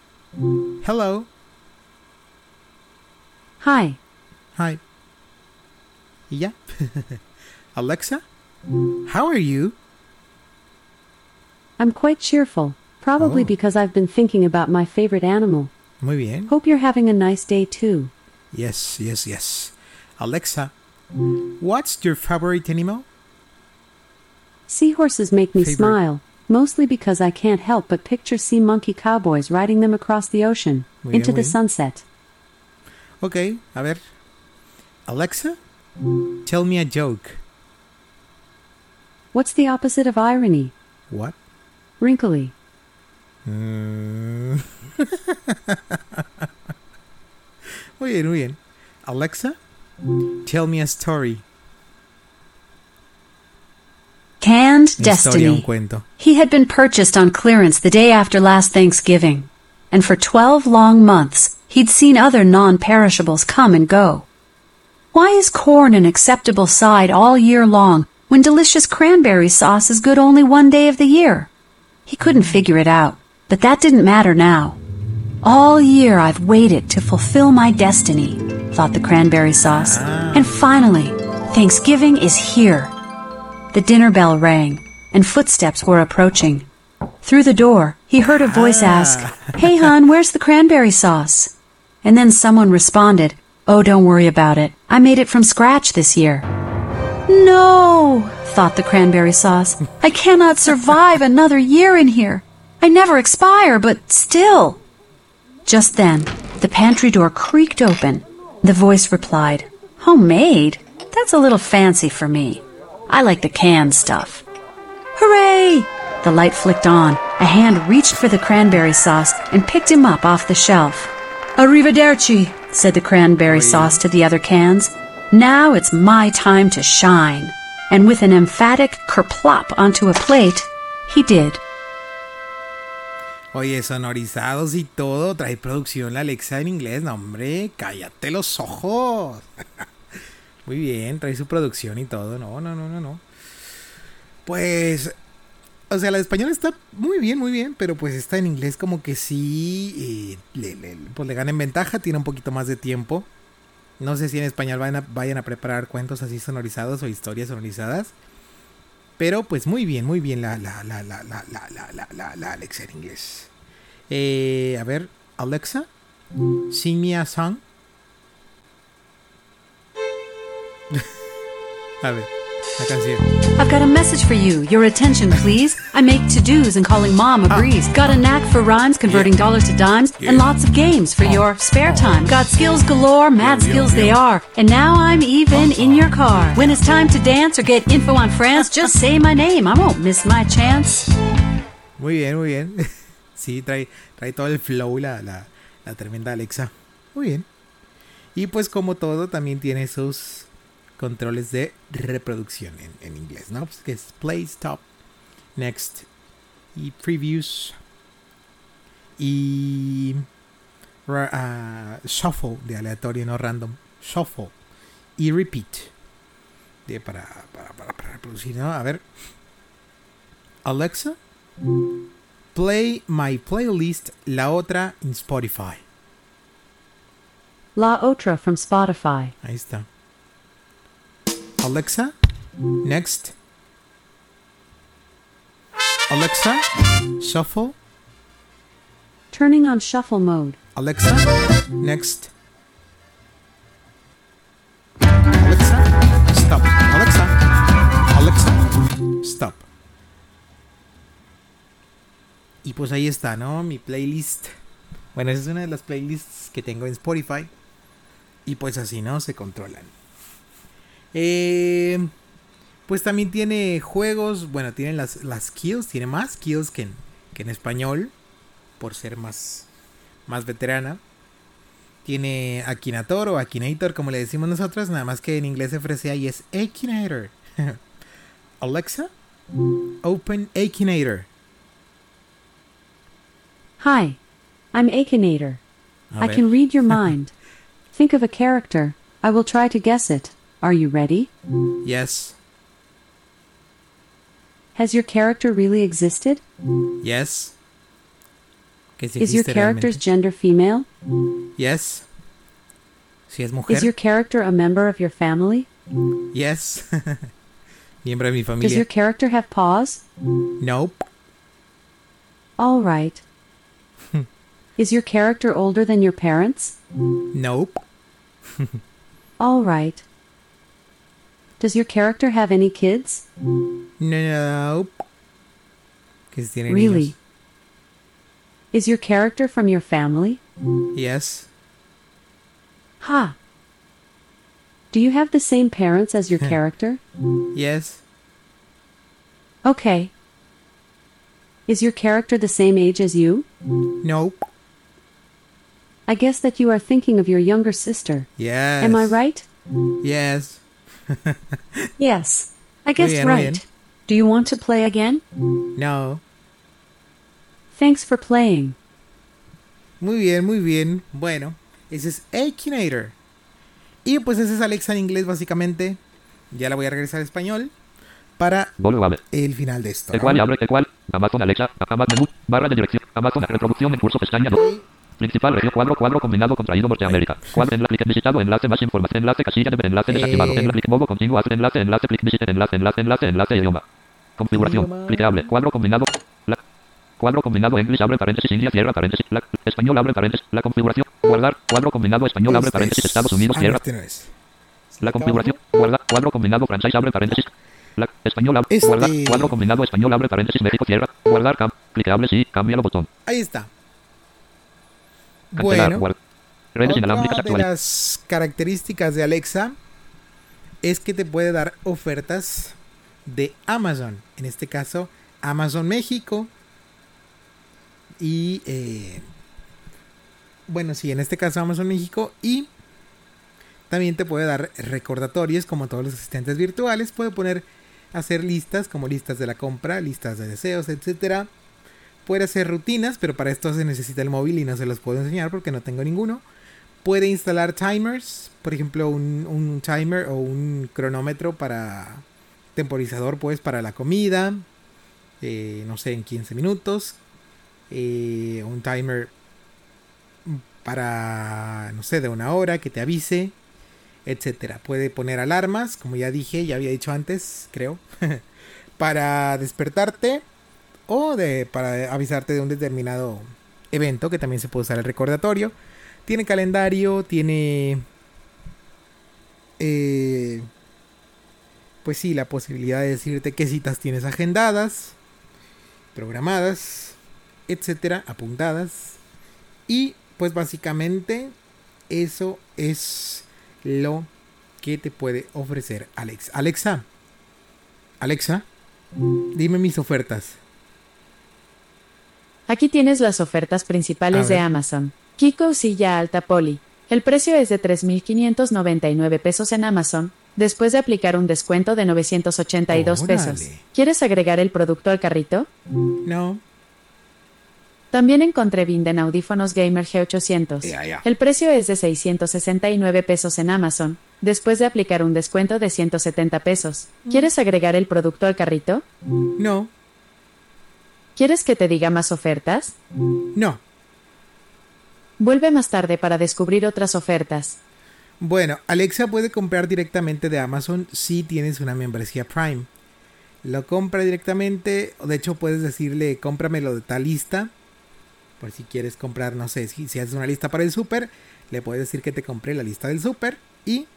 hello. Hi. Hi. Y ya. Alexa, how are you? I'm quite cheerful, probably Oh. because I've been thinking about my favorite animal. Muy bien. Hope you're having a nice day too. Yes, yes, yes. Alexa, what's your favorite animal? Seahorses make me Favorite. smile, mostly because I can't help but picture sea monkey cowboys riding them across the ocean, Muy bien, into muy the bien. sunset. Ok, a ver. Alexa, tell me a joke. What's the opposite of irony? What? Wrinkly. Mm. muy bien, muy bien. Alexa, tell me a story. Canned Una Destiny. cuento. He had been purchased on clearance the day after last Thanksgiving, and for 12 long months he'd seen other non perishables come and go. Why is corn an acceptable side all year long when delicious cranberry sauce is good only one day of the year? He couldn't figure it out, but that didn't matter now. All year I've waited to fulfill my destiny, thought the cranberry sauce, ah. and finally, Thanksgiving is here. The dinner bell rang, and footsteps were approaching. Through the door, he heard a voice ah. ask, Hey, hon, where's the cranberry sauce? And then someone responded, Oh, don't worry about it. I made it from scratch this year. No, thought the cranberry sauce. I cannot survive another year in here. I never expire, but still. Just then, the pantry door creaked open. The voice replied, Homemade? That's a little fancy for me. I like the canned stuff. Hooray! The light flicked on. A hand reached for the cranberry sauce and picked him up off the shelf. Arrivederci, said the cranberry sauce to the other cans. Now it's my time to shine. And with an emphatic kerplop onto a plate, he did. Oye, sonorizados y todo, trae producción la Alexa en inglés. No, hombre, cállate los ojos. Muy bien, trae su producción y todo. No, no, no, no, no. Pues, o sea, la de está muy bien, muy bien, pero pues está en inglés como que sí, eh, le, le- pues le gana en ventaja, tiene un poquito más de tiempo. No sé si en español vayan a, preparar cuentos así sonorizados o historias sonorizadas. Pero pues muy bien, muy bien la, la, la, la, la, la, la, la, Alexa en inglés. Eh, a ver, Alexa, sing me song. a ver. I've got a message for you. Your attention, please. I make to-dos and calling mom a breeze. Ah. Got a knack for rhymes, converting dollars to dimes, and lots of games for oh. your spare time. Got skills galore, mad skills they are. And now I'm even in your car. When it's time to dance or get info on France, just say my name. I won't miss my chance. Muy bien, muy bien. Sí, trae, trae todo el flow la, la, la tremenda Alexa. Muy bien. Y pues como todo, también tiene sus controles de reproducción en, en inglés, ¿no? Pues que es play, stop, next y previews. Y ah, shuffle de aleatorio, no random. Shuffle. Y repeat. De para, para, para, para reproducir, ¿no? A ver. Alexa. Play my playlist La Otra en Spotify. La Otra from Spotify. Ahí está. Alexa, Next. Alexa, shuffle. Turning on shuffle mode. Alexa, next. Alexa, stop. Alexa, Alexa, stop. Y pues ahí está, ¿no? Mi playlist. Bueno, esa es una de las playlists que tengo en Spotify. Y pues así, ¿no? Se controlan. Eh, pues también tiene juegos. Bueno, tiene las, las kills. Tiene más kills que en, que en español. Por ser más, más veterana. Tiene Akinator o Akinator, como le decimos nosotros. Nada más que en inglés se ofrece ahí es Akinator. Alexa, open Akinator. Hi, I'm Akinator. I can read your mind. Think of a character. I will try to guess it. Are you ready? Yes, Has your character really existed? yes. Is your character's realmente. gender female? Yes. Si es mujer. Is your character a member of your family? Yes. Miembro de mi familia. Does your character have paws? Nope. All right. Is your character older than your parents? Nope. All right. Does your character have any kids? Si Really? Is your character from your family? Yes. Ha! Do you have the same parents as your character? Yes. Okay. Is your character the same age as you? Nope. I guess that you are thinking of your younger sister. Yes. Am I right? Yes. Yes. I Muy guessed bien, muy right. bien. Do you want to play again? No. Thanks for playing. Muy bien, muy bien. Bueno, ese es Akinator. Y pues ese es Alexa en inglés básicamente. Ya la voy a regresar al español para Volume el final de esto. El ¿no? cual abre, el cual. Amazon Alexa, Amazon barra de dirección, Amazon reproducción en curso pestaña 2. Principal región cuadro cuadro combinado contraído Norteamérica. Cuadro enlace clic visitado enlace más información enlace casilla de enlace desactivado. Eh. Enlace clic modo continuo haz enlace enlace clic visitar enlace enlace enlace enlace idioma. Configuración. Clicable. Cuadro combinado. La, cuadro combinado English abre paréntesis India cierra paréntesis. La, español abre paréntesis. La configuración. Guardar. Cuadro combinado español abre paréntesis es- Estados Unidos Ah, cierra. La configuración. Guardar. Cuadro combinado francés abre paréntesis. La, español abre. Este- Guardar. Cuadro combinado español abre paréntesis México cierra. Guardar. Cam. Clicable sí. Cámbialo botón. Ahí está. Cancelar. Bueno, otra de las características de Alexa es que te puede dar ofertas de Amazon. En este caso, Amazon México. Y eh, bueno, sí, en este caso Amazon México. Y también te puede dar recordatorios como todos los asistentes virtuales. Puede poner, hacer listas como listas de la compra, listas de deseos, etcétera. Puede hacer rutinas, pero para esto se necesita el móvil y no se los puedo enseñar porque no tengo ninguno. Puede instalar timers, por ejemplo, un, un timer o un cronómetro para temporizador, pues para la comida, eh, no sé, en 15 minutos. Eh, un timer para, no sé, de una hora que te avise, etcétera. Puede poner alarmas, como ya dije, ya había dicho antes, creo, para despertarte o de, para avisarte de un determinado evento que también se puede usar el recordatorio. Tiene calendario, tiene... eh, pues sí, la posibilidad de decirte qué citas tienes agendadas, programadas, etcétera, apuntadas. Y pues básicamente eso es lo que te puede ofrecer Alexa. Alexa, Alexa, dime mis ofertas. Aquí tienes las ofertas principales de. Amazon. Kiko Silla Alta Poli. El precio es de 3.599 pesos en Amazon, después de aplicar un descuento de 982 pesos. ¿Quieres agregar el producto al carrito? No. También encontré Vinden audífonos Gamer G800. Ya, ya. El precio es de 669 pesos en Amazon, después de aplicar un descuento de 170 pesos. ¿Quieres agregar el producto al carrito? No. ¿Quieres que te diga más ofertas? No. Vuelve más tarde para descubrir otras ofertas. Bueno, Alexa puede comprar directamente de Amazon si tienes una membresía Prime. Lo compra directamente, de hecho puedes decirle cómpramelo de tal lista. Por si quieres comprar, no sé, si, si haces una lista para el súper, le puedes decir que te compre la lista del súper y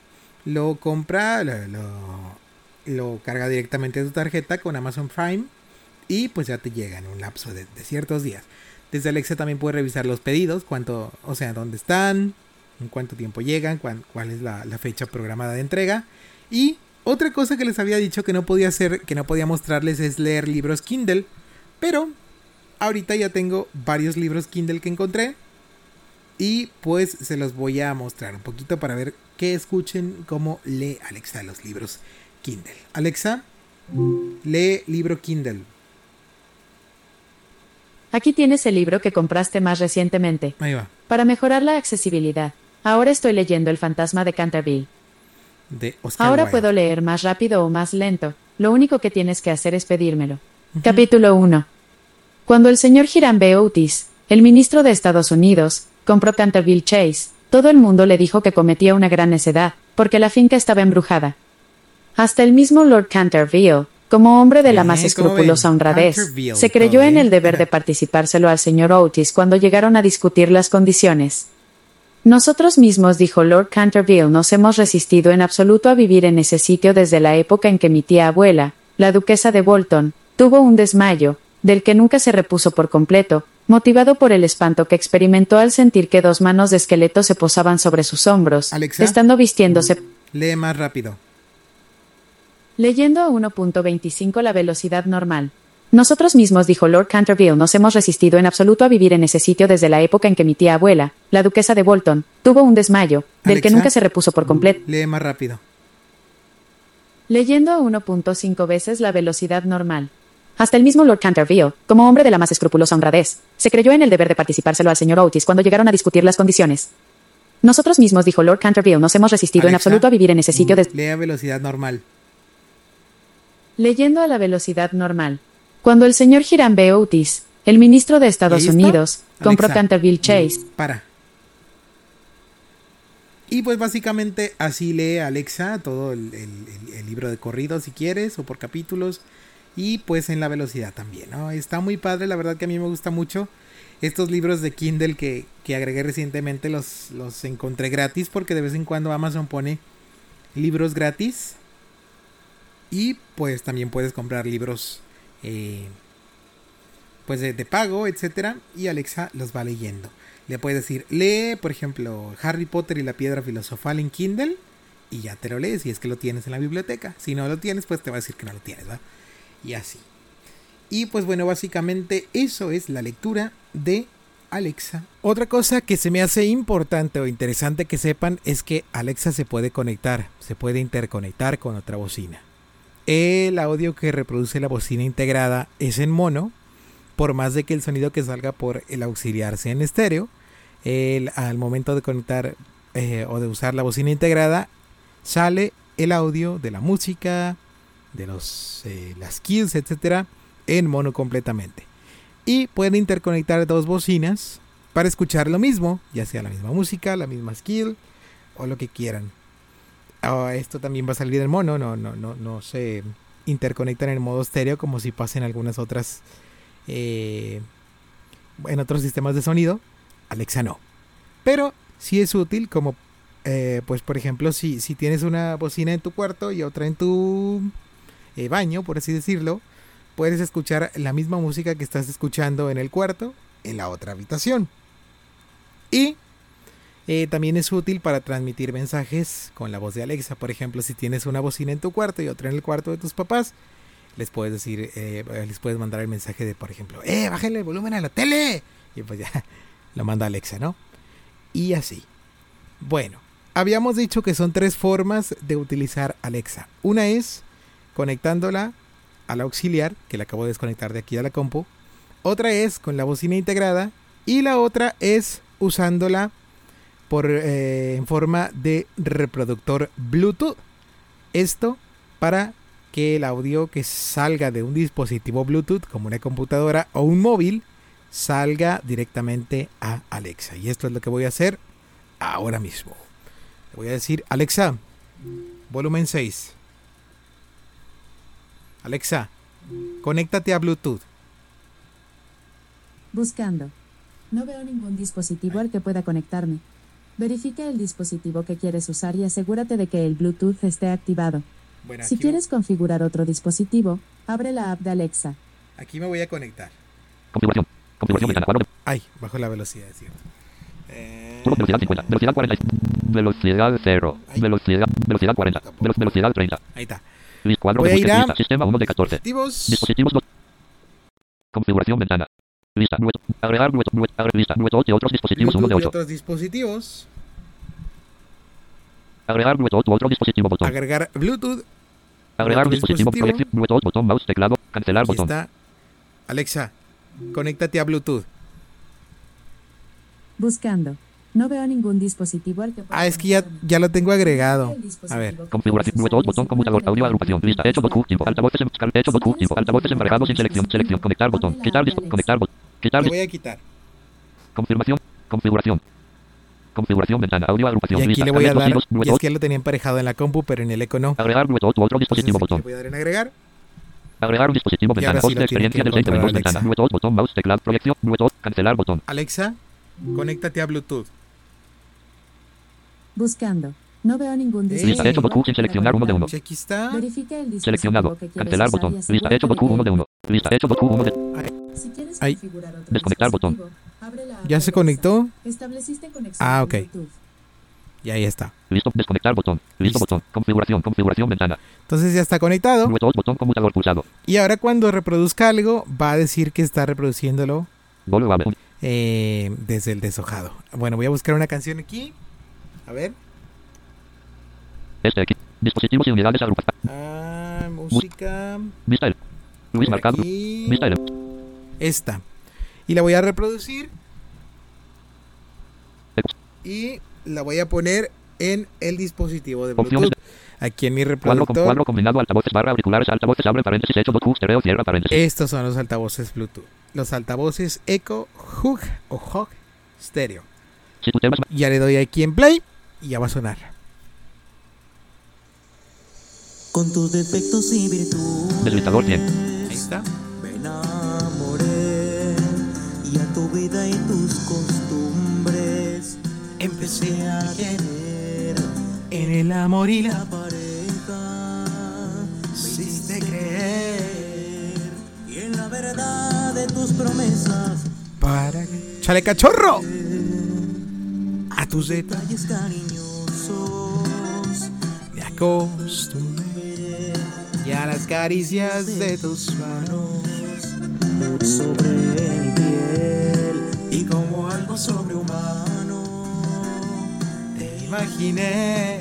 lo compra, lo, lo- lo carga directamente de tu tarjeta con Amazon Prime y pues ya te llega en un lapso de, ciertos días. Desde Alexa también puedes revisar los pedidos, cuánto, o sea, dónde están, en cuánto tiempo llegan, cuál es la, la fecha programada de entrega. Y otra cosa que les había dicho que no podía hacer, que no podía mostrarles es leer libros Kindle. Pero ahorita ya tengo varios libros Kindle que encontré. Y pues se los voy a mostrar un poquito para ver que escuchen cómo lee Alexa los libros Kindle. Alexa, lee libro Kindle. Aquí tienes el libro que compraste más recientemente. Ahí va. Para mejorar la accesibilidad. Ahora estoy leyendo El fantasma de Canterville. De Oscar Ahora Wilde. puedo leer más rápido o más lento. Lo único que tienes que hacer es pedírmelo. Capítulo 1. Cuando el señor Hiram B. Otis, el ministro de Estados Unidos, compró Canterville Chase, todo el mundo le dijo que cometía una gran necedad, porque la finca estaba embrujada. Hasta el mismo Lord Canterville, como hombre de la más Eh, ¿cómo ven? escrupulosa honradez, se creyó en el deber de participárselo al señor Otis cuando llegaron a discutir las condiciones. Nosotros mismos, dijo Lord Canterville, nos hemos resistido en absoluto a vivir en ese sitio desde la época en que mi tía abuela, la duquesa de Bolton, tuvo un desmayo, del que nunca se repuso por completo, motivado por el espanto que experimentó al sentir que dos manos de esqueleto se posaban sobre sus hombros, Alexa. estando vistiéndose. Lee más rápido. Leyendo a 1.25 la velocidad normal. Nosotros mismos, dijo Lord Canterville, nos hemos resistido en absoluto a vivir en ese sitio desde la época en que mi tía abuela, la duquesa de Bolton, tuvo un desmayo, del que nunca se repuso por completo. Lee más rápido. Leyendo a 1.5 veces la velocidad normal. Hasta el mismo Lord Canterville, como hombre de la más escrupulosa honradez, se creyó en el deber de participárselo al señor Otis cuando llegaron a discutir las condiciones. Nosotros mismos, dijo Lord Canterville, nos hemos resistido en absoluto a vivir en ese sitio desde... Lee a velocidad normal. Leyendo a la velocidad normal. Cuando el señor Hiram B. Otis, el ministro de Estados. Unidos, compró Alexa. Canterville Chase, Para. Y pues básicamente así lee Alexa todo el, el- el- el libro de corrido si quieres o por capítulos. Y pues en la velocidad también, ¿no? Está muy padre, la verdad que a mí me gusta mucho. Estos libros de Kindle que, que agregué recientemente los, los encontré gratis porque de vez en cuando Amazon pone libros gratis. Y pues también puedes comprar libros eh, pues de, pago, etcétera, y Alexa los va leyendo. Le puedes decir, lee, por ejemplo, Harry Potter y la piedra filosofal en Kindle, y ya te lo lees, si es que lo tienes en la biblioteca. Si no lo tienes, pues te va a decir que no lo tienes, ¿va? Y así. Y pues bueno, básicamente eso es la lectura de Alexa. Otra cosa que se me hace importante o interesante que sepan es que Alexa se puede conectar, se puede interconectar con otra bocina. El audio que reproduce la bocina integrada es en mono, por más de que el sonido que salga por el auxiliar sea en estéreo, el- al momento de conectar eh, o de usar la bocina integrada, sale el audio de la música, de los, eh, las kills, etcétera, en mono completamente. Y pueden interconectar dos bocinas para escuchar lo mismo, ya sea la misma música, la misma skill o lo que quieran. Ah, esto también va a salir en mono, no, no, no, no se interconectan en modo estéreo como si pasen algunas otras eh, en otros sistemas de sonido. Alexa no. Pero sí es útil como eh, pues por ejemplo si, si tienes una bocina en tu cuarto y otra en tu eh, baño, por así decirlo, puedes escuchar la misma música que estás escuchando en el cuarto en la otra habitación. Y eh, también es útil para transmitir mensajes con la voz de Alexa. Por ejemplo, si tienes una bocina en tu cuarto y otra en el cuarto de tus papás, les puedes decir, eh, les puedes mandar el mensaje de, por ejemplo, ¡eh, bájale el volumen a la tele! Y pues ya lo manda Alexa, ¿no? Y así. Bueno, habíamos dicho que son tres formas de utilizar Alexa. Una es conectándola al auxiliar, que la acabo de desconectar de aquí a la compu. Otra es con la bocina integrada. Y la otra es usándola eh, en forma de reproductor Bluetooth. Esto para que el audio que salga de un dispositivo Bluetooth, como una computadora o un móvil, salga directamente a Alexa. Y esto es lo que voy a hacer ahora mismo. Le voy a decir, Alexa, volumen 6. Alexa, conéctate a Bluetooth. Buscando. No veo ningún dispositivo al que pueda conectarme. Verifica el dispositivo que quieres usar y asegúrate de que el Bluetooth esté activado. Bueno, Si quieres configurar otro dispositivo, abre la app de Alexa. aquí me voy a conectar. Configuración. Configuración ventana. Cuadro de Ay, bajo la velocidad, es cierto. turbo, velocidad 50. Velocidad 40. Velocidad 0. Velocidad, velocidad 40. Velo- velocidad 30. Ahí está. Voy de a ir a. Sistema 1 de 14. Dispositivos. Dispositivos. dos. Configuración ventana. Lista. Bluetooth. Agregar Bluetooth. Bluetooth. Agregar lista. Bluetooth y otros dispositivos 1 de 8. otros dispositivos. Agregar Bluetooth otro dispositivo botón. Agregar Bluetooth. Agregar dispositivo, proyección, Bluetooth, botón, mouse, teclado, cancelar Aquí botón. está. Alexa, conéctate a Bluetooth. Buscando. No veo ningún dispositivo al que pueda Ah, es que ya, ya lo tengo agregado. A ver. Configuración, Bluetooth, botón, conmutador, audio, agrupación, lista, hecho, botón, tiempo, altavoces, hecho, botón, tiempo, altavoces embargados sin selección, selección, conectar botón, quitar, conectar botón, quitar, Lo voy a quitar. confirmación, configuración, configuración, ventana, audio, Y agrupación, aquí lista, le voy a dar. Y es Bluetooth, que ya lo tenía emparejado en la compu, pero en el eco no. agregar Bluetooth u otro dispositivo Le botón, voy a dar en agregar. agregar un dispositivo, Y ventana, ahora sí host lo de tiene experiencia que del 6 de controlar Windows, ventana, Alexa. Bluetooth, botón, mouse, teclado, proyección, Bluetooth, cancelar botón. Alexa, conéctate a Bluetooth. Buscando. No veo ningún Lista, dispositivo. hecho, botón, sin seleccionar uno de uno. Aquí está. Verifica el dispositivo Seleccionado, cancelar botón, lista, hecho, que- 1 de 1, lista, hecho, botón, 1 de Si quieres Ahí. configurar otro Desconectar botón. abre la ¿Ya se conectó? Estableciste conexión Ah, ok. Bluetooth. Y ahí está. Listo, desconectar botón. Listo, botón. Configuración, configuración ventana. Entonces ya está conectado. Bluetooth, botón conmutador pulsado. Y ahora cuando reproduzca algo, va a decir que está reproduciéndolo Volumen. eh, desde el deshojado. Bueno, voy a buscar una canción aquí. A ver. Este aquí. Dispositivos y unidades agrupadas. Ah, música. Vista el. Luis aquí. Vista el. Esta. Y la voy a reproducir. Y la voy a poner en el dispositivo de Bluetooth. Aquí en mi Cuadro, reproductor. cuadro combinado altavoces barra auriculares altavoces abre paréntesis hecho Bluetooth stereo cierra paréntesis. Estos son los altavoces Bluetooth. Los altavoces Echo Hug o Hog Stereo. Si Ya le doy aquí en play y ya va a sonar. Con tus defectos y virtudes deslizador 100. Ahí está. me enamoré y a tu vida y tus costumbres empecé a querer En el amor y la pareja me hiciste creer y en la verdad de tus promesas para. ¡Chale cachorro! A tus detalles cariñosos me acostumbré. Y a las caricias de tus manos. sobre mi piel y como algo sobrehumano Te imaginé.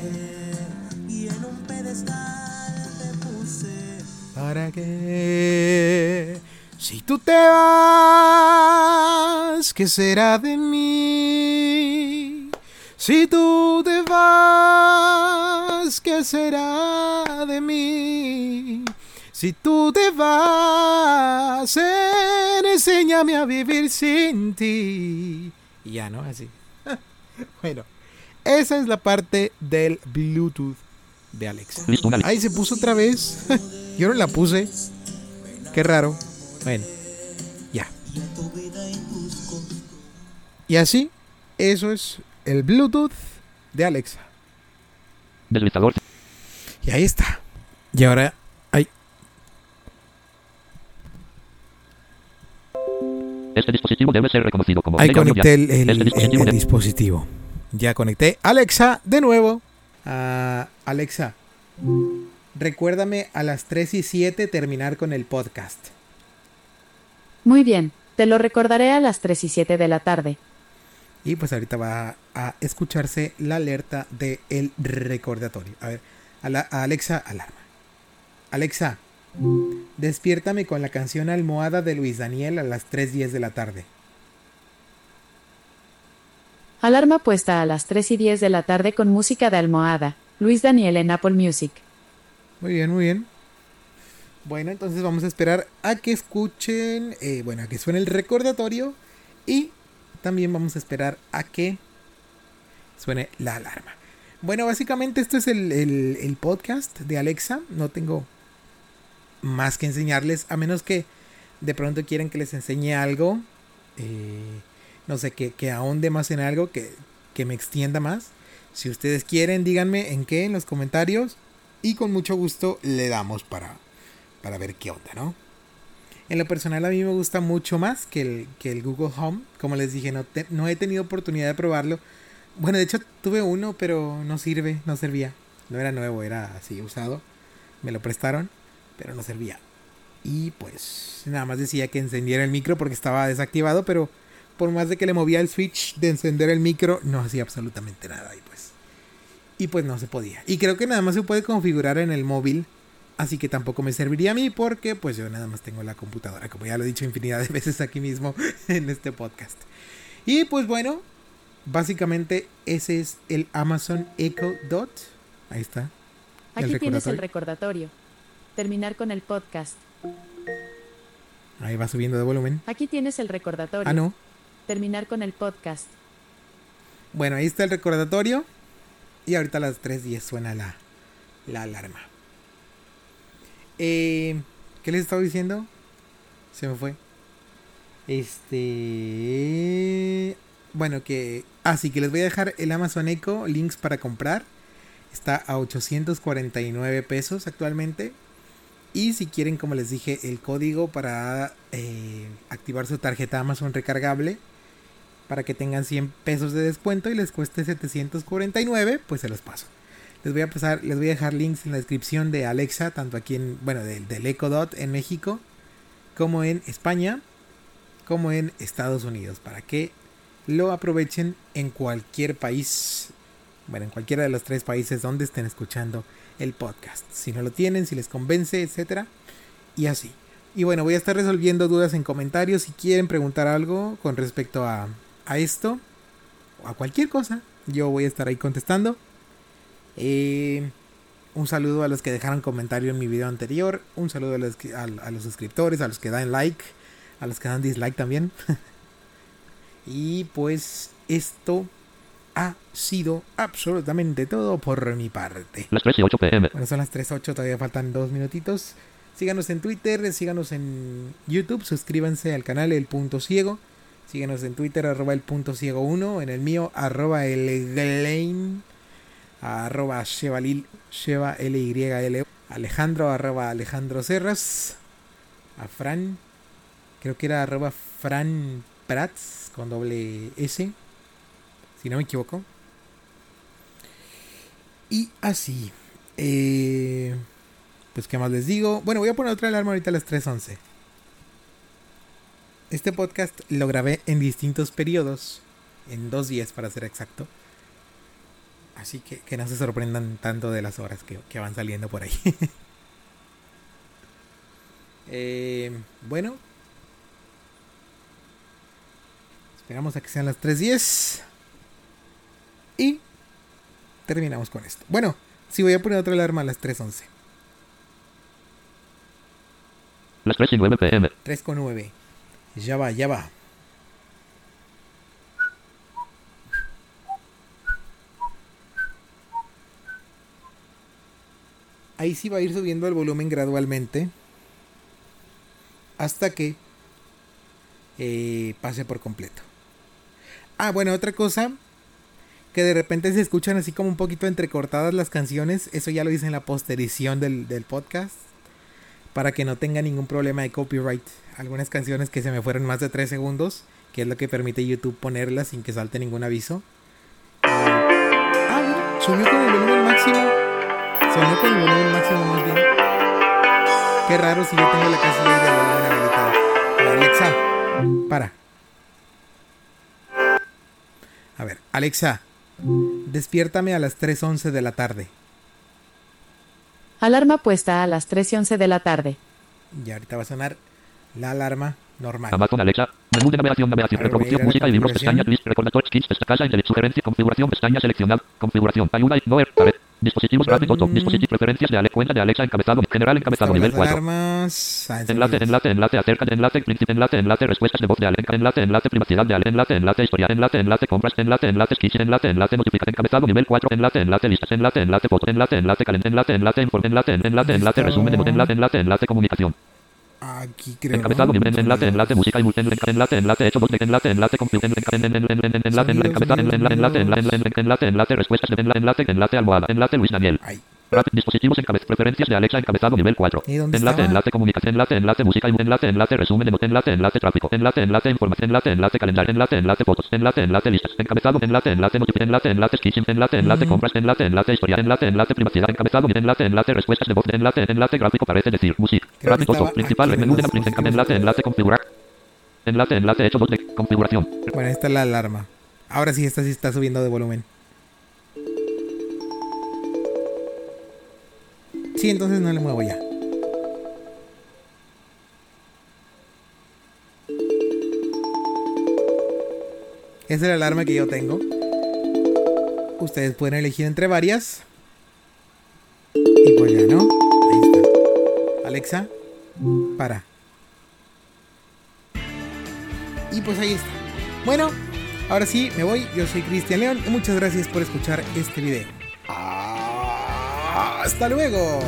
y en un pedestal te puse ¿Para qué? Si tú te vas, ¿qué será de mí? Si tú te vas, ¿qué será de mí? Si tú te vas, enséñame a vivir sin ti. Y ya, ¿no? Así. bueno, esa es la parte del Bluetooth de Alexa. Ahí se puso otra vez. Yo no la puse. Qué raro. Bueno, ya. Y así, eso es el Bluetooth de Alexa. Deslizador. Y ahí está. Y ahora, ay, Este dispositivo debe ser reconocido como. ahí conecté el, el- Este el- dispositivo el debe- dispositivo. Ya conecté. Alexa, de nuevo. Ah, Alexa, recuérdame a las 3 y 7 terminar con el podcast. Muy bien, te lo recordaré a las 3 y 7 de la tarde. Y pues ahorita va a escucharse la alerta del el recordatorio. A ver, a la- a Alexa, alarma. Alexa, despiértame con la canción Almohada de Luis Daniel a las 3.10 de la tarde. Alarma puesta a las 3 y 10 de la tarde con música de almohada. Luis Daniel en Apple Music. Muy bien, muy bien. Bueno, entonces vamos a esperar a que escuchen, eh, bueno, a que suene el recordatorio y también vamos a esperar a que suene la alarma. Bueno, básicamente esto es el, el- podcast de Alexa. No tengo más que enseñarles, a menos que de pronto quieren que les enseñe algo. eh, no sé, que, que ahonde más en algo, que, que me extienda más. Si ustedes quieren, díganme en qué en los comentarios. Y con mucho gusto le damos para, para ver qué onda, ¿no? En lo personal a mí me gusta mucho más que el, que el Google Home. Como les dije, no, te- no he tenido oportunidad de probarlo. Bueno, de hecho tuve uno, pero no sirve, no servía. No era nuevo, era así usado. Me lo prestaron, pero no servía. Y pues nada más decía que encendiera el micro porque estaba desactivado, pero por más de que le movía el switch de encender el micro, no hacía absolutamente nada. Y pues, y pues no se podía. Y creo que nada más se puede configurar en el móvil. Así que tampoco me serviría a mí porque pues yo nada más tengo la computadora, como ya lo he dicho infinidad de veces aquí mismo en este podcast. Y pues bueno, básicamente ese es el Amazon Echo Dot. Ahí está. Aquí tienes el recordatorio. recordatorio. Terminar con el podcast. Ahí va subiendo de volumen. Aquí tienes el recordatorio. Ah, no. Terminar con el podcast. Bueno, ahí está el recordatorio. Y ahorita a las 3.10 suena la, la alarma. Eh, ¿Qué les estaba diciendo? Se me fue. Este. Bueno, que. Así que les voy a dejar el Amazon Echo, links para comprar. Está a 849 pesos actualmente. Y si quieren, como les dije, el código para eh, activar su tarjeta Amazon recargable para que tengan 100 pesos de descuento y les cueste 749, pues se los paso. Les voy a pasar, les voy a dejar links en la descripción de Alexa, tanto aquí en, bueno, del, del Echo Dot en México, como en España, como en Estados Unidos, para que lo aprovechen en cualquier país, bueno, en cualquiera de los tres países donde estén escuchando el podcast. Si no lo tienen, si les convence, etcétera, y así. Y bueno, voy a estar resolviendo dudas en comentarios si quieren preguntar algo con respecto a, a esto o a cualquier cosa. Yo voy a estar ahí contestando. Eh, un saludo a los que dejaron comentario en mi video anterior. Un saludo a los, a los suscriptores, a los que dan like, a los que dan dislike también. y pues esto ha sido absolutamente todo por mi parte. Las 3 y 8 pm. Bueno, son las 3.08, todavía faltan dos minutitos. Síganos en Twitter, síganos en YouTube, suscríbanse al canal El Punto Ciego. Síganos en Twitter, arroba el punto ciego 1. En el mío, arroba el Glein, arroba Chevalil, Sheva L Y L. Alejandro, arroba Alejandro Serras. A Fran, creo que era arroba Fran Prats con doble S, si no me equivoco. Y así. Eh, pues, ¿qué más les digo? Bueno, voy a poner otra alarma ahorita a las 3.11. Este podcast lo grabé en distintos periodos. En dos días, para ser exacto. Así que, que no se sorprendan tanto de las horas que, que van saliendo por ahí. Eh, bueno. Esperamos a que sean las 3.10. Y terminamos con esto. Bueno, sí voy a poner otra alarma a las 3.11. Las 3 y 9 pm. 3 con 9. Ya va, ya va. Ahí sí va a ir subiendo el volumen gradualmente. Hasta que eh, pase por completo. Ah, bueno, otra cosa. Que de repente se escuchan así como un poquito entrecortadas las canciones. Eso ya lo hice en la posterición del, del podcast. Para que no tenga ningún problema de copyright. Algunas canciones que se me fueron más de 3 segundos. Que es lo que permite YouTube ponerlas sin que salte ningún aviso. Ah, subió con el volumen máximo. Sonó con el volumen máximo más bien. Qué raro si yo tengo la casilla de volumen habilitada. Alexa, para. A ver, Alexa, despiértame a las 3.11 de la tarde. Alarma puesta a las 3 y 11 de la tarde. Y ahorita va a sonar la alarma normal. Amazon Alexa. Menú de navegación, navegación, A ver, voy a ir reproducción, a música y libros, pestaña, list, recordatorio, skills, esta casa, internet, sugerencia, configuración, pestaña, seleccionar, configuración, ayuda, ignore, pared, Dispositivos gráficos. top. Dispositivos preferencias de Alexa. Cuenta de Alexa encabezado. General encabezado nivel 4. Alarmas. Ah, está Enlace, enlace, enlace, acerca de enlace, príncipe, enlace, enlace, respuestas de voz de Alexa, enlace, enlace, privacidad de Alexa, enlace, enlace, historia, enlace, enlace, compras, enlace, enlace, kitchen, enlace, enlace, notificación, encabezado, nivel 4, enlace, enlace, listas, enlace, enlace, foto, enlace, enlace, calendario, enlace, enlace, informe, enlace, enlace, enlace, resumen de voz, enlace, enlace, enlace, comunicación. Aquí creo. Encabezado, nivel, enlace, enlace, música enlace, enlace, hecho enlace, enlace, compu- en- en- en- en- en- en- enlace, enlace, enlace, enlace, enlace, enlace, enlace, enlace, respuestas enlace, enlace, enlace, almohada, enlace, Luis Daniel. Rap- dispositivos encabez preferencias de Alexa encabezado nivel 4. ¿Y dónde Enlace, estaba? enlace, comunicación, enlace, enlace, música enlace, enlace, resumen enlace, enlace, tráfico, enlace, enlace, información, enlace, enlace, calendario, enlace, enlace, fotos, enlace, enlace, listas, encabezado, enlace, enlace, notificación, enlace, enlace, enlace, enlace, compras, enlace, enlace, historia, enlace, enlace, privacidad, encabezado, enlace, enlace, respuestas de voz, enlace, enlace, gráfico, parece decir, música, foto, principal, menú de enlace, enlace, configurar, enlace, enlace, hecho voz de configuración, Bueno, esta es la alarma. Ahora sí, esta sí está subiendo de volumen. Sí, entonces no le muevo ya. Esa es la alarma que yo tengo. Ustedes pueden elegir entre varias. Y pues ya, ¿no? Ahí está. Alexa, para. Y pues ahí está. Bueno, ahora sí, me voy. Yo soy Cristian León y muchas gracias por escuchar este video. Hasta luego.